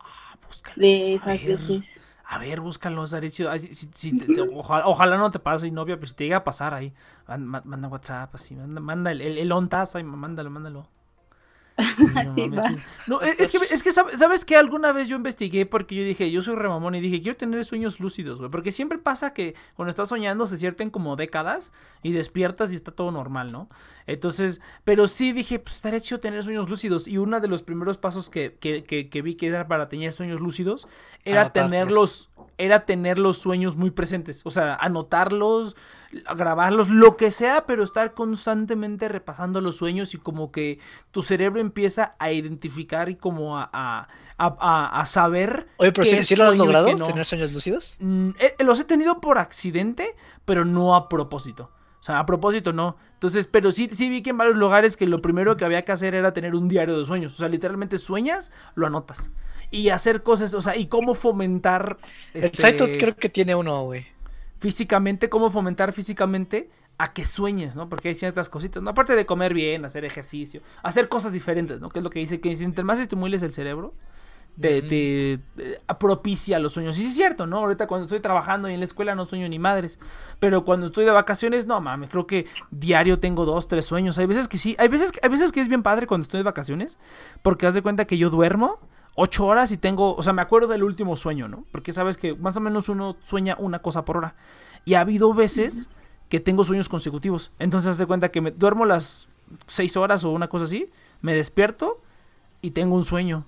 Ah, búscalo. de esas veces. A ver, búscalo, chido. Ay, si- si- si [LAUGHS] ojalá, ojalá no te pase, novia, pero si te llega a pasar ahí, man- ma- manda WhatsApp, así, manda, manda el, el, el ontas, ahí, mándalo, mándalo. [LAUGHS] Sí, no mames, es- no, es es que, es que sab- sabes que alguna vez yo investigué porque yo dije, yo soy remamón y dije, quiero tener sueños lúcidos, güey. Porque siempre pasa que cuando estás soñando se cierten como décadas y despiertas y está todo normal, ¿no? Entonces, pero sí dije, pues estaría chido tener sueños lúcidos. Y uno de los primeros pasos que, que, que, que vi que era para tener sueños lúcidos era tenerlos, era tener los sueños muy presentes. O sea, anotarlos, grabarlos, lo que sea, pero estar constantemente repasando los sueños y como que tu cerebro empieza a identificar y como a, a, a- saber. Oye, pero si, lo has logrado, no. tener sueños lúcidos. Mm, eh, los he tenido por accidente, pero no a propósito. O sea, a propósito no. Entonces, pero sí, sí vi que en varios lugares que lo primero que había que hacer era tener un diario de sueños. O sea, literalmente sueñas, lo anotas. Y hacer cosas, o sea, y cómo fomentar. El este, Saito creo que tiene uno, güey. físicamente, cómo fomentar físicamente a que sueñes, ¿no? Porque hay ciertas cositas, ¿no? Aparte de comer bien, hacer ejercicio, hacer cosas diferentes, ¿no? Que es lo que dice, que si entre más estimules el cerebro, te, te, eh, propicia los sueños. Y sí es cierto, ¿no? Ahorita cuando estoy trabajando y en la escuela no sueño ni madres. Pero cuando estoy de vacaciones, no mames, creo que diario tengo dos, tres sueños. Hay veces que sí, hay veces, que- hay veces que es bien padre cuando estoy de vacaciones, porque haz de cuenta que yo duermo ocho horas y tengo, o sea, me acuerdo del último sueño, ¿no? Porque sabes que más o menos uno sueña una cosa por hora. Y ha habido veces que tengo sueños consecutivos. Entonces haz de cuenta que me duermo las seis horas o una cosa así, me despierto y tengo un sueño.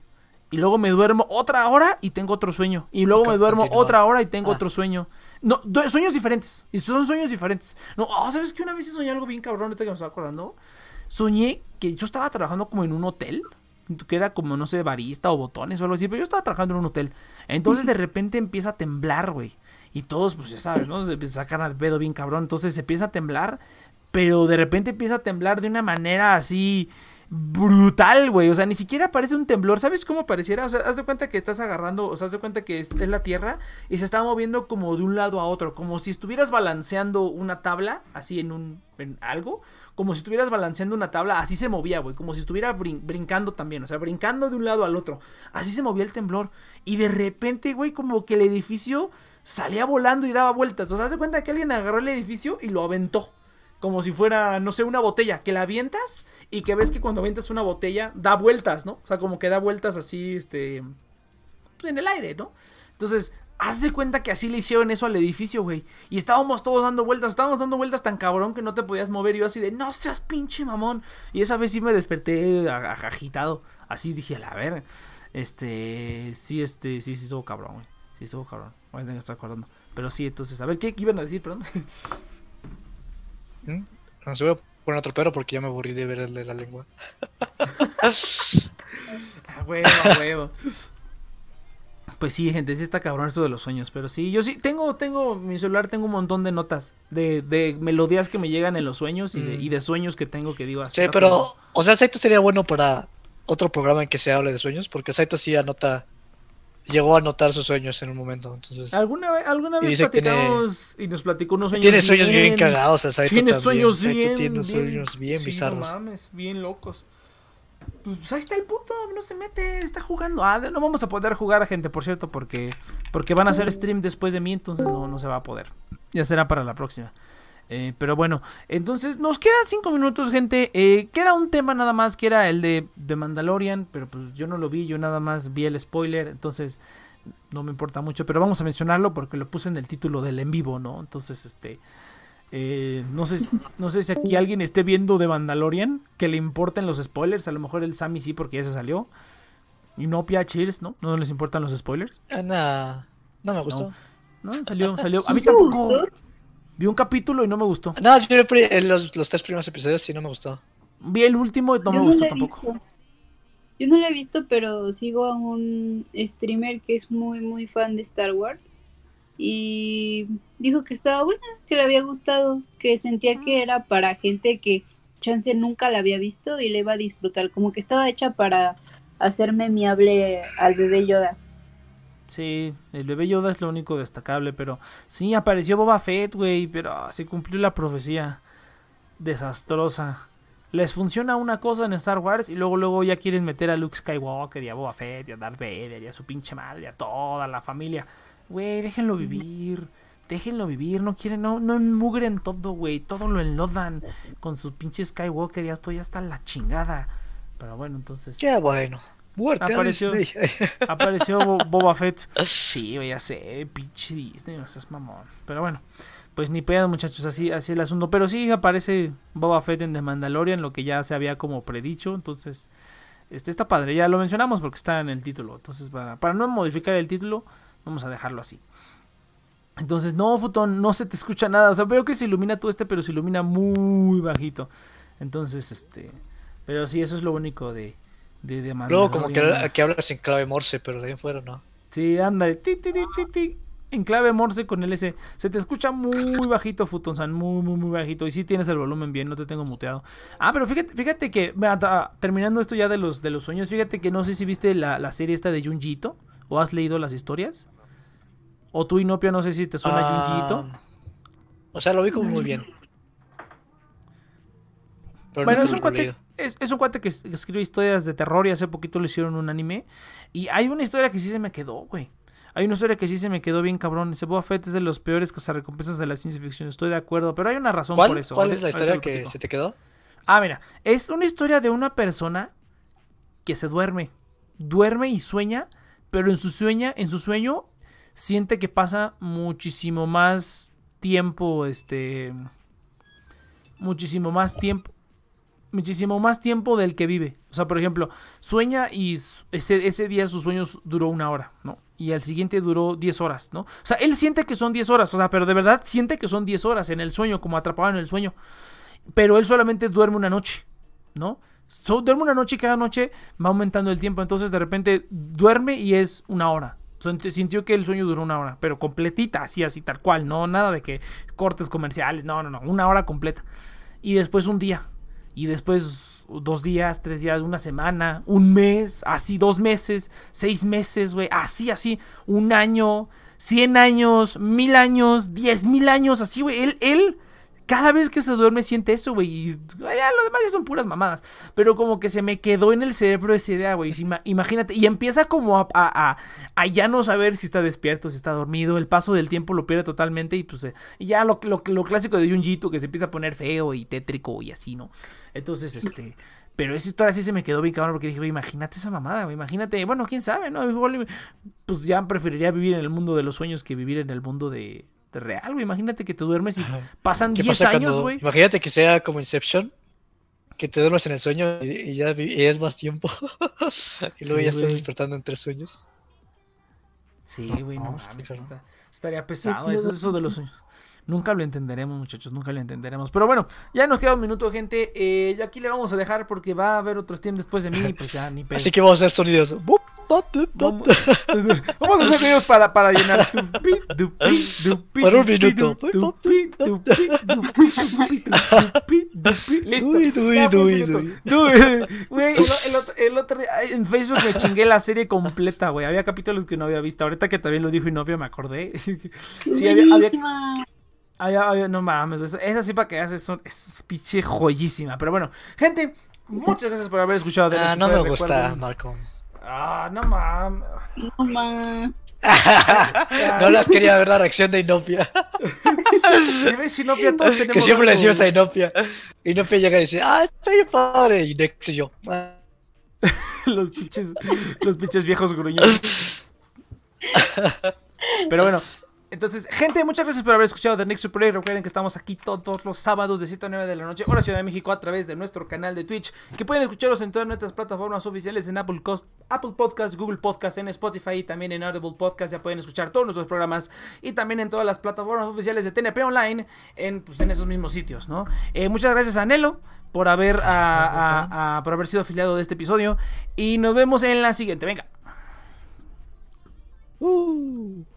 Y luego me duermo otra hora y tengo otro sueño. Y luego me duermo otra hora y tengo Ah. otro sueño. No, sueños diferentes. Y son sueños diferentes. No, oh, ¿sabes que Una vez soñé algo bien cabrón, ahorita que me estaba acordando. Soñé que yo estaba trabajando como en un hotel. Que era como, no sé, barista o botones o algo así. Pero yo estaba trabajando en un hotel. Entonces de [LAUGHS] repente empieza a temblar, güey. Y todos, pues ya sabes, ¿no? Se sacan al pedo bien cabrón. Entonces se empieza a temblar. Pero de repente empieza a temblar de una manera así brutal, güey. O sea, ni siquiera parece un temblor. ¿Sabes cómo pareciera? O sea, haz de cuenta que estás agarrando, o sea, haz de cuenta que es, la tierra y se está moviendo como de un lado a otro. Como si estuvieras balanceando una tabla, así en un, en algo. Como si estuvieras balanceando una tabla, así se movía, güey. Como si estuviera brin- brincando también, o sea, brincando de un lado al otro. Así se movía el temblor. Y de repente, güey, como que el edificio salía volando y daba vueltas. O sea, haz de cuenta que alguien agarró el edificio y lo aventó. Como si fuera, no sé, una botella, que la avientas y que ves que cuando avientas una botella da vueltas, ¿no? O sea, como que da vueltas así, este, pues, en el aire, ¿no? Entonces, haz de cuenta que así le hicieron eso al edificio, güey. Y estábamos todos dando vueltas, estábamos dando vueltas tan cabrón que no te podías mover. Y yo así de, no seas pinche mamón. Y esa vez sí me desperté agitado. Así dije, a ver. Este, sí, este, sí, sí estuvo cabrón, güey. Sí estuvo cabrón. Ahorita me estoy acordando. Pero sí, entonces, a ver, ¿qué, qué iban a decir, perdón? [LAUGHS] ¿Mm? No se voy a poner otro pero porque ya me aburrí de verle la lengua. [LAUGHS] A huevo, a huevo. Pues sí, gente, sí está cabrón esto de los sueños, pero sí, yo sí tengo, tengo, mi celular tengo un montón de notas, de, de melodías que me llegan en los sueños y, de, Mm. y de sueños que tengo que digo así. Sí, pero, o sea, Saito sería bueno para otro programa en que se hable de sueños, porque Saito sí anota, llegó a anotar sus sueños en un momento, entonces... Alguna vez, alguna vez platicamos y nos platicó unos sueños Tiene sueños bien, cagados, el Saito Tiene también. sueños Saito bien, tiene bien- sueños bien sí, bizarros. No mames, bien locos. Pues ahí está el puto, no se mete, está jugando. Ah, no vamos a poder jugar a gente, por cierto, porque porque van a hacer stream después de mí, entonces no, no se va a poder. Ya será para la próxima. Eh, pero bueno, entonces nos quedan cinco minutos, gente. Eh, queda un tema nada más que era el de, de Mandalorian, pero pues yo no lo vi, yo nada más vi el spoiler, entonces no me importa mucho, pero vamos a mencionarlo porque lo puse en el título del en vivo, ¿no? Entonces, este, eh, no sé, no sé si aquí alguien esté viendo de Mandalorian que le importen los spoilers, a lo mejor el Sammy sí porque ya se salió. Y no Pia Cheers, ¿no? No les importan los spoilers. Ah, no me gustó. No, salió, salió. A mí tampoco. Vi un capítulo y no me gustó. No, yo en los, los tres primeros episodios sí no me gustó. Vi el último y no me gustó tampoco. visto. Yo no lo he visto, pero sigo a un streamer que es muy, muy fan de Star Wars. Y dijo que estaba buena, que le había gustado, que sentía que era para gente que chance nunca la había visto y le iba a disfrutar. Como que estaba hecha para hacer memeable al bebé Yoda. Sí, el bebé Yoda es lo único destacable, pero sí apareció Boba Fett, güey, pero ah, se cumplió la profecía desastrosa. Les funciona una cosa en Star Wars y luego luego ya quieren meter a Luke Skywalker y a Boba Fett y a Darth Vader y a su pinche madre y a toda la familia. Güey, déjenlo vivir. Déjenlo vivir, no quieren, no, no enmugren todo, güey. Todo lo enlodan con sus pinches Skywalker. Ya estoy hasta la chingada. Pero bueno, entonces. Qué bueno. Muerte a Apareció. Disney. [LAUGHS] Apareció Bo- Boba Fett. Sí, ya sé, pinche Disney, seas mamón. Pero bueno, pues ni pedo, muchachos, así, así el asunto. Pero sí aparece Boba Fett en The Mandalorian, lo que ya se había como predicho. Entonces, este está padre. Ya lo mencionamos porque está en el título. Entonces, para, para no modificar el título, vamos a dejarlo así. Entonces, no, Futón, no se te escucha nada. O sea, veo que se ilumina todo este, pero se ilumina muy bajito. Entonces, este. Pero sí, eso es lo único de. De, de Luego como que, que hablas en clave morse, pero de ahí en fuera no. Sí, anda, ti, ti, ti, ti, ti, en clave Morse con el S. Se te escucha muy bajito, Futonsan, muy, muy, muy bajito. Y sí tienes el volumen bien, no te tengo muteado. Ah, pero fíjate, fíjate que, terminando esto ya de los, de los sueños, fíjate que no sé si viste la, la serie esta de Junjiito o has leído las historias. O tú, Inopia, no sé si te suena Ah, Junjiito. O sea, lo vi como muy bien. Pero Bueno, es un cuate, es, es un cuate que es- que escribe historias de terror y hace poquito le hicieron un anime. Y hay una historia que sí se me quedó, güey. Hay una historia que sí se me quedó bien cabrón. Ese Boba Fett es de los peores cazarrecompensas de la ciencia ficción. Estoy de acuerdo, pero hay una razón ¿Cuál, por eso. cuál es la historia que se te quedó? Ah, mira, es una historia de una persona que se duerme. Duerme y sueña, pero en su sueña, en su sueño siente que pasa muchísimo más tiempo, este muchísimo más tiempo muchísimo más tiempo del que vive. O sea, por ejemplo, sueña y ese, ese día sus sueños duró una hora, ¿no? Y al siguiente duró 10 horas, ¿no? O sea, él siente que son 10 horas, o sea, pero de verdad siente que son 10 horas en el sueño, como atrapado en el sueño. Pero él solamente duerme una noche, ¿no? So- duerme una noche y cada noche va aumentando el tiempo. Entonces de repente duerme y es una hora. Sint- Sintió que el sueño duró una hora, pero completita, así, así, tal cual. No, nada de que cortes comerciales, no, no, no, una hora completa. Y después un día. Y después dos días, tres días, una semana, un mes, así, dos meses, seis meses, güey, así, así, un año, cien años, mil años, diez mil años, así, güey. Él, él, cada vez que se duerme siente eso, güey. Y ya lo demás ya son puras mamadas. Pero como que se me quedó en el cerebro esa idea, güey. Imagínate. Y empieza como a, a- a- a ya no saber si está despierto, si está dormido. El paso del tiempo lo pierde totalmente. Y pues eh, ya lo, lo, lo clásico de Junjito que se empieza a poner feo y tétrico y así, ¿no? Entonces, este. Pero esa historia sí se me quedó bien cabrón porque dije, güey, imagínate esa mamada, güey. Imagínate, bueno, quién sabe, ¿no? Pues ya preferiría vivir en el mundo de los sueños que vivir en el mundo de real, güey. Imagínate que te duermes y pasan ¿Qué 10 pasa años, güey. Imagínate que sea como Inception, que te duermes en el sueño y, y ya y es más tiempo. [LAUGHS] y luego Sí, ya estás despertando en tres sueños. Sí, güey, no, No, mames, está cabrón. está- estaría pesado. Eso, eso de los sueños. Nunca lo entenderemos, muchachos, nunca lo entenderemos. Pero bueno, ya nos queda un minuto, gente. Eh, ya aquí le vamos a dejar porque va a haber otros tiempos después de mí. y Pues ya ni [LAUGHS] pedo. Así que vamos a hacer sonidos. [LAUGHS] Vamos, vamos a hacer videos para, para llenar. [LAUGHS] Por un minuto. Listo. El, otro, el otro día en Facebook me chingué la serie completa, güey. Había capítulos que no había visto. Ahorita que también lo dijo Inopia me acordé. Sí, había, había, Había- había- no mames, esa, esa sí para que haces son, es pinche joyísima. Pero bueno, gente, muchas gracias por haber escuchado. de Ah, no me Recuerden- gusta, Malcolm. Ah, no mames. No ma. [LAUGHS] No las quería ver la reacción de Inopia. [LAUGHS] Inopia, todos que siempre le decimos a Inopia. Inopia llega y dice, ah, está bien padre. Y Nex y yo. [LAUGHS] Los pinches, los pinches viejos gruñones. Pero bueno, entonces, gente, muchas gracias por haber escuchado The Next Super Eight. Recuerden que estamos aquí todos los sábados de 7 a 9 de la noche, hora Ciudad de México, a través de nuestro canal de Twitch. Que pueden escucharlos en todas nuestras plataformas oficiales: en Apple, Apple Podcast, Google Podcast, en Spotify y también en Audible Podcast. Ya pueden escuchar todos nuestros programas y también en todas las plataformas oficiales de TNP Online, en, pues, en esos mismos sitios, ¿no? Eh, muchas gracias a Nelo por haber, por haber sido afiliado de este episodio. Y nos vemos en la siguiente. Venga. Uh.